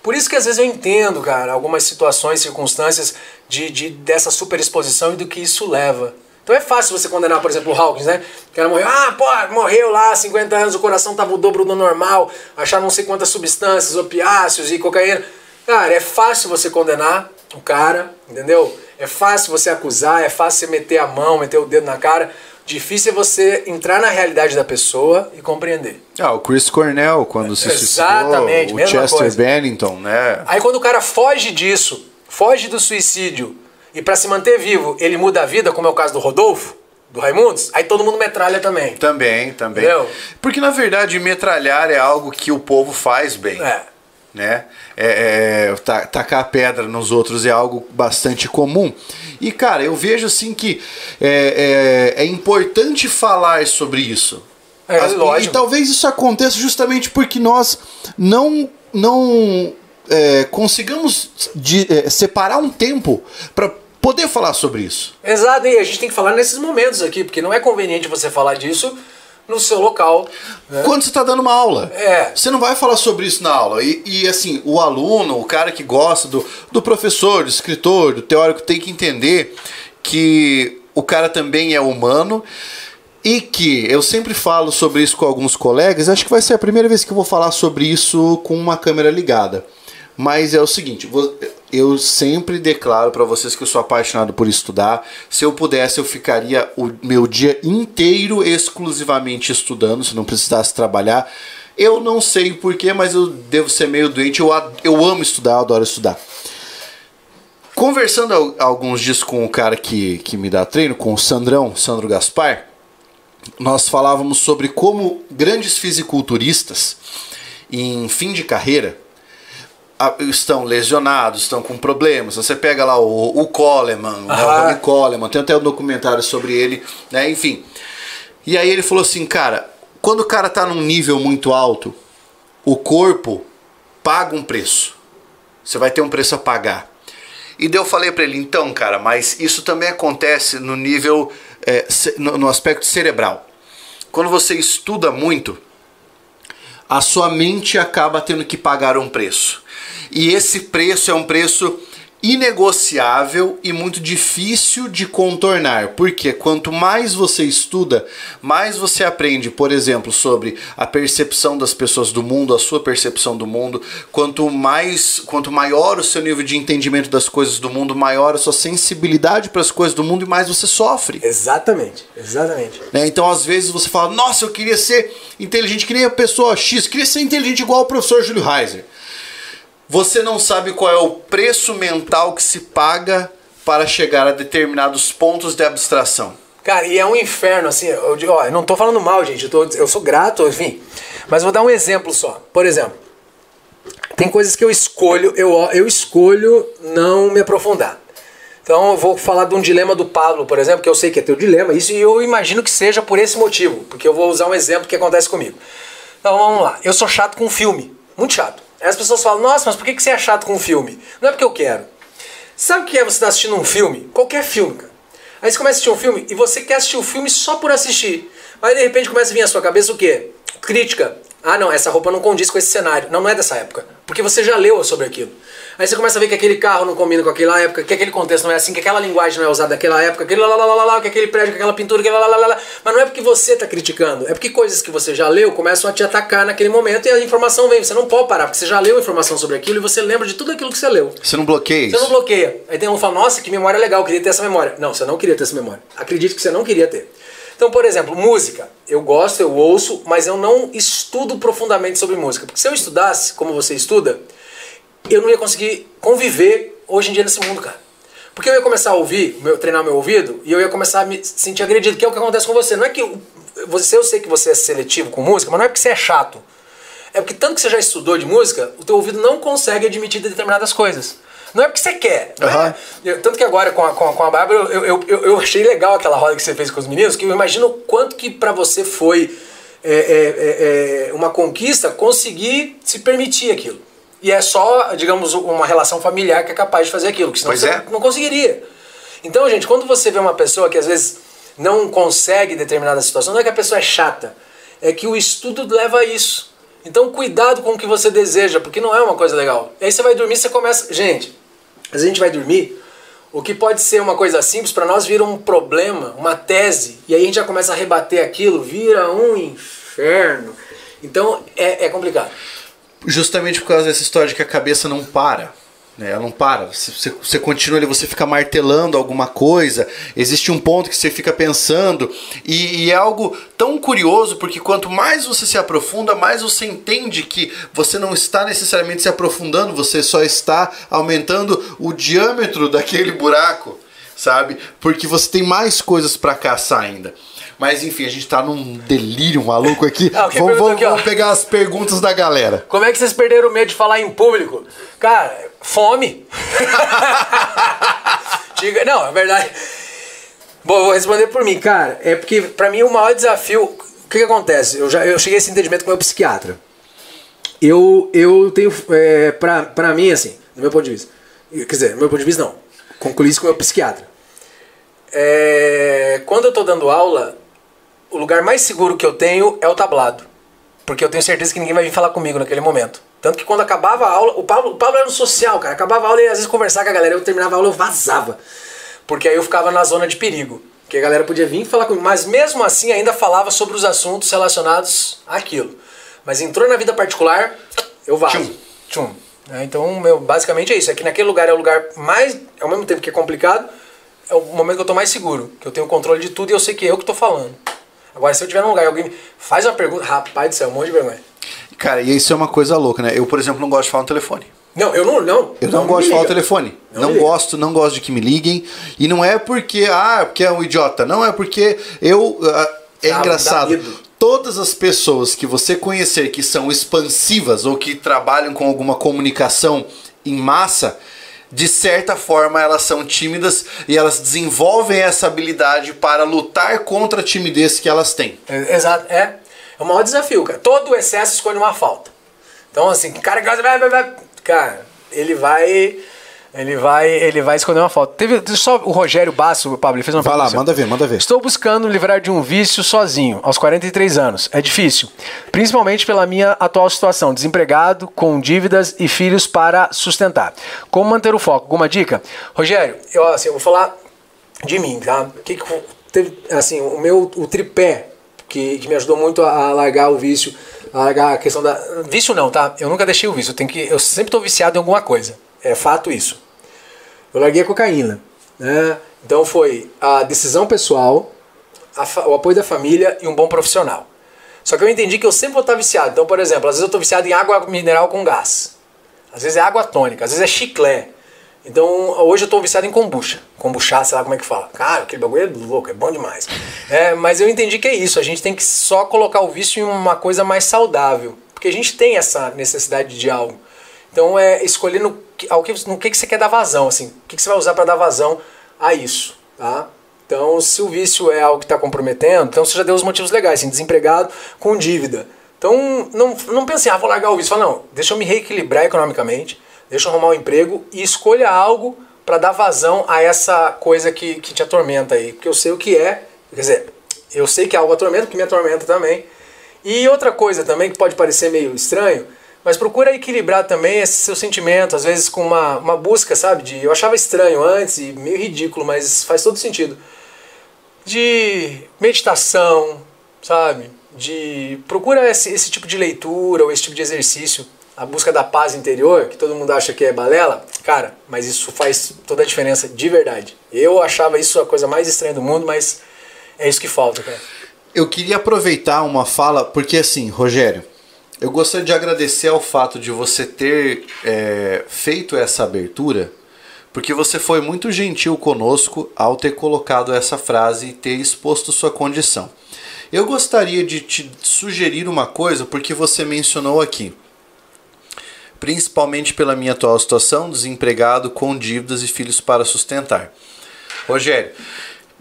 Por isso que às vezes eu entendo, cara, algumas situações, circunstâncias de, de dessa superexposição e do que isso leva. Então é fácil você condenar, por exemplo, o Hawkins, né? O cara morreu, ah, pô, morreu lá, 50 anos, o coração tava o dobro do normal, achar não sei quantas substâncias, opiáceos e cocaína. Cara, é fácil você condenar o cara, entendeu? É fácil você acusar, é fácil você meter a mão, meter o dedo na cara. Difícil é você entrar na realidade da pessoa e compreender. Ah, o Chris Cornell, quando se suicidou, Exatamente, o mesma Chester coisa. Bennington, né? Aí quando o cara foge disso, foge do suicídio e pra se manter vivo, ele muda a vida, como é o caso do Rodolfo, do Raimundos, aí todo mundo metralha também. Também, também. Entendeu? Porque na verdade metralhar é algo que o povo faz bem. É. né? É, é, ta- tacar pedra nos outros é algo bastante comum. E, cara, eu vejo assim que é, é, é importante falar sobre isso. É, As- lógico. E talvez isso aconteça justamente porque nós não, não é, consigamos de- é, separar um tempo para poder falar sobre isso. Exato, e a gente tem que falar nesses momentos aqui, porque não é conveniente você falar disso no seu local. né? Quando você está dando uma aula. É. Você não vai falar sobre isso na aula. E, e, assim, o aluno, o cara que gosta do, do professor, do escritor, do teórico, tem que entender que o cara também é humano. E que eu sempre falo sobre isso com alguns colegas, acho que vai ser a primeira vez que eu vou falar sobre isso com uma câmera ligada. Mas é o seguinte, eu sempre declaro para vocês que eu sou apaixonado por estudar. Se eu pudesse, eu ficaria o meu dia inteiro exclusivamente estudando, se não precisasse trabalhar. Eu não sei porquê, mas eu devo ser meio doente. Eu, eu amo estudar, eu adoro estudar. Conversando al- alguns dias com o cara que, que me dá treino, com o Sandrão, Sandro Gaspar, nós falávamos sobre como grandes fisiculturistas em fim de carreira estão lesionados, estão com problemas. Você pega lá o, o Coleman, né, o. Ronnie Coleman, tem até um documentário sobre ele, né? Enfim. E aí ele falou assim, cara, quando o cara tá num nível muito alto, o corpo paga um preço. Você vai ter um preço a pagar. E daí eu falei pra ele, então, cara, mas isso também acontece no nível, é, no, no aspecto cerebral. Quando você estuda muito, a sua mente acaba tendo que pagar um preço. E esse preço é um preço inegociável e muito difícil de contornar, porque quanto mais você estuda, mais você aprende, por exemplo, sobre a percepção das pessoas do mundo, a sua percepção do mundo, quanto mais, quanto maior o seu nível de entendimento das coisas do mundo, maior a sua sensibilidade para as coisas do mundo e mais você sofre. Exatamente, exatamente. Né? Então, às vezes, você fala, nossa, eu queria ser inteligente que nem a pessoa X, queria ser inteligente igual o professor Júlio Heiser. Você não sabe qual é o preço mental que se paga para chegar a determinados pontos de abstração. Cara, e é um inferno, assim, eu, digo, ó, eu não tô falando mal, gente, eu, tô- eu sou grato, enfim. Mas vou dar um exemplo só. Por exemplo, tem coisas que eu escolho, eu, eu escolho não me aprofundar. Então eu vou falar de um dilema do Pablo, por exemplo, que eu sei que é teu dilema, isso e eu imagino que seja por esse motivo, porque eu vou usar um exemplo que acontece comigo. Então vamos lá, eu sou chato com filme, muito chato. As pessoas falam, nossa, mas por que você é chato com filme? Não é porque eu quero. Sabe o que é você estar assistindo um filme? Qualquer filme, cara. Aí você começa a assistir um filme e você quer assistir o filme só por assistir. Aí de repente começa a vir à sua cabeça o quê? Crítica. Ah, não, essa roupa não condiz com esse cenário. Não, não é dessa época. Porque você já leu sobre aquilo. Aí você começa a ver que aquele carro não combina com aquela época, que aquele contexto não é assim, que aquela linguagem não é usada naquela época, aquele lá, lá, lá, que aquele prédio, que aquela pintura, que lá, lá, lá. Mas não é porque você está criticando, é porque coisas que você já leu começam a te atacar naquele momento e a informação vem. Você não pode parar, porque você já leu informação sobre aquilo e você lembra de tudo aquilo que você leu. Você não bloqueia Você não bloqueia. Aí tem um que fala, nossa, que memória legal, eu queria ter essa memória. Não, você não queria ter essa memória. Acredite que você não queria ter. Então, por exemplo, música. Eu gosto, eu ouço, mas eu não estudo profundamente sobre música. Porque se eu estudasse, como você estuda, eu não ia conseguir conviver hoje em dia nesse mundo, cara. Porque eu ia começar a ouvir, meu, treinar meu ouvido, e eu ia começar a me sentir agredido, que é o que acontece com você. Não é que eu- você, eu sei que você é seletivo com música, mas não é porque você é chato. É porque tanto que você já estudou de música, o teu ouvido não consegue admitir determinadas coisas. Não é porque você quer. É? Eu- tanto que agora com a, com a, com a Bárbara, eu, eu, eu, eu achei legal aquela roda que você fez com os meninos, que eu imagino o quanto que pra você foi é, é, é, é, uma conquista conseguir se permitir aquilo. E é só, digamos, uma relação familiar que é capaz de fazer aquilo, que senão Pois você é. não conseguiria. Então, gente, quando você vê uma pessoa que às vezes não consegue determinada situação, não é que a pessoa é chata, é que o estudo leva a isso. Então, cuidado com o que você deseja, porque não é uma coisa legal. E aí você vai dormir, você começa. Gente, às vezes a gente vai dormir, o que pode ser uma coisa simples, para nós vira um problema, uma tese, e aí a gente já começa a rebater aquilo, vira um inferno. Então, é, é complicado. Justamente por causa dessa história de que a cabeça não para. Né? Ela não para. Você, você- continua ali, você fica martelando alguma coisa. Existe um ponto que você fica pensando. E, e é algo tão curioso, porque quanto mais você se aprofunda, mais você entende que você não está necessariamente se aprofundando, você só está aumentando o diâmetro daquele buraco, sabe? Porque você tem mais coisas para caçar ainda. Mas enfim, a gente tá num delírio maluco aqui. Ah, vamos vamos- aqui, vamos pegar as perguntas da galera. Como é que vocês perderam o medo de falar em público? Cara, fome. [laughs] Diga, não, é verdade. Bom, vou responder por mim, cara. É porque pra mim o maior desafio. O que, que acontece? Eu já eu cheguei a esse entendimento com o meu psiquiatra. Eu, eu tenho. É, pra, pra mim, assim, do meu ponto de vista. Quer dizer, do meu ponto de vista, não. Concluí isso com o meu psiquiatra. É, quando eu tô dando aula, o lugar mais seguro que eu tenho é o tablado. Porque eu tenho certeza que ninguém vai vir falar comigo naquele momento. Tanto que quando acabava a aula, o Pablo, o Pablo era no social, cara. Acabava a aula e às vezes conversar com a galera. Eu terminava a aula, eu vazava. Porque aí eu ficava na zona de perigo. Porque a galera podia vir falar comigo. Mas mesmo assim ainda falava sobre os assuntos relacionados àquilo. Mas entrou na vida particular, eu vazo. Tchum. Tchum. É, Então, meu, basicamente é isso. É que naquele lugar é o lugar mais. Ao mesmo tempo que é complicado, é o momento que eu tô mais seguro. Que eu tenho controle de tudo e eu sei que é eu que tô falando. Agora, se eu estiver num lugar e alguém me faz uma pergunta, rapaz do céu, um monte de vergonha. Cara, e isso é uma coisa louca, né? Eu, por exemplo, não gosto de falar no telefone. Não, eu não. não Eu não, me gosto de falar no telefone. Não Não, gosto, não gosto de que me liguem. E não é porque, ah, porque é um idiota. Não, é porque eu. ah, é dá engraçado. Todas as pessoas que você conhecer que são expansivas ou que trabalham com alguma comunicação em massa, de certa forma elas são tímidas e elas desenvolvem essa habilidade para lutar contra a timidez que elas têm. É, Exato, é. É o maior desafio, cara. Todo excesso esconde uma falta. Então, assim, cara vai. Cara, ele vai. Ele vai, ele vai esconder uma falta. Teve só o Rogério Basso, Pablo, ele fez uma Vai lá, manda ver, manda ver. Estou buscando me livrar de um vício sozinho, aos 43 anos. É difícil, principalmente pela minha atual situação, desempregado, com dívidas e filhos para sustentar. Como manter o foco? Alguma dica? Rogério, eu assim, eu vou falar de mim, tá? O que que teve, assim, o meu o tripé que, que me ajudou muito a, a largar o vício, a largar a questão da vício não, tá? Eu nunca deixei o vício, eu tenho que eu sempre estou viciado em alguma coisa. É fato isso. Eu larguei a cocaína, né? Então foi a decisão pessoal, a o apoio da família e um bom profissional. Só que eu entendi que eu sempre vou estar viciado. Então, por exemplo, às vezes eu estou viciado em água mineral com gás. Às vezes é água tônica, às vezes é chiclé. Então, hoje eu estou viciado em kombucha. Kombucha, sei lá como é que fala. Cara, aquele bagulho é louco, é bom demais. É, mas eu entendi que é isso. A gente tem que só colocar o vício em uma coisa mais saudável. Porque a gente tem essa necessidade de algo. Então, é que- ao que, no que, que você quer dar vazão. Assim, o que, que você vai usar para dar vazão a isso. Tá? Então, se o vício é algo que está comprometendo, então você já deu os motivos legais, assim, desempregado com dívida. Então, não, não pense, ah, vou largar o vício. Fala, não, deixa eu me reequilibrar economicamente, deixa eu arrumar um emprego e escolha algo para dar vazão a essa coisa que, que te atormenta aí. Porque eu sei o que é, quer dizer, eu sei que é algo atormenta, que me atormenta também. E outra coisa também que pode parecer meio estranho, mas procura equilibrar também esse seu sentimento, às vezes com uma, uma busca, sabe? De, eu achava estranho antes e meio ridículo, mas faz todo sentido. De meditação, sabe? De procura esse, esse tipo de leitura ou esse tipo de exercício, a busca da paz interior, que todo mundo acha que é balela, cara, mas isso faz toda a diferença de verdade. Eu achava isso a coisa mais estranha do mundo, mas é isso que falta, cara. Eu queria aproveitar uma fala, porque assim, Rogério, eu gostaria de agradecer ao fato de você ter é, feito essa abertura, porque você foi muito gentil conosco ao ter colocado essa frase e ter exposto sua condição. Eu gostaria de te sugerir uma coisa, porque você mencionou aqui, principalmente pela minha atual situação, desempregado, com dívidas e filhos para sustentar. Rogério,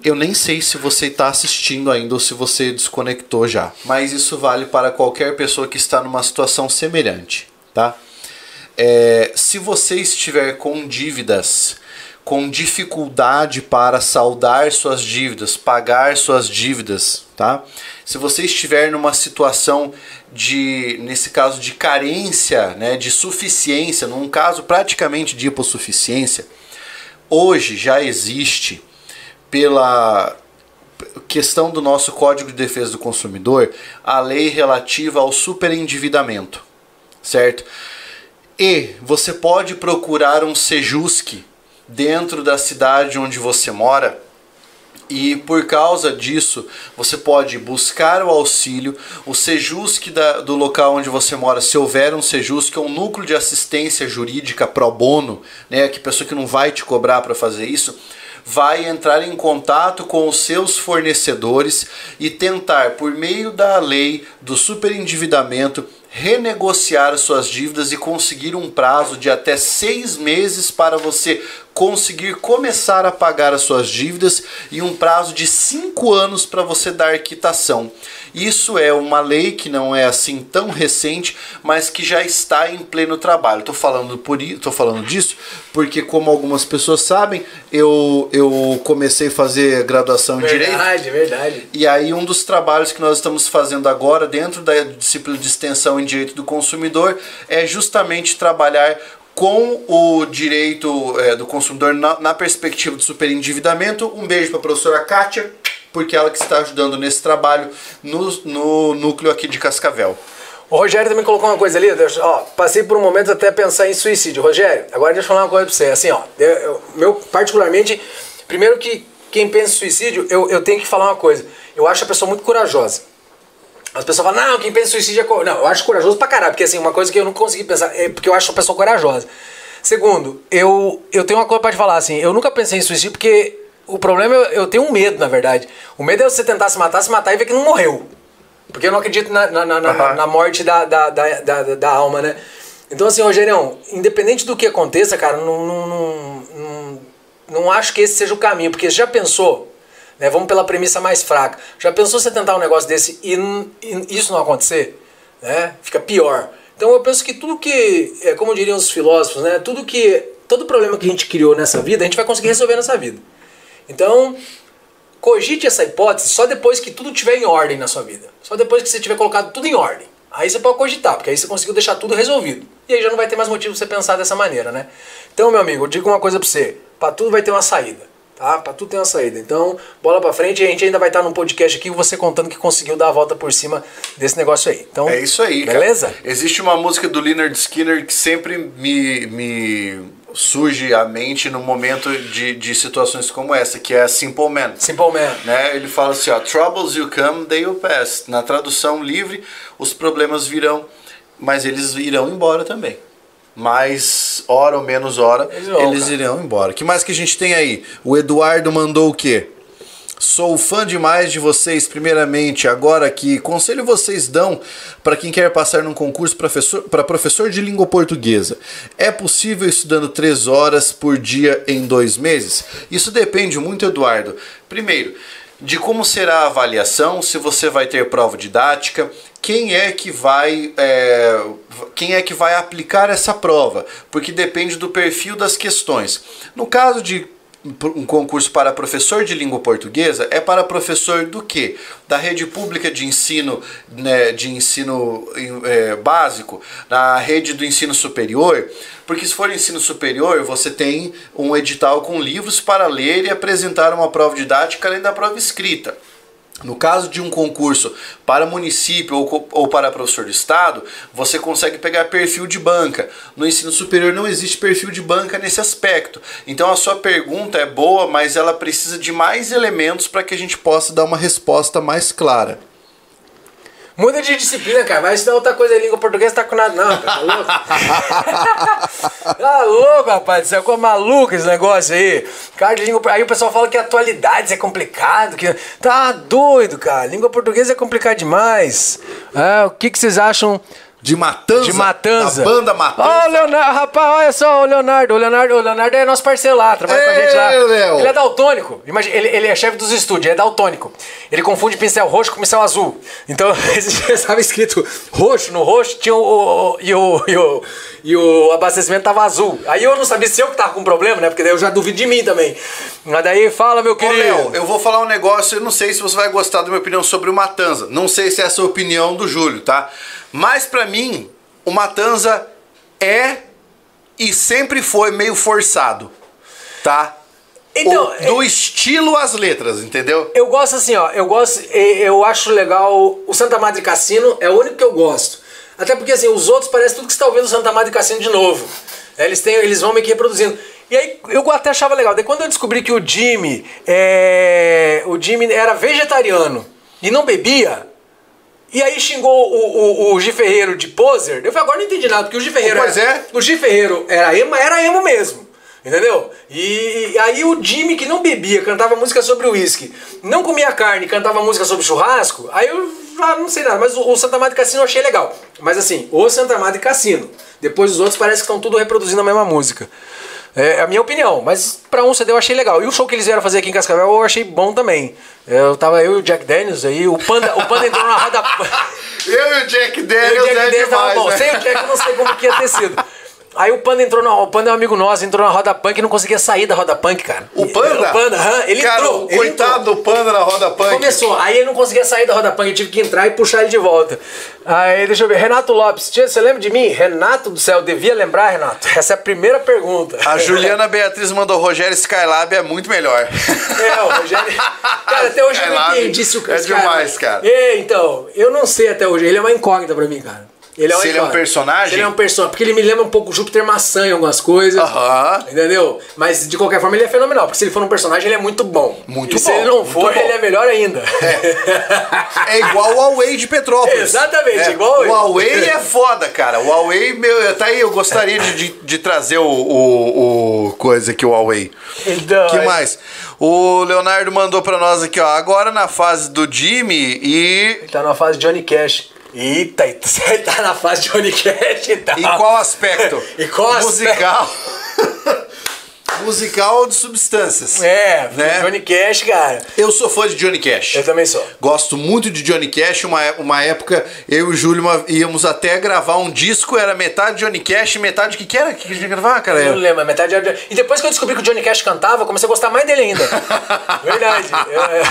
eu nem sei se você está assistindo ainda ou se você desconectou já, mas isso vale para qualquer pessoa que está numa situação semelhante, tá? É, se você estiver com dívidas, com dificuldade para saldar suas dívidas, pagar suas dívidas, tá? Se você estiver numa situação de, nesse caso, de carência, né, de suficiência, num caso praticamente de hipossuficiência, hoje já existe pela questão do nosso Código de Defesa do Consumidor a lei relativa ao superendividamento, certo? E você pode procurar um Sejusc dentro da cidade onde você mora e por causa disso você pode buscar o auxílio, o Sejusc da, do local onde você mora, se houver um Sejusc, é um núcleo de assistência jurídica pro bono, né, que pessoa que não vai te cobrar para fazer isso, vai entrar em contato com os seus fornecedores e tentar, por meio da lei do superendividamento, renegociar suas dívidas e conseguir um prazo de até seis meses para você conseguir começar a pagar as suas dívidas e um prazo de cinco anos para você dar quitação. Isso é uma lei que não é assim tão recente, mas que já está em pleno trabalho. Tô falando por tô falando disso porque como algumas pessoas sabem, eu, eu comecei a fazer graduação em Verdade, direito. verdade. E aí um dos trabalhos que nós estamos fazendo agora dentro da disciplina de extensão em direito do consumidor é justamente trabalhar com o direito é, do consumidor na, na perspectiva do superendividamento. Um beijo para a professora Kátia, porque ela que está ajudando nesse trabalho no, no núcleo aqui de Cascavel. O Rogério também colocou uma coisa ali, ó, passei por um momento até pensar em suicídio. Rogério, agora deixa eu falar uma coisa pra você. Assim, ó, eu- meu, particularmente, primeiro que quem pensa em suicídio, eu, eu tenho que falar uma coisa. Eu acho a pessoa muito corajosa. As pessoas falam, não, quem pensa em suicídio é. co-". Não, eu acho corajoso pra caralho, porque assim, uma coisa que eu não consegui pensar, é porque eu acho a pessoa corajosa. Segundo, eu, eu tenho uma coisa pra te falar, assim, eu nunca pensei em suicídio porque o problema é eu tenho um medo, na verdade. O medo é você tentar se matar, se matar e ver que não morreu. Porque eu não acredito na, na, na, na- Aham. na morte da, da, da, da, da alma, né? Então, assim, Rogerião, independente do que aconteça, cara, não, não, não, não, não acho que esse seja o caminho, porque você já pensou, né? Vamos pela premissa mais fraca. Já pensou você tentar um negócio desse e, e isso não acontecer? Né? Fica pior. Então eu penso que tudo que, é, como diriam os filósofos, né? Tudo que. Todo problema que a gente criou nessa vida, a gente vai conseguir resolver nessa vida. Então, cogite essa hipótese só depois que tudo estiver em ordem na sua vida. Só depois que você tiver colocado tudo em ordem. Aí você pode cogitar, porque aí você conseguiu deixar tudo resolvido. E aí já não vai ter mais motivo pra você pensar dessa maneira, né? Então, meu amigo, eu digo uma coisa pra você. Pra tudo vai ter uma saída, tá? Pra tudo tem uma saída. Então, bola pra frente. E a gente ainda vai estar num podcast aqui, você contando que conseguiu dar a volta por cima desse negócio aí. Então, É isso aí, cara. Beleza? Existe uma música do Leonard Skinner que sempre me, me surge à mente no momento de, de situações como essa, que é Simple Man. Simple Man. Né? Ele fala assim, ó, troubles you come, they will pass. Na tradução livre, os problemas virão, mas eles irão embora também. Mais hora ou menos hora, Eles eles, vão, cara. irão embora. que mais que a gente tem aí? O Eduardo mandou o quê? Sou fã demais de vocês, primeiramente. Agora que conselho vocês dão para quem quer passar num concurso para professor, de língua portuguesa? É possível estudando três horas por dia em dois meses? Isso depende muito, Eduardo. Primeiro, de como será a avaliação, se você vai ter prova didática, quem é que vai é, quem é que vai aplicar essa prova, porque depende do perfil das questões. No caso de um concurso para professor de língua portuguesa é para professor do que? Da rede pública de ensino, né, de ensino é, básico, na rede do ensino superior, porque se for ensino superior você tem um edital com livros para ler e apresentar uma prova didática além da prova escrita. No caso de um concurso para município ou, ou para professor de estado, você consegue pegar perfil de banca. No ensino superior não existe perfil de banca nesse aspecto. Então a sua pergunta é boa, mas ela precisa de mais elementos para que a gente possa dar uma resposta mais clara. Muda de disciplina, cara. Vai estudar outra coisa em língua portuguesa, tá com nada. Não, tá louco? [laughs] tá louco, rapaz. Você é ficou maluco esse negócio aí. Cara, de língua. Aí o pessoal fala que atualidades é complicado. Que... Tá doido, cara. Língua portuguesa é complicado demais. É, o que, que vocês acham De Matanza? de Matanza? Da banda Matanza. Ó, o Leonardo, rapaz, olha só o Leonardo. O Leonardo, o Leonardo é nosso parceiro lá, trabalha com a gente lá. Ei, Léo. Ele é daltônico. Imagina, ele, ele é chefe dos estúdios, é daltônico. Ele confunde pincel roxo com pincel azul. Então, [laughs] estava escrito roxo, no roxo tinha o, o- e, o, e, o, e o abastecimento tava azul. Aí eu não sabia se eu que tava com problema, né? Porque daí eu já duvido de mim também. Mas daí fala, meu Ô, querido. Léo, eu vou falar um negócio, eu não sei se você vai gostar da minha opinião sobre o Matanza. Não sei se é essa a opinião do Júlio, tá? Mas pra mim, o Matanza é e sempre foi meio forçado, tá? Então, O- do estilo às letras, entendeu? Eu gosto assim, ó. Eu gosto. Eu acho legal. O Santa Madre Cassino é o único que eu gosto. Até porque assim, os outros parece tudo que você está ouvindo o Santa Madre Cassino de novo. É, Eles, têm, eles vão meio que reproduzindo. E aí eu até achava legal. Daí quando eu descobri que o Jimmy. É, o Jimmy era vegetariano e não bebia. E aí xingou o, o, o Gi Ferreiro de poser. Eu falei, agora não entendi nada, porque o Gi Ferreiro Pois era, é. O Gi Ferreiro era emo, era emo mesmo. Entendeu? E, e aí o Jimmy, que não bebia, cantava música sobre uísque, não comia carne, cantava música sobre churrasco, aí eu já não sei nada, mas o, o Santa Madre Cassino eu achei legal. Mas assim, o Santa Madre Cassino, depois os outros parece que estão tudo reproduzindo a mesma música. É, é a minha opinião, mas pra um CD eu achei legal. E o show que eles vieram fazer aqui em Cascavel eu achei bom também. Eu tava eu e o Jack Daniels aí, o Panda, o Panda entrou na roda. [laughs] Eu e o Jack Eu e Daniels o Jack é Daniels tava demais, bom. né? Sem o Jack eu não sei como que ia ter sido. Aí o Panda entrou na. O Panda é um amigo nosso, entrou na roda punk e não conseguia sair da roda punk, cara. O Panda? O Panda, ele Cara, entrou. ele coitado entrou. do Panda na roda punk. Começou, aí ele não conseguia sair da roda punk, eu tive que entrar e puxar ele de volta. Aí, deixa eu ver, Renato Lopes, tia, você lembra de mim? Renato do céu, devia lembrar, Renato? Essa é a primeira pergunta. A Juliana Beatriz mandou Rogério Skylab é muito melhor. É, o Rogério. [laughs] Cara, até hoje eu não Skylab entendi se o é esse demais, cara. É, então, eu não sei até hoje. Ele é uma incógnita pra mim, cara. Ele é uma Se ele é um personagem? Se ele é um personagem. Porque ele me lembra um pouco Júpiter Maçã em algumas coisas. Aham. Entendeu? Mas de qualquer forma ele é fenomenal. Porque se ele for um personagem, ele é muito bom. Muito e se bom, ele não for, bom. ele é melhor ainda. É igual o Huawei de Petrópolis. Exatamente, É, igual O. Huawei é foda, cara. O Huawei, meu, tá aí, eu gostaria de, de, de trazer o, o, o coisa aqui, o Huawei. Então, que é- mais? O Leonardo mandou pra nós aqui, ó. Agora na fase do Jimmy e. Ele tá na fase Johnny Cash. Eita, ele tá na fase Johnny Cash então. Em qual aspecto? [laughs] Qual aspecto? Musical. [laughs] Musical de substâncias. É, Né? Johnny Cash, cara. Eu sou fã de Johnny Cash. Eu também sou. Gosto muito de Johnny Cash. Uma, uma época, eu e o Júlio uma- íamos até gravar um disco, era metade Johnny Cash, metade. O que, que era? Que a gente ia gravar, cara? Eu não lembro, metade era... E depois que eu descobri que o Johnny Cash cantava, eu comecei a gostar mais dele ainda. [laughs] Verdade. É.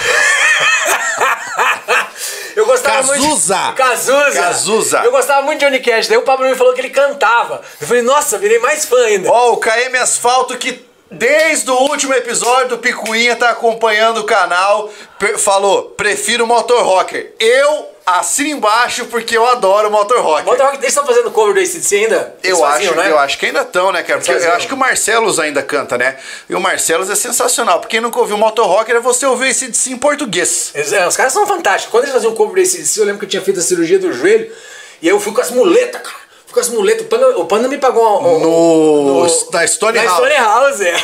Eu gostava Cazuza. muito. Cazuza. Cazuza. Eu gostava muito de Johnny Cash. Daí o Pablo me falou que ele cantava. Eu falei, nossa, virei mais fã ainda. Ó, o KM Asfalto que desde o último episódio do Picuinha tá acompanhando o canal, falou, prefiro Motor Rocker. Eu assino embaixo porque eu adoro Motor Rocker. Motor Rock, eles estão fazendo cover do ACDC ainda? Eles Eu faziam, acho, né? eu acho que ainda estão, né, cara? Porque eu acho que o Marcelos ainda canta, né? E o Marcelos é sensacional. Porque quem nunca ouviu Motor Rocker é você ouvir esse em português. É, os caras são fantásticos. Quando eles faziam cover do ACDC, eu lembro que eu tinha feito a cirurgia do joelho. E aí eu fui com as muletas, cara. Com as muletas. O Panda, o Panda me pagou um, um- No, na Stone na House. Stone House. é.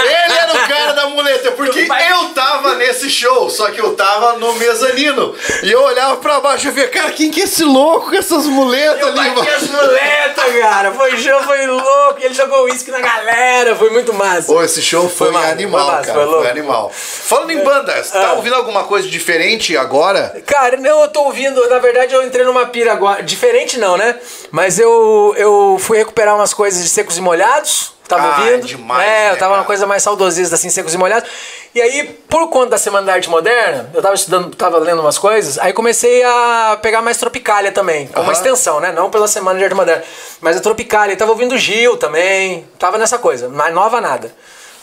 Ele era o cara da muleta, [laughs] porque Vai- eu tava nesse show, só que eu tava no mezanino. E eu olhava pra baixo e via, cara, quem que é esse louco com essas muletas Eu ali, mano? as muletas, cara. Foi show, foi louco. Ele jogou uísque na galera. Foi muito massa. Pô, esse show foi, Foi massa, animal, foi massa, cara. foi Foi, animal. Falando em bandas, tá Ah. ouvindo alguma coisa diferente agora? Cara, não, eu tô ouvindo. Na verdade, eu entrei numa pira agora. Diferente não, né? Mas eu, eu fui recuperar umas coisas de secos e molhados. Tava Ah, ouvindo. demais, É, né, eu tava cara? uma coisa mais saudosista, assim, secos e molhados. E aí, por conta da Semana da Arte Moderna, eu tava estudando, tava lendo umas coisas, aí comecei a pegar mais Tropicália também. Como uma Aham. extensão, né? Não pela Semana de Arte Moderna. Mas a Tropicália. Tava ouvindo Gil também. Tava nessa coisa. Mas nova nada.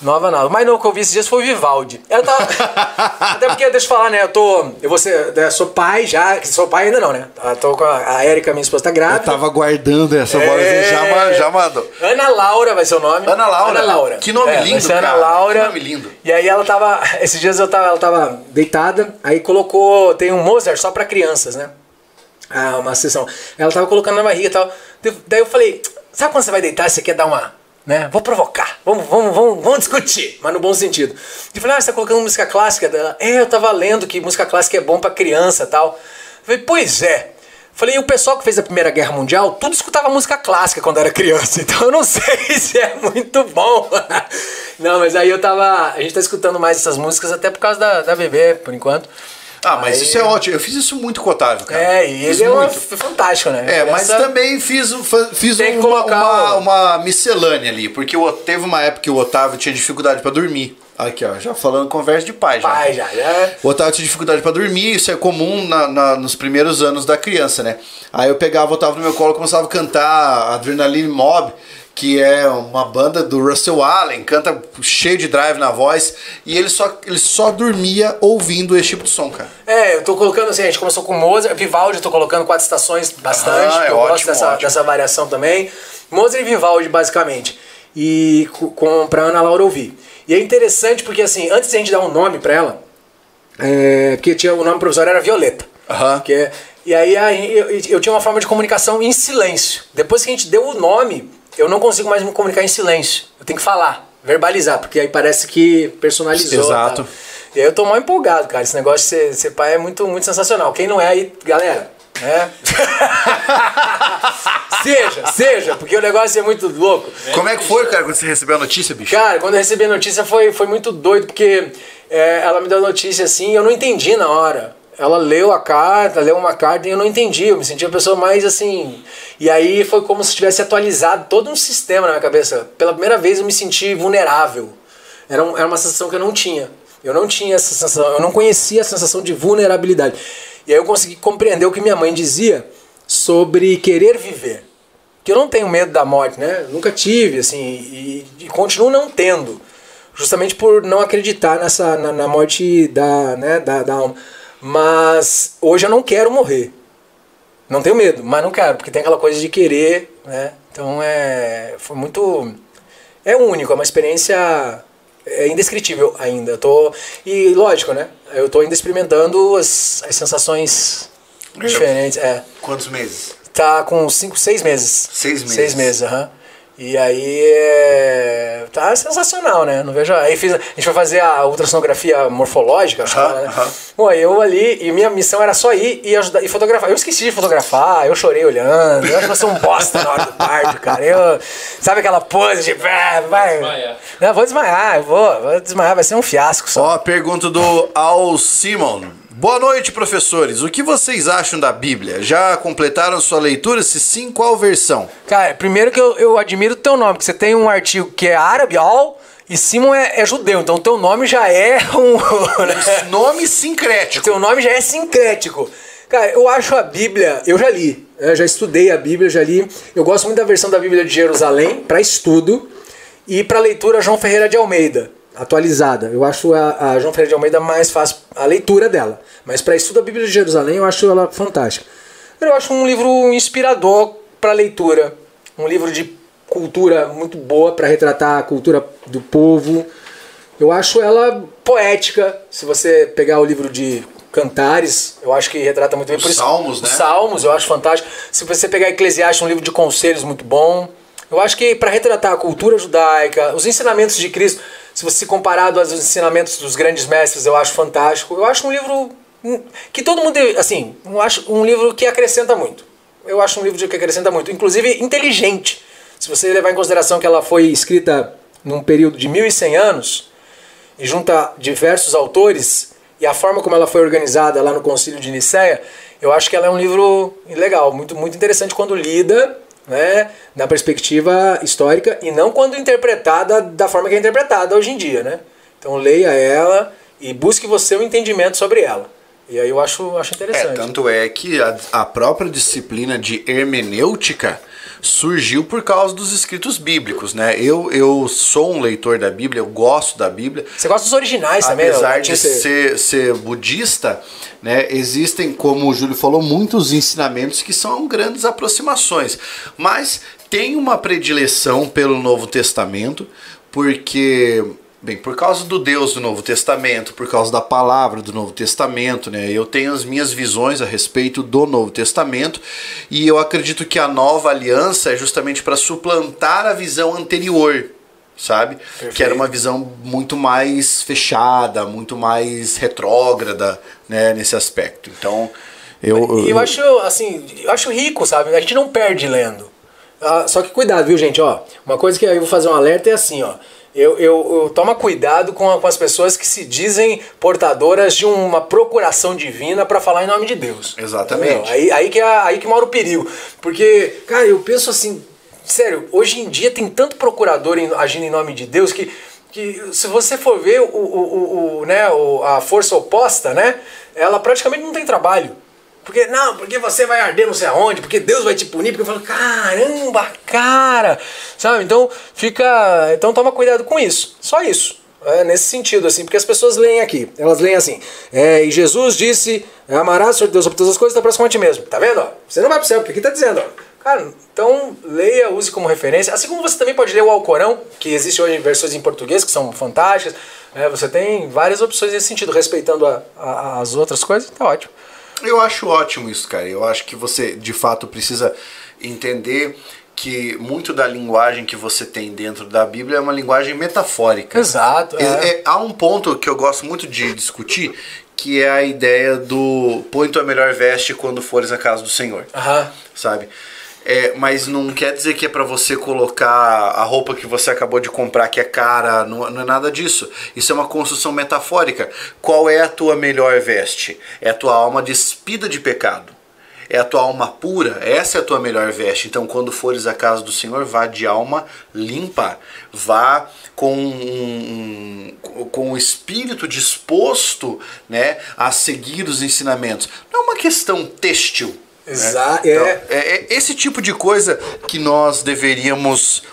Nova nada. O mais novo que eu vi esses dias foi o Vivaldi. Eu tava. [laughs] Até porque, deixa eu falar, né? Eu tô. Eu vou ser, eu sou pai já. Sou pai ainda não, né? Eu tô com a, a Erika, minha esposa, tá grávida. aguardando essa É. já, já mandou. Ana Laura vai ser o nome. Ana Laura. Ana Laura. Que nome É, lindo, ser Ana cara. Laura. Que nome lindo. E aí ela tava. Esses dias eu tava, ela tava deitada, aí colocou. Tem um Mozart só pra crianças, né? Ah, uma sessão. Ela tava colocando na barriga e tal. Daí eu falei, sabe quando você vai deitar você quer dar uma. Né? Vou provocar, vamos, vamos, vamos, vamos discutir, mas no bom sentido. Eu falei, ah, você tá colocando música clássica? Dela, é, eu tava lendo que música clássica é bom pra criança e tal. Eu falei, pois é. Falei, e o pessoal que fez a Primeira Guerra Mundial, tudo escutava música clássica quando era criança, [laughs] então eu não sei [laughs] se é muito bom. não, mas aí eu tava. A gente tá escutando mais essas músicas até por causa da, da bebê, por enquanto. Ah, mas Aí- isso é ótimo. Eu fiz isso muito com o Otávio, cara. É, e Fiz ele é muito. fantástico, né? É, mas Essa- também fiz, fiz uma, colocar uma, uma miscelânea ali, porque teve uma época que o Otávio tinha dificuldade pra dormir. Aqui, ó, já falando conversa de pai já. Pai já, já. O Otávio tinha dificuldade pra dormir, isso é comum na- na- nos primeiros anos da criança, né? Aí eu pegava o Otávio no meu colo e começava a cantar Adrenaline Mob, que é uma banda do Russell Allen, canta cheio de drive na voz, e ele só, ele só dormia ouvindo esse tipo de som, cara. É, eu tô colocando assim, a gente começou com Mozart, Vivaldi, eu tô colocando quatro estações bastante, Ah, é eu gosto ótimo, dessa, ótimo. dessa variação também. Mozart e Vivaldi, basicamente. E co- com, pra Ana Laura ouvir. E é interessante porque, assim, antes de a gente dar um nome pra ela, é, porque tinha, o nome provisório era Violeta. Aham. Que é- e aí a- eu, eu tinha uma forma de comunicação em silêncio. Depois que a gente deu o nome, eu não consigo mais me comunicar em silêncio. Eu tenho que falar. verbalizar, porque aí parece que personalizou. Exato. tá? E aí eu tô mal empolgado, cara. Esse negócio de ser, ser pai é muito, muito sensacional. Quem não é aí, galera, né? [laughs] seja, seja, porque o negócio é muito louco. Como é que foi, cara, quando você recebeu a notícia, bicho? Cara, quando eu recebi a notícia foi, foi muito doido, porque é, ela me deu a notícia assim e eu não entendi na hora. Ela leu a carta, leu uma carta e eu não entendi. Eu me senti a pessoa mais assim. E aí foi como se tivesse atualizado todo um sistema na minha cabeça. Pela primeira vez eu me senti vulnerável. Era, um- era uma sensação que eu não tinha. Eu não tinha essa sensação, eu não conhecia a sensação de vulnerabilidade. E aí eu consegui compreender o que minha mãe dizia sobre querer viver. Que eu não tenho medo da morte, né? Nunca tive, assim, e, e continuo não tendo. Justamente por não acreditar nessa, na, na morte da, né, da, da alma. Mas hoje eu não quero morrer. Não tenho medo, mas não quero, porque tem aquela coisa de querer, né? Então é. Foi muito. É único, é uma experiência é indescritível ainda. Eu tô, e lógico, né? Eu tô ainda experimentando as, as sensações diferentes. É. Quantos meses? Tá com cinco, seis meses. Seis meses. Seis meses, aham. E aí é... tá sensacional, né? Não vejo. Aí fiz, a gente foi fazer a ultrassonografia morfológica, acho que Aham, fala, né? Bom, eu ali, e minha missão era só ir e ajudar e fotografar. Eu esqueci de fotografar, eu chorei olhando, eu acho que eu sou um bosta na hora do parto, cara. Eu, sabe aquela pose de. "Ah, vai. desmaiar. Não, vou desmaiar, eu vou, vou desmaiar, vai ser um fiasco só. Ó, pergunta do Al Simon. Boa noite, professores. O que vocês acham da Bíblia? Já completaram sua leitura? Se sim, qual versão? Cara, primeiro que eu, eu admiro o teu nome, porque você tem um artigo que é árabe, all, e Simon é, é judeu, então o teu nome já é [laughs] um. né? Nome sincrético. Teu nome já é sincrético. Cara, eu acho a Bíblia, eu já li, eu já estudei a Bíblia, já li. Eu gosto muito da versão da Bíblia de Jerusalém para estudo e para leitura João Ferreira de Almeida, atualizada. Eu acho a, a João Ferreira de Almeida mais fácil a leitura dela, mas para estudo a Bíblia de Jerusalém eu acho ela fantástica. Eu acho um livro inspirador para leitura, um livro de cultura muito boa para retratar a cultura do povo. Eu acho ela poética. Se você pegar o livro de Cantares, eu acho que retrata muito bem. Os Por isso- Salmos, os né? Salmos, eu acho fantástico. Se você pegar Eclesiastes, um livro de conselhos muito bom. Eu acho que para retratar a cultura judaica, os ensinamentos de Cristo, se você comparado aos ensinamentos dos grandes mestres, eu acho fantástico. Eu acho um livro hum, que todo mundo, assim, eu acho um livro que acrescenta muito. Eu acho um livro que acrescenta muito, inclusive inteligente. Se você levar em consideração que ela foi escrita num período de 1100 anos e junta diversos autores e a forma como ela foi organizada lá no Concílio de Nicéia, eu acho que ela é um livro legal, muito, muito interessante quando lida né, na perspectiva histórica e não quando interpretada da forma que é interpretada hoje em dia. Né? Então leia ela e busque você um entendimento sobre ela. E aí eu acho, acho É, interessante. tanto é que a, a própria disciplina de hermenêutica surgiu por causa dos escritos bíblicos, né? Eu, eu sou um leitor da Bíblia, eu gosto da Bíblia. Você gosta dos originais também, né? Apesar de esse- ser, ser budista, né, existem, como o Júlio falou, muitos ensinamentos que são grandes aproximações. Mas tem uma predileção pelo Novo Testamento, porque, bem, por causa do Deus do Novo Testamento, por causa da palavra do Novo Testamento, né, eu tenho as minhas visões a respeito do Novo Testamento e eu acredito que a nova aliança é justamente para suplantar a visão anterior sabe? Que era uma visão muito mais fechada, muito mais retrógrada, né, nesse aspecto. Então, eu, E eu acho, assim, eu acho rico, sabe? A gente não perde lendo. Ah, só que cuidado, viu, gente? Ó, uma coisa que eu vou fazer um alerta é assim, ó. Eu, eu, eu toma cuidado com, a- com as pessoas que se dizem portadoras de uma procuração divina para falar em nome de Deus. Exatamente. Aí, aí, que é, aí que mora o perigo. Porque, cara, eu penso assim, sério, hoje em dia tem tanto procurador em- agindo em nome de Deus que, que se você for ver o, o, o, o, né, a força oposta, né, ela praticamente não tem trabalho. Porque, não, porque você vai arder não sei aonde, porque Deus vai te punir, porque eu falo, caramba, cara, sabe? Então, fica, então toma cuidado com isso, só isso. É, nesse sentido, assim, porque as pessoas leem aqui, elas leem assim, é, e Jesus disse, amarás o Senhor Deus sobre todas as coisas, está próximo a ti mesmo, tá vendo? ó? Você não vai pro céu, porque aqui tá dizendo, ó. Cara, então leia, use como referência, assim como você também pode ler o Alcorão, que existe hoje em versões em português, que são fantásticas, né? você tem várias opções nesse sentido, respeitando a- a- as outras coisas, tá ótimo. Eu acho ótimo isso, cara. Eu acho que você, de fato, precisa entender que muito da linguagem que você tem dentro da Bíblia é uma linguagem metafórica. Exato. É- É. é- há um ponto que eu gosto muito de discutir, que é a ideia do põe tua melhor veste quando fores à casa do Senhor, Aham. sabe? É, mas não quer dizer que é pra você colocar a roupa que você acabou de comprar que é cara, não, não é nada disso. Isso é uma construção metafórica. Qual é a tua melhor veste? É a tua alma despida de pecado. É a tua alma pura, essa é a tua melhor veste. Então, quando fores à casa do Senhor, vá de alma limpa, vá com um, um- com o espírito disposto né, a seguir os ensinamentos. Não é uma questão têxtil. Né? Exato, Então, é. é, é esse tipo de coisa que nós deveríamos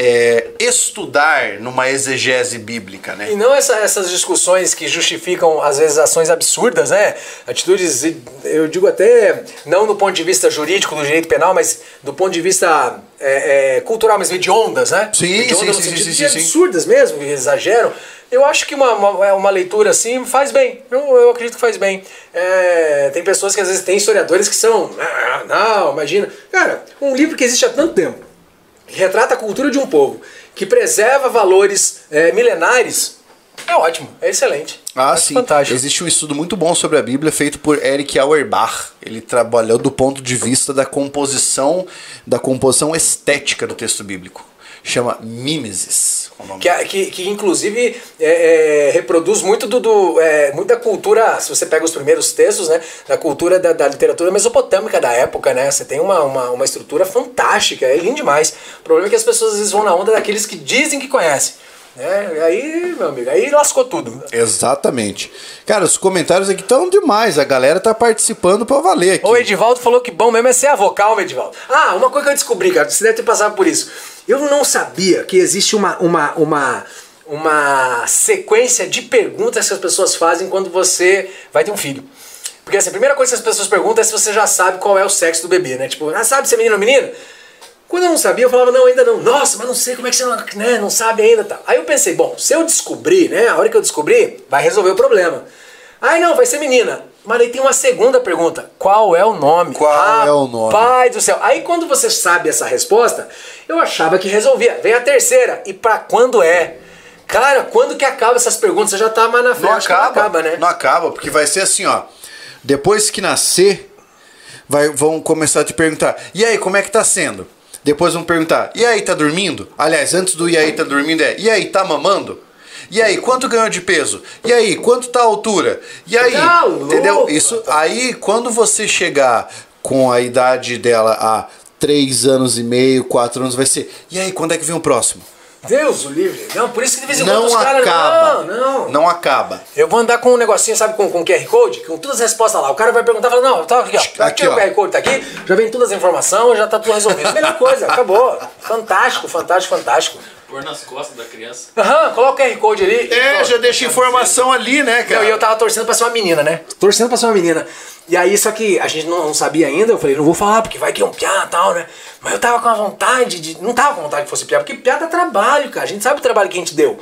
é, estudar numa exegese bíblica, né? E não essa- essas discussões que justificam, às vezes, ações absurdas, né? Atitudes, eu digo até, não do ponto de vista jurídico, do direito penal, mas do ponto de vista é, é, cultural, mas hediondas, né? Sim, sim, no sim, sim, de sim, sim. absurdas mesmo, que exageram. Eu acho que uma, uma, uma leitura assim faz bem. Eu, eu acredito que faz bem. É, tem pessoas que às vezes têm historiadores que são. "Ah, Não, imagina. Cara, um livro que existe há tanto tempo, que retrata a cultura de um povo, que preserva valores é, milenares, é ótimo, é excelente. Ah, É sim. Fantástico. Existe um estudo muito bom sobre a Bíblia feito por Eric Auerbach. Ele trabalhou do ponto de vista da composição, da composição estética do texto bíblico. Chama Mimesis. Que, que, que inclusive é, é, reproduz muito do, do, é, muito da cultura, se você pega os primeiros textos, né, da cultura da, da literatura mesopotâmica da época, né? Você tem uma, uma, uma estrutura fantástica, é lindo demais. O problema é que as pessoas às vezes vão na onda daqueles que dizem que conhecem. E aí, meu amigo, aí lascou tudo. Exatamente. Cara, os comentários aqui estão demais. A galera tá participando pra valer aqui. O Edivaldo falou que bom mesmo é ser a vocal, Edivaldo. Ah, uma coisa que eu descobri, cara, você deve ter passado por isso. Eu não sabia que existe uma, uma, uma, uma sequência de perguntas que as pessoas fazem quando você vai ter um filho. Porque assim, a primeira coisa que as pessoas perguntam é se você já sabe qual é o sexo do bebê, né? Tipo, ah, sabe se é menino ou menina? Quando eu não sabia, eu falava, não, ainda não. Nossa, mas não sei como é que você não, né, não sabe ainda. Tá. Aí eu pensei, bom, se eu descobrir, né, a hora que eu descobrir, vai resolver o problema. Aí não, vai ser menina. Mas aí tem uma segunda pergunta. Qual é o nome? Qual é o nome? Pai do céu. Aí quando você sabe essa resposta, eu achava que resolvia. Vem a terceira. E pra quando é? Cara, quando que acaba essas perguntas? Você já tá mais na frente. Não acaba, não acaba, né? Não acaba, porque vai ser assim, ó. Depois que nascer, vai, vão começar a te perguntar: e aí, como é que tá sendo? Depois vão perguntar: e aí, tá dormindo? Aliás, antes do e aí, tá dormindo é: e aí, tá mamando? E aí, quanto ganhou de peso? E aí, quanto tá a altura? E aí, Tá entendeu? Isso aí, quando você chegar com a idade dela a 3 anos e meio, 4 anos, vai ser: e aí, quando é que vem o próximo? Deus o livre. Não, por isso que de vez em quando os caras. acaba. Não, não. Não acaba. Eu vou andar com um negocinho, sabe, com, com QR Code, com todas as respostas lá. O cara vai perguntar, fala, não, tá aqui, ó. Aqui, Aqui, o ó. QR Code tá aqui, já vem todas as informações, já tá tudo resolvido. Melhor coisa, acabou. Fantástico, fantástico, fantástico. Pôr nas costas da criança. Aham, coloca o QR Code ali. É, já deixa informação ali, né, Não, cara? e eu tava torcendo pra ser uma menina, né? Torcendo pra ser uma menina. E aí, só que a gente não, não sabia ainda, eu falei, não vou falar, porque vai que é um piá e tal, né? Mas eu tava com a vontade de. Não tava com vontade que fosse piá, porque piá dá trabalho, cara. A gente sabe o trabalho que a gente deu.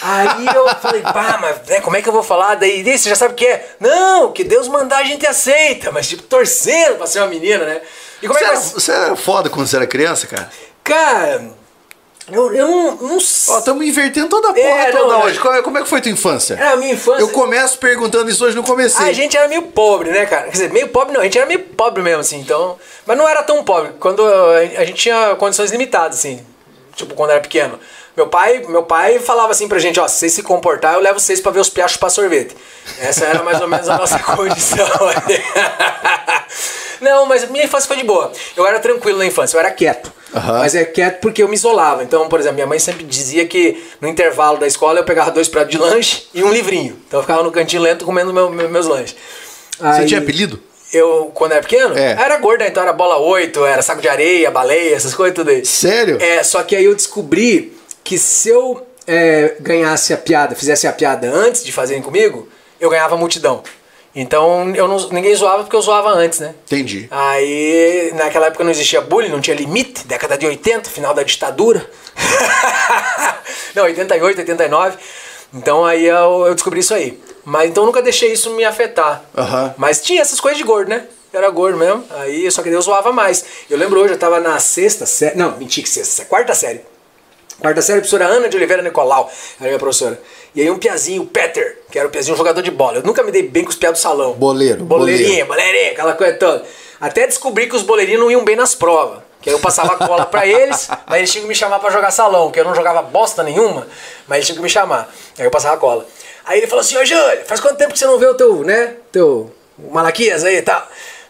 Aí eu falei, pá, mas né, como é que eu vou falar? Daí, daí você já sabe o que é? Não, que Deus mandar a gente aceita, mas tipo, torcendo pra ser uma menina, né? E como Você é que era, vai. você era foda quando você era criança, cara? Cara, eu, eu não, não sei. Ó, estamos invertendo toda a porra É, toda não, hoje. é. Qual é- Como é que foi tua infância? Era a minha infância. Eu começo perguntando isso hoje no começo. A gente era meio pobre, né, cara? Quer dizer, meio pobre não, a gente era meio pobre mesmo, assim, então. Mas não era tão pobre. Quando a gente tinha condições limitadas, assim. Tipo, quando era pequeno. Meu pai, meu pai falava assim pra gente, ó, se vocês se comportar, eu levo vocês pra ver os piachos pra sorvete. Essa era mais ou menos a nossa [laughs] condição. [laughs] não, mas minha infância foi de boa. Eu era tranquilo na infância, eu era quieto. Aham. Mas é quieto porque eu me isolava. Então, por exemplo, minha mãe sempre dizia que no intervalo da escola eu pegava dois pratos de lanche e um livrinho. Então eu ficava no cantinho lento comendo meu- meu- meus lanches. Você tinha apelido? eu, quando era pequeno, É. era gorda, então era bola 8, era saco de areia, baleia, essas coisas tudo aí. Sério? É, só que aí eu descobri que se eu é, ganhasse a piada, fizesse a piada antes de fazerem comigo, eu ganhava multidão. Então eu não, ninguém zoava porque eu zoava antes, né? Entendi. Aí, naquela época não existia bullying, não tinha limite, década de 80, final da ditadura. [laughs] não, 88, 89. Então aí eu, eu descobri isso aí. Mas então eu nunca deixei isso me afetar. Aham. Mas tinha essas coisas de gordo, né? era gordo mesmo. Aí, só que Deus zoava mais. Eu lembro hoje, eu tava na sexta série. Não, mentira que sexta, quarta série. Quarta série, a professora Ana de Oliveira Nicolau, era minha professora. E aí um piazinho, o Peter, que era o piazinho um jogador de bola. Eu nunca me dei bem com os piados do salão. Boleiro, Boleirinha, boleirinha, aquela coisa toda. Até descobri que os boleirinhos não iam bem nas provas. Que aí eu passava cola pra eles, [laughs] mas eles tinham que me chamar pra jogar salão, que eu não jogava bosta nenhuma, mas eles tinham que me chamar. Aí eu passava cola. Aí ele falou assim, ô Júlio, faz quanto tempo que você não vê o teu, né, teu Malaquias aí e tal?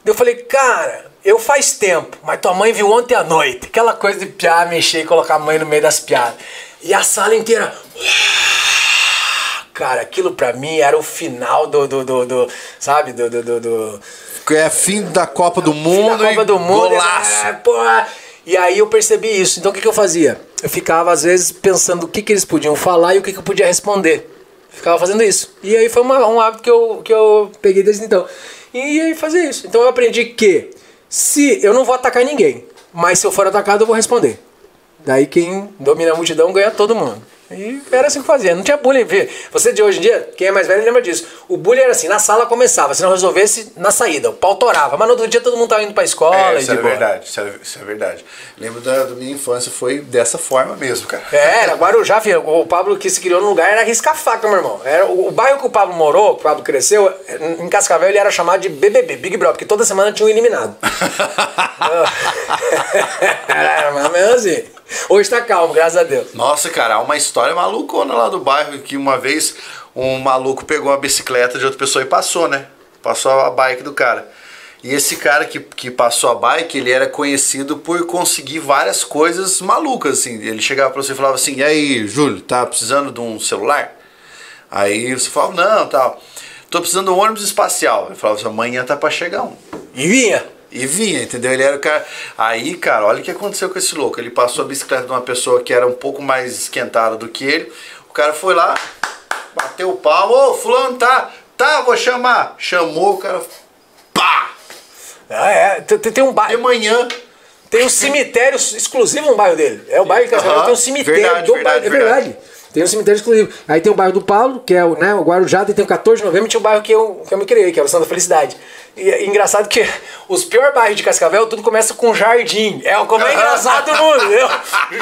Eu falei, cara, eu faz tempo, mas tua mãe viu ontem à noite. Aquela coisa de piar, mexer e colocar a mãe no meio das piadas. E a sala inteira. Cara, aquilo pra mim era o final do. do, do, do sabe? Do, do, do, É fim da Copa do Mundo da Copa do Mundo. golaço. É. E aí eu percebi isso. Então o que, que eu fazia? Eu ficava, às vezes, pensando o que, que eles podiam falar e o que, que eu podia responder. Ficava fazendo isso. E aí foi uma- um hábito que eu, que eu peguei desde então. E aí fazia isso. Então eu aprendi que se eu não vou atacar ninguém, mas se eu for atacado eu vou responder. Daí quem domina a multidão ganha todo mundo. E era assim que fazia. Não tinha bullying. Você de hoje em dia, quem é mais velho lembra disso. O bullying era assim, na sala começava, se não resolvesse, na saída. O pau torava. Mas no outro dia todo mundo tava indo pra escola É, e isso de é verdade, isso é, isso é verdade. Lembro da, da minha infância, foi dessa forma mesmo, cara. É, era Guarujá, filho. O Pablo que se criou no lugar era risca-faca, meu irmão. Era, o, o bairro que o Pablo morou, que o Pablo cresceu, em Cascavel ele era chamado de BBB, Big Brother, porque toda semana tinha um eliminado. era mais ou menos assim. Hoje tá calmo, graças a Deus. Nossa, cara, há uma história malucona lá do bairro que uma vez um maluco pegou a bicicleta de outra pessoa e passou, né? Passou a bike do cara. E esse cara que, que passou a bike, ele era conhecido por conseguir várias coisas malucas, assim. Ele chegava pra você e falava assim, e aí, Júlio, tá precisando de um celular? Aí você falava, não, tal. Tô precisando de um ônibus espacial. Ele falava assim, amanhã tá pra chegar um. E vinha. E vinha, entendeu? Ele era o cara. Aí, cara, olha o que aconteceu com esse louco. Ele passou a bicicleta de uma pessoa que era um pouco mais esquentada do que ele. O cara foi lá, bateu o palmo, ô, fulano, tá, tá, vou chamar. Chamou, o cara. Pá! Ah, é. Tem, tem- um De bairro. manhã. Tem um cemitério exclusivo no bairro dele. É o bairro de Cascavel, tem um cemitério verdade, do verdade, bairro. É verdade. Tem um cemitério exclusivo. Aí tem o bairro do Paulo, que é o, né, o Guarujá, e tem o 14 de novembro, tinha o bairro que eu, que eu me criei, que é o Santa Felicidade. E é engraçado que os piores bairros de Cascavel, tudo começa com jardim. É o como é engraçado do mundo, entendeu?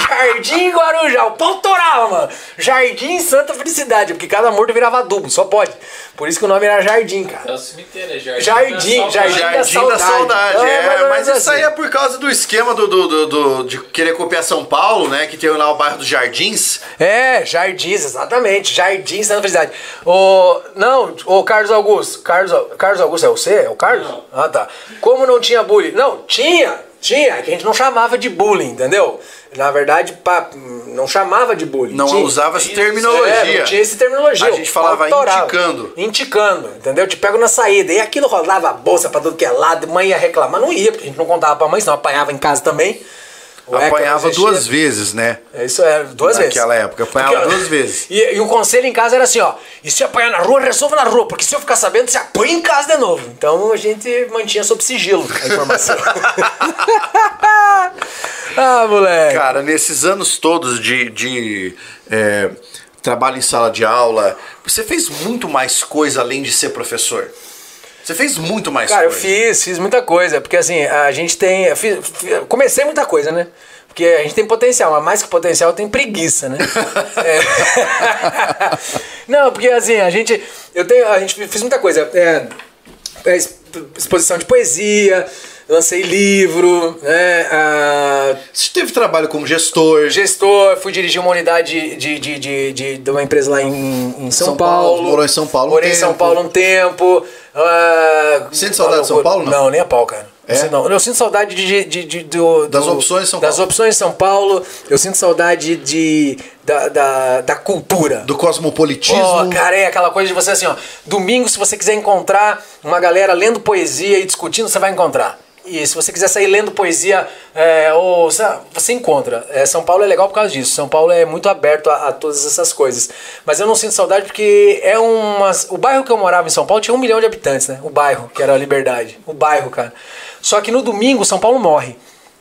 Jardim Guarujá, o pau torava, mano. Jardim Santa Felicidade, porque cada morto virava adubo, só pode. Por isso que o nome era Jardim, cara. É o cemitério, é Jardim. Jardim, da. Jardim da Jardim da Saudade. Saudade, É, é, mas menos isso aí assim. é por causa do esquema do, do, do- do- de querer copiar São Paulo, né? Que tem lá o bairro dos Jardins. É, Jardins, exatamente. Jardins Santa Felicidade. O, não, o Carlos Augusto. Carlos, Carlos Augusto é você? É o Carlos? Não. Ah, tá. Como não tinha bullying? Não, tinha. Tinha, é que a gente não chamava de bullying, entendeu? Na verdade, pá, não chamava de bullying. Não Tinha- usava essa terminologia. É, não tinha essa terminologia. A gente falava pau torava. indicando. Indicando, entendeu? Te pego na saída. E aquilo rolava a bolsa pra tudo que é lado, mãe ia reclamar. Não ia, porque a gente não contava pra mãe, senão apanhava em casa também. Não Apanhava duas vezes, né? É Isso é, duas vezes. Naquela época, apanhava Porque- duas vezes. E, e o conselho em casa era assim, ó. E se apanhar na rua, resolva na rua. Porque se eu ficar sabendo, você apanha em casa de novo. Então a gente mantinha sob sigilo a informação. [laughs] ah, moleque. Cara, nesses anos todos de, de é, trabalho em sala de aula, você fez muito mais coisa além de ser professor. Você fez muito mais Cara, eu coisa. fiz, fiz muita coisa. Porque assim, a gente tem. eu fiz- fi- comecei muita coisa, né? Porque a gente tem potencial, mas mais que potencial tem preguiça, né? [laughs] É. [laughs] Não, porque assim, a gente. Eu tenho. A gente fiz muita coisa. É, é, exp- exposição de poesia, lancei livro, né? ah, Você teve trabalho como gestor. gestor, fui dirigir uma unidade de, de, de, de, de uma empresa lá em, em São, São Paulo, morou em São Paulo um Morei em São. Paulo um tempo. ah, Sente saudade de São Paulo, não? Não, nem a pau, cara. É? Eu sinto- Não, eu sinto saudade de, de, de- do- Das opções de São Das Paulo. opções de São Paulo. Eu sinto saudade de, da, da, da cultura. Do cosmopolitismo. Ó, cara, é aquela coisa de você assim, ó. Domingo, se você quiser encontrar uma galera lendo poesia e discutindo, você vai encontrar. E se você quiser sair lendo poesia, é, ou, você encontra. É, São Paulo é legal por causa disso. São Paulo é muito aberto a, a todas essas coisas. Mas eu não sinto saudade porque é uma. O bairro que eu morava em São Paulo tinha um milhão de habitantes, né? O bairro, que era a Liberdade. O bairro, cara. Só que no domingo, São Paulo morre.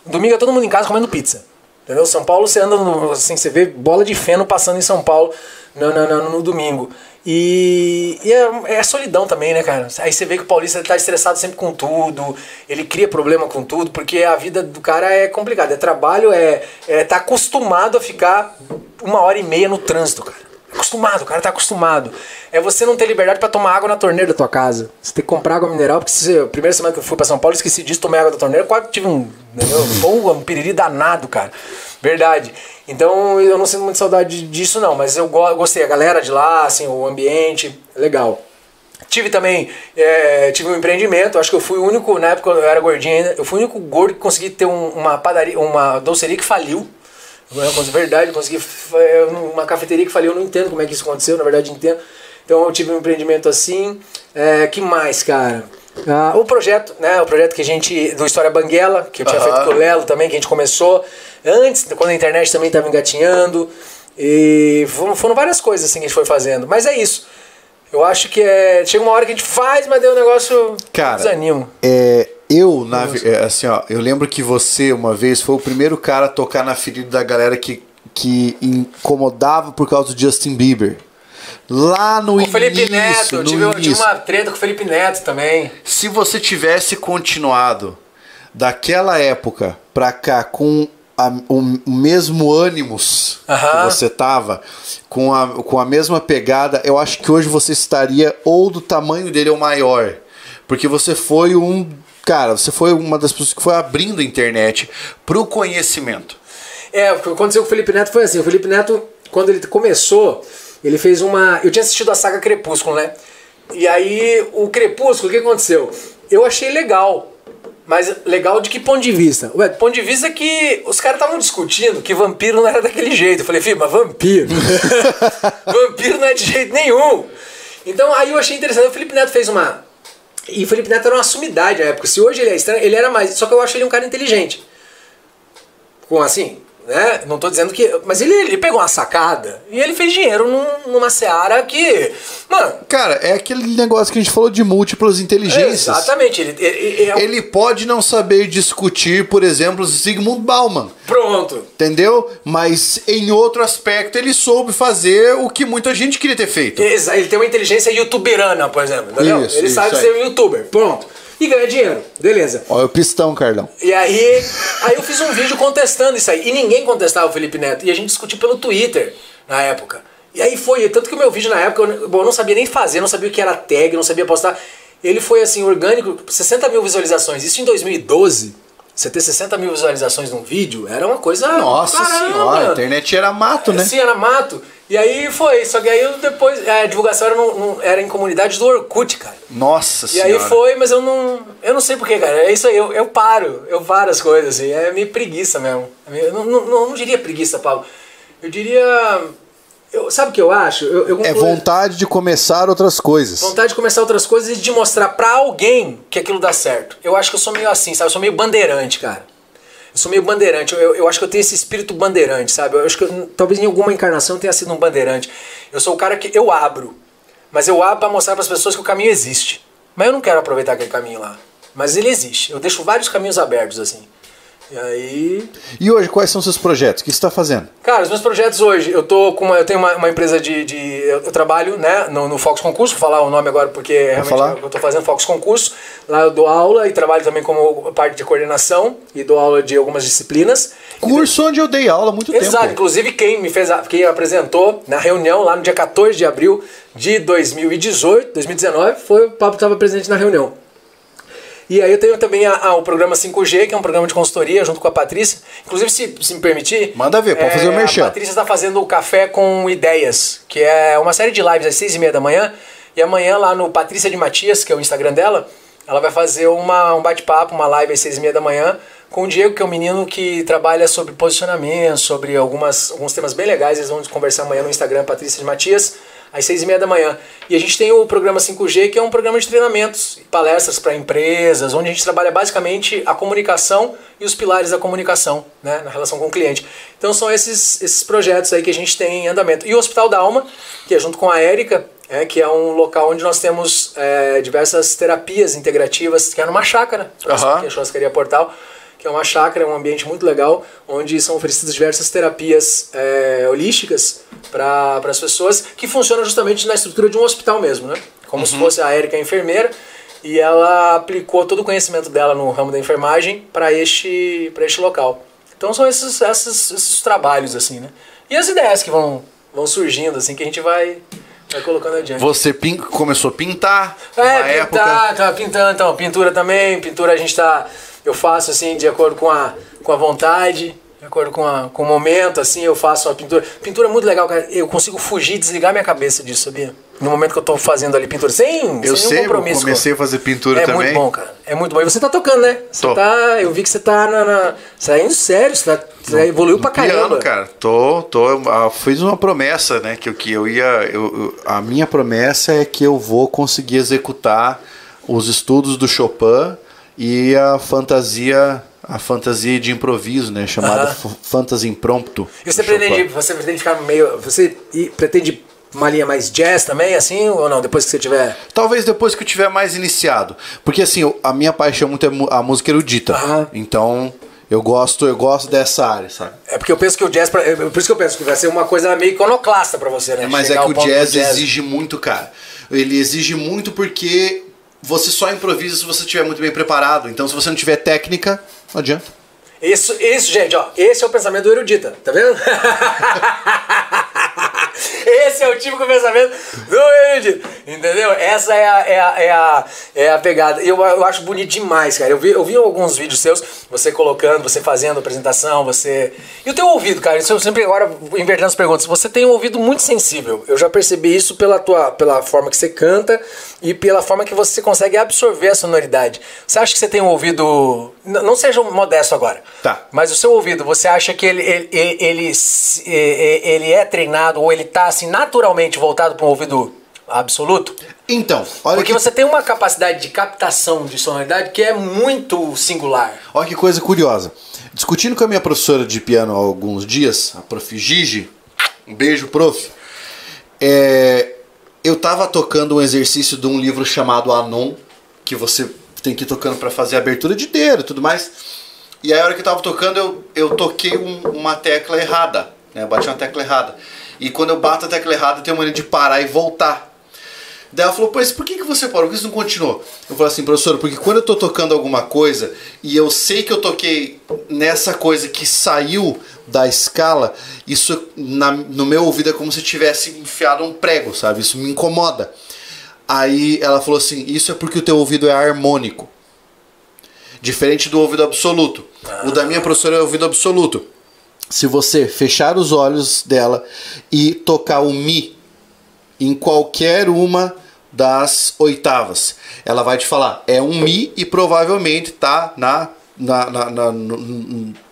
Domingo é todo mundo em casa comendo pizza. Entendeu? São Paulo, você anda, no, assim, você vê bola de feno passando em São Paulo no, no, no, no domingo. E, e é, é solidão também, né, cara? Aí você vê que o paulista tá estressado sempre com tudo, ele cria problema com tudo, porque a vida do cara é complicada. É trabalho, é, é tá acostumado a ficar uma hora e meia no trânsito, cara. Acostumado, o cara tá acostumado. É você não ter liberdade pra tomar água na torneira da tua casa. Você tem que comprar água mineral, porque se, a primeira semana que eu fui pra São Paulo, esqueci disso, tomei água da torneira, quase tive um? Pô, um piriri danado, cara. Verdade. Então eu não sinto muito saudade disso, não, mas eu go- gostei. A galera de lá, assim, o ambiente, legal. Tive também, é, tive um empreendimento, acho que eu fui o único, na época eu era gordinho ainda, eu fui o único gordo que consegui ter um- uma padaria, uma doceria que faliu. Coisa verdade, eu consegui uma cafeteria que faliu, eu não entendo como é que isso aconteceu, na verdade entendo. Então eu tive um empreendimento assim. É, que mais, cara? Ah, o projeto, né? O projeto que a gente. do História Banguela, que eu tinha feito com o Lelo também, que a gente começou. Antes, quando a internet também estava engatinhando. E foram, várias coisas assim que a gente foi fazendo. Mas é isso. Eu acho que é. Chega uma hora que a gente faz, mas daí o negócio Cara, desanima. É, eu, na, é, assim, ó, eu lembro que você, uma vez, foi o primeiro cara a tocar na ferida da galera que, que incomodava por causa do Justin Bieber. Lá no Com o Felipe início, Neto, eu tive, eu tive início. uma treta com o Felipe Neto também. Se você tivesse continuado daquela época pra cá com a- o, o mesmo ânimos Aham. que você tava, com a, com a mesma pegada, eu acho que hoje você estaria ou do tamanho dele ou maior. Porque você foi um. Cara, você foi uma das pessoas que foi abrindo a internet pro conhecimento. É, o que aconteceu com o Felipe Neto foi assim, o Felipe Neto, quando ele começou, ele fez uma. Eu tinha assistido a saga Crepúsculo, né? E aí, o Crepúsculo, o que aconteceu? Eu achei legal. Mas legal de que ponto de vista? Ué, do ponto de vista que os caras estavam discutindo que vampiro não era daquele jeito. Eu falei, filho, mas vampiro? [laughs] vampiro não é de jeito nenhum. Então aí eu achei interessante. O Felipe Neto fez uma. E Felipe Neto era uma sumidade na época. Se hoje ele é estranho, ele era mais. Só que eu acho ele um cara inteligente com assim, né? Não tô dizendo que. Mas ele, ele pegou uma sacada e ele fez dinheiro num- numa seara que. Mano. Cara, é aquele negócio que a gente falou de múltiplas inteligências. Exatamente. Ele, ele- ele é um- Ele pode não saber discutir, por exemplo, Zygmunt Bauman. Pronto. Entendeu? Mas em outro aspecto ele soube fazer o que muita gente queria ter feito. Ele tem uma inteligência youtuberana, por exemplo. Entendeu? Isso, ele isso sabe aí. ser um youtuber. Pronto. E ganha dinheiro. Beleza. Olha o pistão, Carlão. E aí, aí eu fiz um vídeo contestando isso aí. E ninguém contestava o Felipe Neto. E a gente discutiu pelo Twitter na época. E aí foi, tanto que o meu vídeo na época, eu, bom, eu não sabia nem fazer, não sabia o que era tag, não sabia postar. Ele foi assim, orgânico, 60 mil visualizações. Isso em 2012. Você ter 60 mil visualizações num vídeo era uma coisa. Nossa caramba. senhora, a internet era mato, né? Sim, era mato. E aí foi, só que aí eu depois. A divulgação era, no- no- era em comunidade do Orkut, cara. Nossa E senhora. aí foi, mas eu não. Eu não sei porquê, cara. É isso aí, eu, eu paro. Eu paro as coisas, assim. É meio preguiça mesmo. É Eu não, não, não, não diria preguiça, Paulo. Eu diria. Eu, sabe o que eu acho? Eu, eu É vontade de começar outras coisas. vontade de começar outras coisas e de mostrar pra alguém que aquilo dá certo. Eu acho que eu sou meio assim, sabe? Eu sou meio bandeirante, cara. Eu sou meio bandeirante. Eu, eu, eu acho que eu tenho esse espírito bandeirante, sabe? Eu acho que talvez em alguma encarnação eu tenha sido um bandeirante. Eu sou o cara que eu abro. Mas eu abro pra mostrar pras pessoas que o caminho existe. Mas eu não quero aproveitar aquele caminho lá. Mas ele existe. Eu deixo vários caminhos abertos, assim. E aí. E hoje, quais são os seus projetos? O que você está fazendo? Cara, os meus projetos hoje, eu tô com uma, eu tenho uma, uma empresa de, de eu, eu trabalho, né, no, no Fox Concurso, vou falar o nome agora porque realmente falar? eu tô fazendo Fox Concurso. Lá eu dou aula e trabalho também como parte de coordenação e dou aula de algumas disciplinas. Curso onde eu dei aula há muito Exato, tempo. inclusive quem me fez, a, quem apresentou na reunião lá no dia 14 de abril de 2018, 2019, foi o Pablo estava presente na reunião. E aí eu tenho também a- a- o programa 5G, que é um programa de consultoria, junto com a Patrícia. Inclusive, se, se me permitir... Manda ver, pode fazer o merchan. A Patrícia está fazendo o Café com Ideias, que é uma série de lives às seis e meia da manhã. E amanhã lá no Patrícia de Matias, que é o Instagram dela, ela vai fazer uma, um bate-papo, uma live às seis e meia da manhã, com o Diego, que é um menino que trabalha sobre posicionamento, sobre algumas, alguns temas bem legais. Eles vão conversar amanhã no Instagram, Patrícia de Matias, às seis e meia da manhã. E a gente tem o programa 5G, que é um programa de treinamentos palestras para empresas, onde a gente trabalha basicamente a comunicação e os pilares da comunicação, né, na relação com o cliente. Então são esses, esses projetos aí que a gente tem em andamento. E o Hospital da Alma, que é junto com a Érica, é, que é um local onde nós temos é, diversas terapias integrativas, que é numa chácara, próximo Aham. aqui, a Churrascaria Portal, que é uma chácara, é um ambiente muito legal, onde são oferecidas diversas terapias é, holísticas para as pessoas, que funcionam justamente na estrutura de um hospital mesmo, né? Como se fosse a Érica a enfermeira, e ela aplicou todo o conhecimento dela no ramo da enfermagem para este, pra este local. Então são esses, esses, esses trabalhos, assim, né? E as ideias que vão, vão surgindo, assim, que a gente vai, vai colocando adiante. Você pin- começou a pintar É, pintar, época. tá pintando, então, pintura também, pintura a gente tá, eu faço assim, de acordo com a, com a vontade, de acordo com, a, com o momento, assim, eu faço a pintura. Pintura é muito legal, cara, eu consigo fugir, desligar minha cabeça disso, sabia? No momento que eu tô fazendo ali pintura, sem, Eu sem sei, nenhum eu compromisso. comecei a fazer pintura é também. muito bom, cara, é muito bom. E você tá tocando, né? Você Tô. tá, eu vi que você tá na, na, você tá indo sério, você, tá, você evoluiu pra Piano, caramba. cara. Tô, tô, eu, ah, fiz uma promessa, né? Que, que eu ia. eu- a minha promessa é que eu vou conseguir executar os estudos do Chopin e a fantasia. A fantasia de improviso, né? Chamada Aham. f- fantasia impromptu. E você do Chopin. pretende, você pretende ficar meio, você pretende uma linha mais jazz também, assim, ou não, depois que você tiver... Talvez depois que eu tiver mais iniciado. Porque assim, eu- a minha paixão muito é a música erudita. Aham. Então, eu gosto, eu gosto dessa área, sabe? É porque eu penso que o jazz, pra- é por isso que eu penso que vai ser uma coisa meio iconoclasta pra você, né? Mas Chegar é que o do jazz, exige muito, cara. Ele exige muito porque você só improvisa se você estiver muito bem preparado. Então, se você não tiver técnica, não adianta. Isso, isso, gente, ó. Esse é o pensamento do erudita, tá vendo? [laughs] esse é o típico pensamento do erudita, entendeu? Essa é a, é a, é a, é a pegada. Eu, eu acho bonito demais, cara. Eu vi, eu vi alguns vídeos seus, você colocando, você fazendo apresentação, você... E o teu ouvido, cara, isso eu sempre agora invertendo as perguntas. Você tem um ouvido muito sensível. Eu já percebi isso pela, tua, pela forma que você canta e pela forma que você consegue absorver a sonoridade. Você acha que você tem um ouvido... Não seja modesto agora. Tá. Mas o seu ouvido, você acha que ele, ele, ele, ele, é treinado ou ele tá assim naturalmente voltado para um ouvido absoluto? Então, olha Porque que, você tem uma capacidade de captação de sonoridade que é muito singular. olha que coisa curiosa. Discutindo com a minha professora de piano há alguns dias, a prof. Gigi, um beijo, prof. É, eu tava tocando um exercício de um livro chamado Anon, que você tem que ir tocando para fazer abertura de dedo e tudo mais. E aí, a hora que eu tava tocando, eu, eu toquei um- uma tecla errada. Né? Eu bati uma tecla errada. E quando eu bato a tecla errada, eu tenho mania de parar e voltar. Daí ela falou, pois por que, que você parou? Por que você não continuou? Eu falei assim, professor, porque quando eu tô tocando alguma coisa e eu sei que eu toquei nessa coisa que saiu da escala, isso na- no meu ouvido é como se tivesse enfiado um prego, sabe? Isso me incomoda. Aí ela falou assim, isso é porque o teu ouvido é harmônico. Diferente do ouvido absoluto. O da minha professora é ouvido absoluto. Se você fechar os olhos dela e tocar o Mi em qualquer uma das oitavas, ela vai te falar, é um Mi e provavelmente tá na, na, na, na,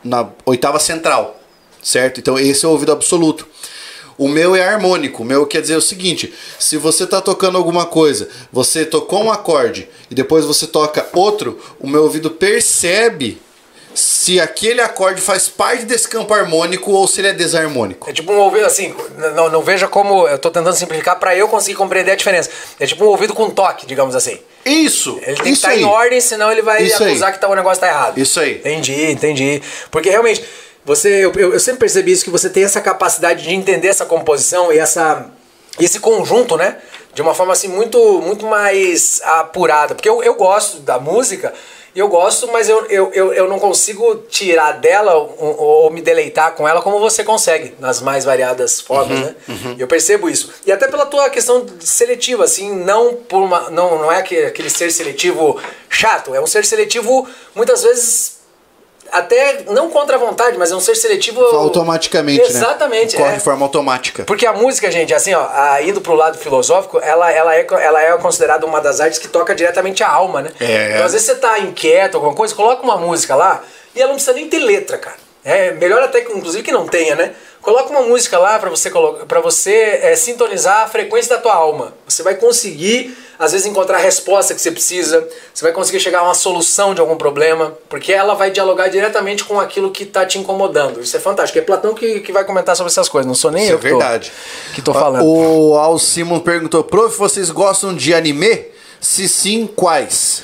na oitava central, certo? Então esse é o ouvido absoluto. O meu é harmônico. O meu quer dizer o seguinte: se você está tocando alguma coisa, você tocou um acorde e depois você toca outro, o meu ouvido percebe se aquele acorde faz parte desse campo harmônico ou se ele é desarmônico. É tipo um ouvido assim, não, não veja como. Eu tô tentando simplificar para eu conseguir compreender a diferença. É tipo um ouvido com toque, digamos assim. Isso! Ele tem que isso estar aí. em ordem, senão ele vai Isso acusar aí. que tá, o negócio tá errado. Isso aí. Entendi, entendi. Porque realmente, você, eu, eu, sempre percebi isso, que você tem essa capacidade de entender essa composição e essa, esse conjunto, né? De uma forma assim muito, muito mais apurada. Porque eu, eu gosto da música, eu gosto, mas eu, eu, eu, eu não consigo tirar dela ou, ou me deleitar com ela como você consegue, nas mais variadas formas, Uhum, né? Eu percebo isso. E até pela tua questão seletiva, assim, não por uma. Não, não é aquele ser seletivo chato, é um ser seletivo, muitas vezes. Até não contra a vontade, mas é um ser seletivo. Automaticamente, né? Exatamente. Corre é. de forma automática. Porque a música, gente, assim, ó, a- indo pro lado filosófico, ela, ela, é, ela é considerada uma das artes que toca diretamente a alma, né? É. Então, às vezes você tá inquieto, alguma coisa, coloca uma música lá e ela não precisa nem ter letra, cara. É melhor até que, inclusive, que não tenha, né? Coloca uma música lá pra você, pra você é, sintonizar a frequência da tua alma. Você vai conseguir, às vezes, encontrar a resposta que você precisa. Você vai conseguir chegar a uma solução de algum problema, porque ela vai dialogar diretamente com aquilo que tá te incomodando. Isso é fantástico. É Platão que, que vai comentar sobre essas coisas, não sou nem Isso eu é que tô- verdade. que tô falando. O Al Simon perguntou: Prof, vocês gostam de anime? Se sim, quais?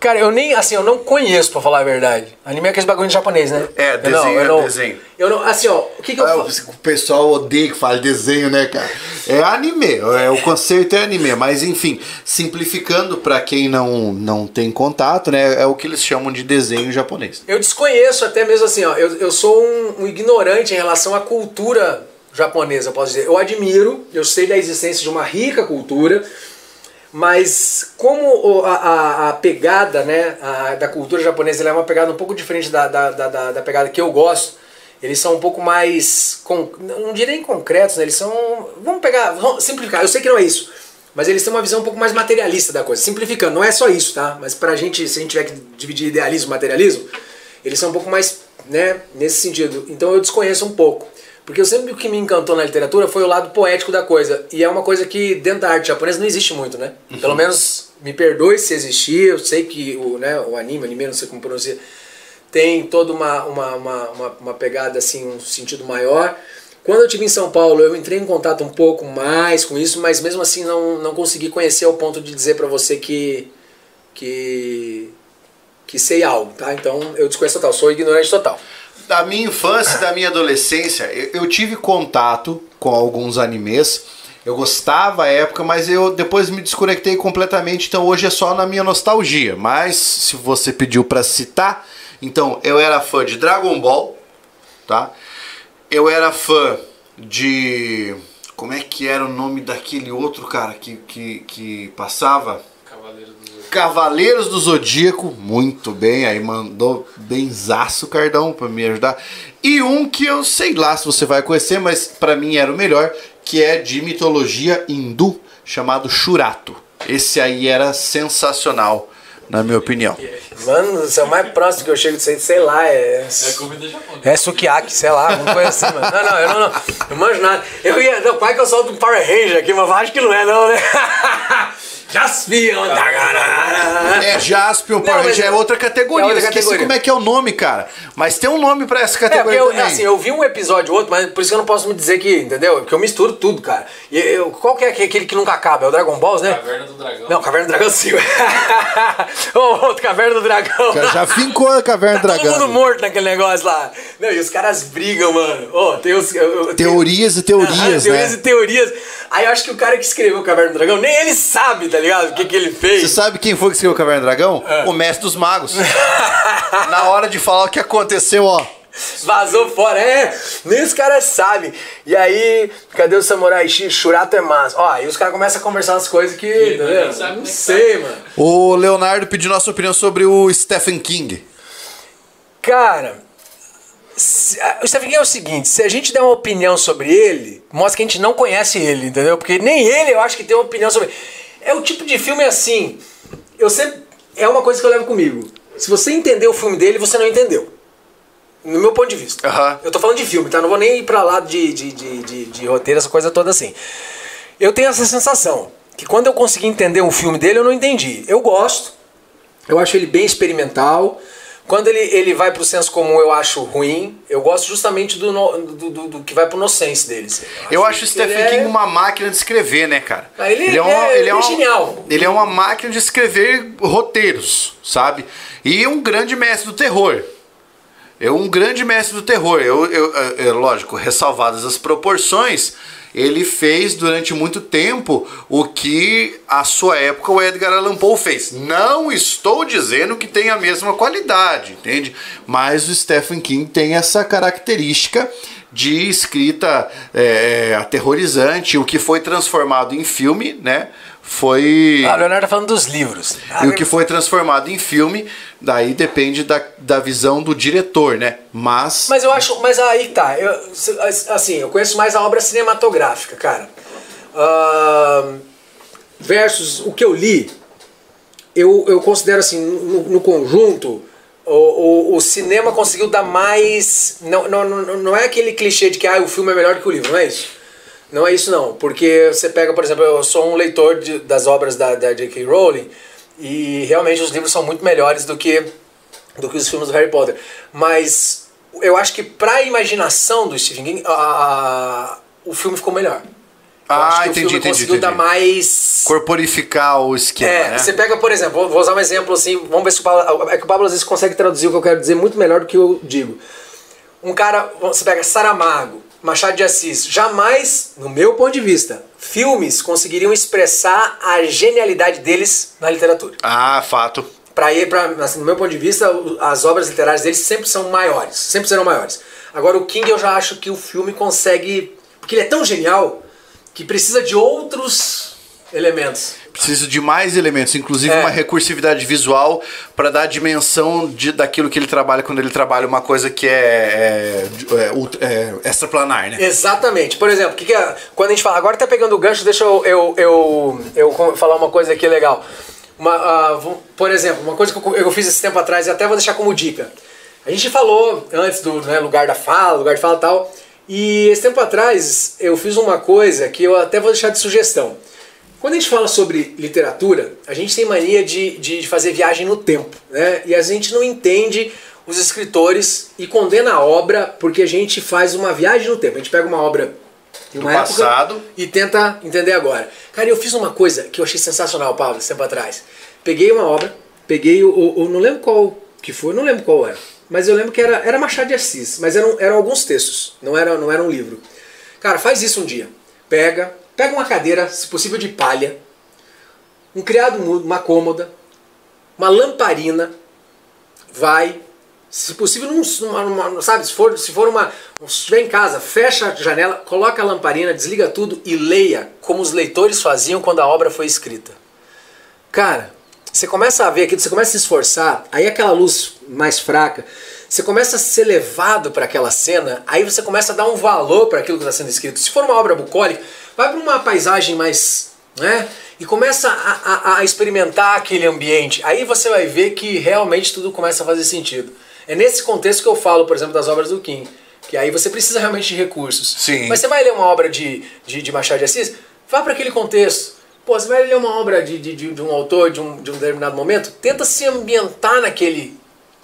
Cara, eu nem, assim, eu não conheço, pra falar a verdade. Anime é aquele bagulho em japonês, né? É, Eu desenho, não, eu é não, desenho. Eu não, assim, ó, o que que eu Ah, o pessoal odeia que fale desenho, né, cara? É anime, é, o conceito é anime, mas enfim, simplificando pra quem não, não tem contato, né, é o que eles chamam de desenho japonês. Eu desconheço até mesmo assim, ó. Eu, eu sou um, um ignorante em relação à cultura japonesa, eu posso dizer. Eu admiro, eu sei da existência de uma rica cultura, mas como a, a- a pegada né, a- da cultura japonesa é uma pegada um pouco diferente da, da, da, da- da pegada que eu gosto, eles são um pouco mais. con- não direi em concretos, né? Eles são. Vamos pegar. Vamos simplificar, eu sei que não é isso. Mas eles têm uma visão um pouco mais materialista da coisa. Simplificando, não é só isso, tá? Mas pra gente, se a gente tiver que dividir idealismo e materialismo, eles são um pouco mais, né, nesse sentido. Então eu desconheço um pouco. Porque eu sempre o que me encantou na literatura foi o lado poético da coisa. E é uma coisa que dentro da arte japonesa não existe muito, né? Pelo menos me perdoe se existir, eu sei que o, né, o anime, anime, não sei como pronuncia, tem toda uma, uma, uma, uma, uma pegada assim, um sentido maior. Quando eu estive em São Paulo, eu entrei em contato um pouco mais com isso, mas mesmo assim não, não consegui conhecer ao ponto de dizer pra você que que que sei algo, tá? Então eu desconheço total, sou ignorante total. Da minha infância da minha adolescência, eu, eu tive contato com alguns animes. Eu gostava à época, mas eu depois me desconectei completamente, então hoje é só na minha nostalgia. Mas se você pediu pra citar, então eu era fã de Dragon Ball, tá? Eu era fã de como é que era o nome daquele outro cara que que, que passava? Cavaleiros do Zodíaco, muito bem, aí mandou benzaço Cardão pra me ajudar. E um que eu sei lá se você vai conhecer, mas pra mim era o melhor, que é de mitologia hindu, chamado Shurato. Esse aí era sensacional, na minha opinião. Mano, isso é o mais próximo que eu chego de ser, sei lá, é. É comida japonesa. É sukiyaki, sei lá, alguma coisa assim, mano. Não, não, eu não, não, não manjo nada. Eu ia. Não, quase que eu solto um Power Ranger aqui, mas eu acho que não é, não, né? [laughs] Jaspion, tagarara. É Jaspion, Power Ranger é é- outra categoria. é outra Esqueci categoria. como é que é o nome, cara. Mas tem um nome pra essa É, categoria eu, também. assim, eu vi um episódio ou outro, mas por isso que eu não posso me dizer que, entendeu? Porque eu misturo tudo, cara. E eu, qual que é aquele que nunca acaba? É o Dragon Balls, né? Caverna do Dragão. Não, Caverna do Dragão sim. [laughs] Ô, outro Caverna do Dragão. Cara, Já fincou a Caverna Tá todo Dragão. mundo morto naquele negócio lá. Não, e os caras brigam, mano. Ô, tem os. eu- Teorias e teorias, Aham, né? teorias e teorias. Aí eu acho que o cara que escreveu Caverna do Dragão, nem ele sabe, tá ligado? O que, que ele Você fez. sabe quem foi que escreveu Caverna do Dragão? É. O mestre dos magos. Na hora de falar o que aconteceu, ó. Vazou fora, é, nem os caras sabem. E aí, cadê o Samurai X? Shurato é massa. Ó, aí os caras começam a conversar umas coisas que. tá ninguém vendo? sabe Não que sei, mano. O Leonardo pediu nossa opinião sobre o Stephen King. Cara, se- o Stephen King é o seguinte: se a gente der uma opinião sobre ele, mostra que a gente não conhece ele, entendeu? Porque nem ele eu acho que tem uma opinião sobre. É o tipo de filme assim. Eu sempre. É uma coisa que eu levo comigo. Se você entendeu o filme dele, você não entendeu. No meu ponto de vista. Eu tô falando de filme, tá? Não vou nem ir pra lá de, de, de, de, de roteiro, essa coisa toda assim. Eu tenho essa sensação que quando eu consegui entender um filme dele, eu não entendi. Eu gosto, eu acho ele bem experimental. Quando ele, ele vai pro senso comum, eu acho ruim. Eu gosto justamente do, no- do, do, do que vai pro nonsense deles. Eu acho o que Stephen ele é- King uma máquina de escrever, né, cara? Ah, ele- ele é- ele é genial. Ele é uma máquina de escrever roteiros, sabe? E um grande mestre do terror. É um grande mestre do terror. Eu, eu, é, é, lógico, ressalvadas as proporções, ele fez durante muito tempo o que a sua época o Edgar Allan Poe fez. Não estou dizendo que tem a mesma qualidade, entende? Mas o Stephen King tem essa característica de escrita é, aterrorizante, o que foi transformado em filme, né? Foi. Ah, o Leonardo tá falando dos livros. E o que foi transformado em filme, daí depende da, da visão do diretor, né? Mas. Mas eu acho, mas aí tá, eu, assim, eu conheço mais a obra cinematográfica, cara. Ahn, versus o que eu li, eu, eu considero assim, no, no conjunto, o, o, o cinema conseguiu dar mais. Não, não, não, é aquele clichê de que ah, o filme é melhor que o livro, não é isso? Não é isso não, porque você pega, por exemplo, eu sou um leitor de- das obras da, da J.K. Rowling e realmente os livros são muito melhores do que do que os filmes do Harry Potter. Mas eu acho que pra imaginação do Stephen King, a- a- o filme ficou melhor. Eu Ah, acho que entendi, o filme entendi, conseguiu entendi. dar mais Corporificar o esquema, é, né? você pega, por exemplo, vou- vou usar um exemplo assim, vamos ver se o Pablo. É que o Pablo às vezes consegue traduzir o que eu quero dizer muito melhor do que eu digo. Um cara, você pega Saramago, Machado de Assis, jamais, no meu ponto de vista, filmes conseguiriam expressar a genialidade deles na literatura. Ah, fato. Pra ir, pra, assim, no meu ponto de vista, as obras literárias deles sempre são maiores, sempre serão maiores. Agora, o King eu já acho que o filme consegue. Porque ele é tão genial que precisa de outros elementos. Preciso de mais elementos, inclusive É. uma recursividade visual para dar a dimensão de, daquilo que ele trabalha quando ele trabalha uma coisa que é, é, é, é extraplanar, né? Exatamente. Por exemplo, que que é- quando a gente fala, agora tá pegando o gancho, deixa eu, eu, eu, eu falar uma coisa aqui legal. Uma, vou- por exemplo, uma coisa que eu, eu fiz esse tempo atrás e até vou deixar como dica. A gente falou antes do né, lugar da fala, lugar de fala e tal, e esse tempo atrás eu fiz uma coisa que eu até vou deixar de sugestão. Quando a gente fala sobre literatura, a gente tem mania de, de fazer viagem no tempo, né? E a gente não entende os escritores e condena a obra porque a gente faz uma viagem no tempo. A gente pega uma obra de uma Do época passado. e tenta entender agora. Cara, eu fiz uma coisa que eu achei sensacional, Pablo, esse tempo atrás. Peguei uma obra, peguei o, o- o- não lembro qual que foi, não lembro qual era, mas eu lembro que era, era Machado de Assis, mas eram, eram alguns textos, não era, não era um livro. Cara, faz isso um dia. Pega, pega uma cadeira, se possível de palha, um criado mudo, uma cômoda, uma lamparina, vai, se possível, num, numa, numa- sabe, se for, se for uma, se estiver em casa, fecha a janela, coloca a lamparina, desliga tudo e leia como os leitores faziam quando a obra foi escrita. Cara, você começa a ver aquilo, você começa a se esforçar, aí aquela luz mais fraca, você começa a ser levado para aquela cena, aí você começa a dar um valor para aquilo que está sendo escrito. Se for uma obra bucólica, vai para uma paisagem mais. Né? E começa a, a- a experimentar aquele ambiente. Aí você vai ver que realmente tudo começa a fazer sentido. É nesse contexto que eu falo, por exemplo, das obras do King. Que aí você precisa realmente de recursos. Sim. Mas você vai ler uma obra de, de, de Machado de Assis, vá para aquele contexto. Pô, você vai ler uma obra de, de, de, de um autor de um, de um determinado momento, tenta se ambientar naquele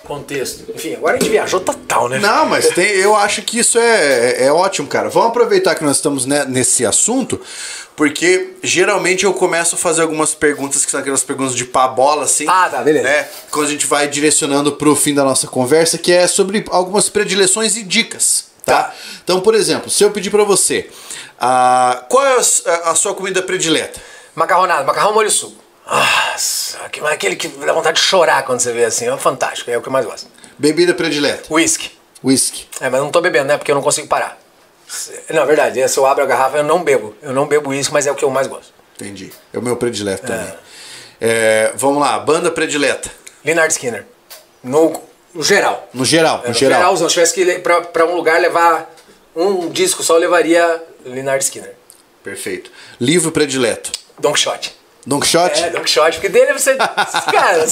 contexto. Enfim, agora a gente viajou total, né? Não, mas tem, eu acho que isso é, é ótimo, cara. Vamos aproveitar que nós estamos né, nesse assunto, porque geralmente eu começo a fazer algumas perguntas que são aquelas perguntas de pá bola, assim. Ah, tá, beleza. Né? Quando a gente vai direcionando pro fim da nossa conversa, que é sobre algumas predileções e dicas. Tá? Tá. Então, por exemplo, se eu pedir pra você, ah, qual é a, a sua comida predileta? Macarronada, macarrão molho suco. Nossa, que- aquele que dá vontade de chorar quando você vê assim. É fantástico, é o que eu mais gosto. Bebida predileta? Whisky. Whisky. É, mas eu não tô bebendo, né? Porque eu não consigo parar. Não, é verdade. Se eu abro a garrafa, eu não bebo. Eu não bebo uísque, mas é o que eu mais gosto. Entendi. É o meu predileto também. É, vamos lá, banda predileta. Leonard Skinner. No, no geral. No geral, É, no no geral. geral, se eu tivesse que ir pra, pra um lugar levar um disco só, eu levaria Leonard Skinner. Perfeito. Livro predileto. Don Quixote. Don Quixote? É, Don Quixote, porque dele você. [laughs] Cara,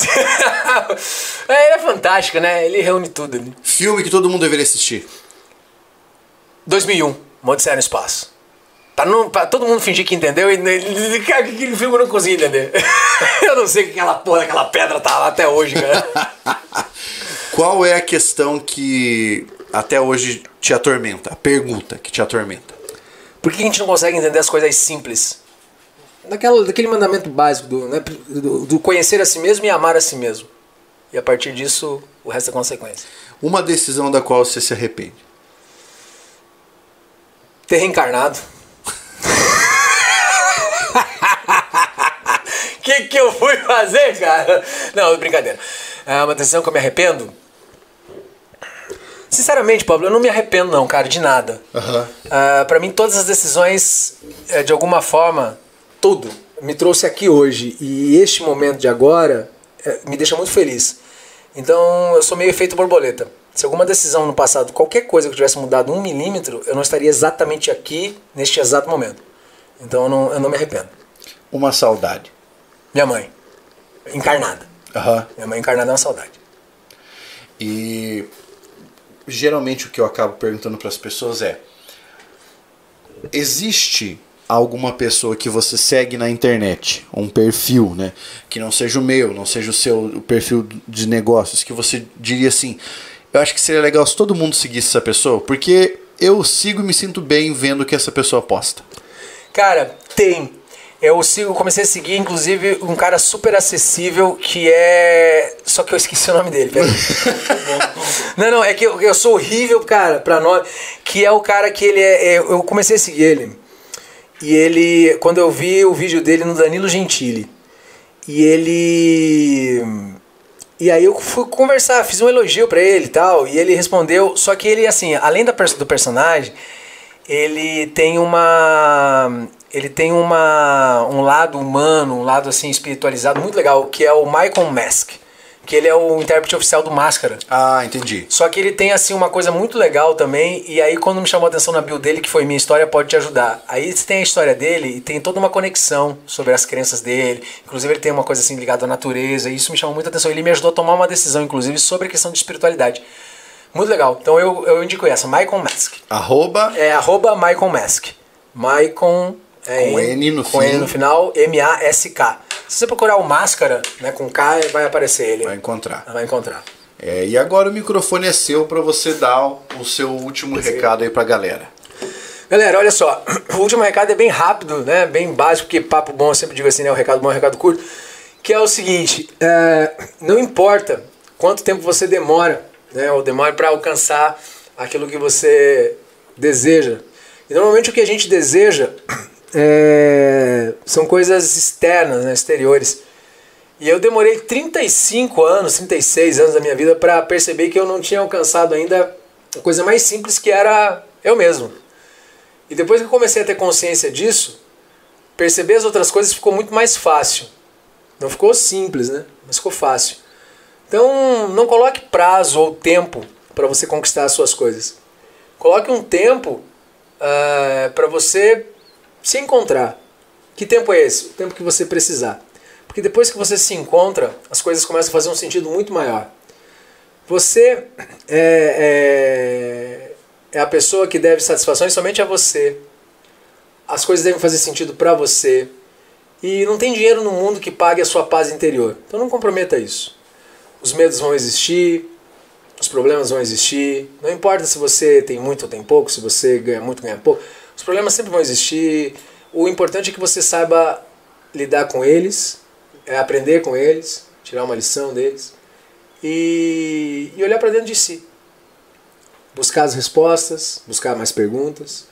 é, ele é fantástico, né? Ele reúne tudo ali. Filme que todo mundo deveria assistir. 2001, Uma Odisseia no Espaço. Pra, não, pra todo mundo fingir que entendeu e. Cara, aquele filme eu não consigo [laughs] entender. eu não sei que aquela porra daquela pedra tá lá até hoje, cara. [laughs] Qual é a questão que até hoje te atormenta? A pergunta que te atormenta. Por que a gente não consegue entender as coisas simples? Daquela, daquele mandamento básico do, né, do, do conhecer a si mesmo e amar a si mesmo. E a partir disso, o resto é consequência. Uma decisão da qual você se arrepende. Ter reencarnado. O [laughs] que, que eu fui fazer, cara? Não, brincadeira. É uma decisão que eu me arrependo. Sinceramente, Pablo, eu não me arrependo, não, cara, de nada. Aham. Ah, pra mim, todas as decisões, eh, de alguma forma, tudo, me trouxe aqui hoje. E este momento de agora eh, me deixa muito feliz. Então, eu sou meio efeito borboleta. Se alguma decisão no passado, qualquer coisa que eu tivesse mudado um milímetro, eu não estaria exatamente aqui, neste exato momento. Então, eu não, eu não me arrependo. Uma saudade. Minha mãe, encarnada. Aham. Minha mãe encarnada é uma saudade. E geralmente o que eu acabo perguntando para as pessoas é: existe alguma pessoa que você segue na internet, um perfil, né, que não seja o meu, não seja o seu o perfil de negócios, que você diria assim: eu acho que seria legal se todo mundo seguisse essa pessoa, porque eu sigo e me sinto bem vendo o que essa pessoa posta. Cara, tem. Eu sigo, comecei a seguir, inclusive, um cara super acessível que é. Só que eu esqueci o nome dele, peraí. [laughs] não, não, é que eu, eu sou horrível, cara, pra nome. Que é o cara que ele é, é- Eu comecei a seguir ele. E ele. Quando eu vi o vídeo dele no Danilo Gentili. E ele. E aí eu fui conversar, fiz um elogio pra ele e tal, e ele respondeu, só que ele assim, além da do personagem, ele tem uma ele tem uma um lado humano, um lado assim espiritualizado muito legal, que é o Michael Mask, que ele é o intérprete oficial do Máscara. Ah, entendi. Só que ele tem assim uma coisa muito legal também, e aí quando me chamou a atenção na bio dele, que foi minha história pode te ajudar. Aí você tem a história dele e tem toda uma conexão sobre as crenças dele. Inclusive ele tem uma coisa assim ligada à natureza, e isso me chamou muita atenção. Ele me ajudou a tomar uma decisão, inclusive, sobre a questão de espiritualidade. Muito legal. Então eu, eu indico essa, Michael Mask. Arroba É arroba Michael Mask. Michael. É, Com N no com fim. N no final, M-A-S-K. Se você procurar o Máscara, né, com K, vai aparecer ele. vai encontrar. Vai encontrar. É, e agora o microfone é seu para você dar o seu último recado aí pra galera. Galera, olha só, [clears throat] o último recado é bem rápido, né? Bem básico, porque papo bom, eu sempre digo assim, né? O recado bom é o recado curto. Que é o seguinte, é, não importa quanto tempo você demora, né? Ou demora para alcançar aquilo que você deseja. E normalmente o que a gente deseja [clears throat] é, são coisas externas, né? exteriores. E eu demorei 35 anos, 36 anos da minha vida para perceber que eu não tinha alcançado ainda a coisa mais simples que era eu mesmo. E depois que eu comecei a ter consciência disso, perceber as outras coisas ficou muito mais fácil. Não ficou simples, né? Mas ficou fácil. Então, não coloque prazo ou tempo para você conquistar as suas coisas. Coloque um tempo para você se encontrar. Que tempo é esse? O tempo que você precisar. Porque depois que você se encontra, as coisas começam a fazer um sentido muito maior. Você é, é, é a pessoa que deve satisfações somente a você. As coisas devem fazer sentido para você. E não tem dinheiro no mundo que pague a sua paz interior. Então não comprometa isso. Os medos vão existir, os problemas vão existir. Não importa se você tem muito ou tem pouco, se você ganha muito ou ganha pouco. Os problemas sempre vão existir. O importante é que você saiba lidar com eles, é aprender com eles, tirar uma lição deles e, e olhar para dentro de si. Buscar as respostas, buscar mais perguntas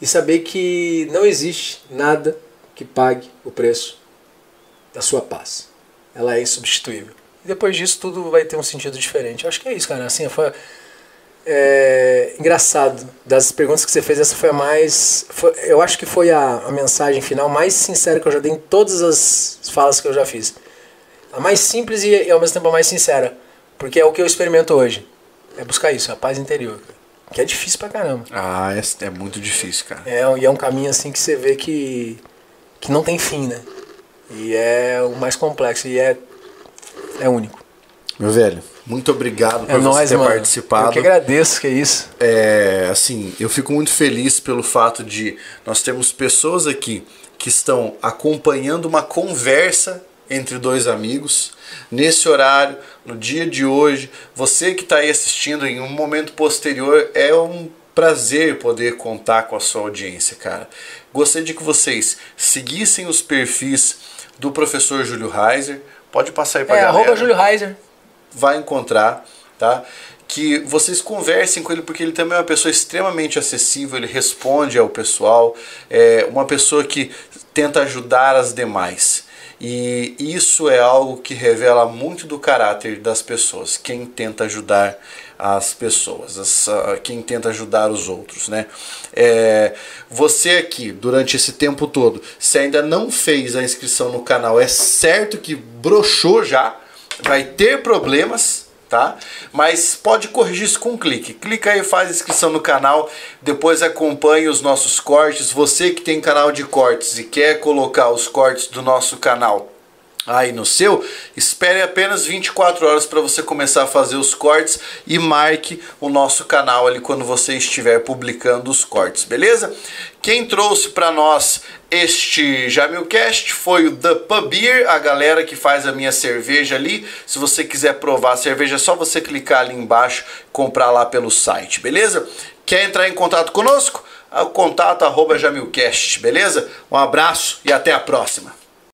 e saber que não existe nada que pague o preço da sua paz. Ela é insubstituível. E depois disso tudo vai ter um sentido diferente. Acho que é isso, cara. Assim, foi é, engraçado. Das perguntas que você fez, essa foi a mais. Foi, eu acho que foi a, a mensagem final mais sincera que eu já dei em todas as falas que eu já fiz. A mais simples e, e ao mesmo tempo a mais sincera. Porque é o que eu experimento hoje. É buscar isso, a paz interior. cara. Que é difícil pra caramba. Ah, é, é muito difícil, cara. É, e é um caminho assim que você vê que, que não tem fim, né? E é o mais complexo e é, é único. Meu velho, muito obrigado por É você nóis, ter mano. participado. Eu que agradeço, que é isso. É, assim, eu fico muito feliz pelo fato de nós termos pessoas aqui que estão acompanhando uma conversa entre dois amigos nesse horário, no dia de hoje. Você que está aí assistindo em um momento posterior, é um prazer poder contar com a sua audiência, cara. Gostaria de que vocês seguissem os perfis do professor Júlio Reiser. Pode passar aí para É, galera arroba Júlio Reiser. Vai encontrar, tá? Que vocês conversem com ele, porque ele também é uma pessoa extremamente acessível, ele responde ao pessoal, é uma pessoa que tenta ajudar as demais. E isso é algo que revela muito do caráter das pessoas, quem tenta ajudar as pessoas, as, ah, quem tenta ajudar os outros, né? É, você aqui, durante esse tempo todo, se ainda não fez a inscrição no canal, é certo que broxou já, vai ter problemas, tá? Mas pode corrigir isso com um clique. Clica aí, faz inscrição no canal, depois acompanhe os nossos cortes. Você que tem canal de cortes e quer colocar os cortes do nosso canal aí no seu, espere apenas 24 horas para você começar a fazer os cortes e marque o nosso canal ali quando você estiver publicando os cortes, beleza? Quem trouxe para nós este Jamilcast foi o The Pub Beer, a galera que faz a minha cerveja ali. Se você quiser provar a cerveja, é só você clicar ali embaixo, comprar lá pelo site, beleza? Quer entrar em contato conosco? o contato arroba Jamilcast, beleza? Um abraço e até a próxima.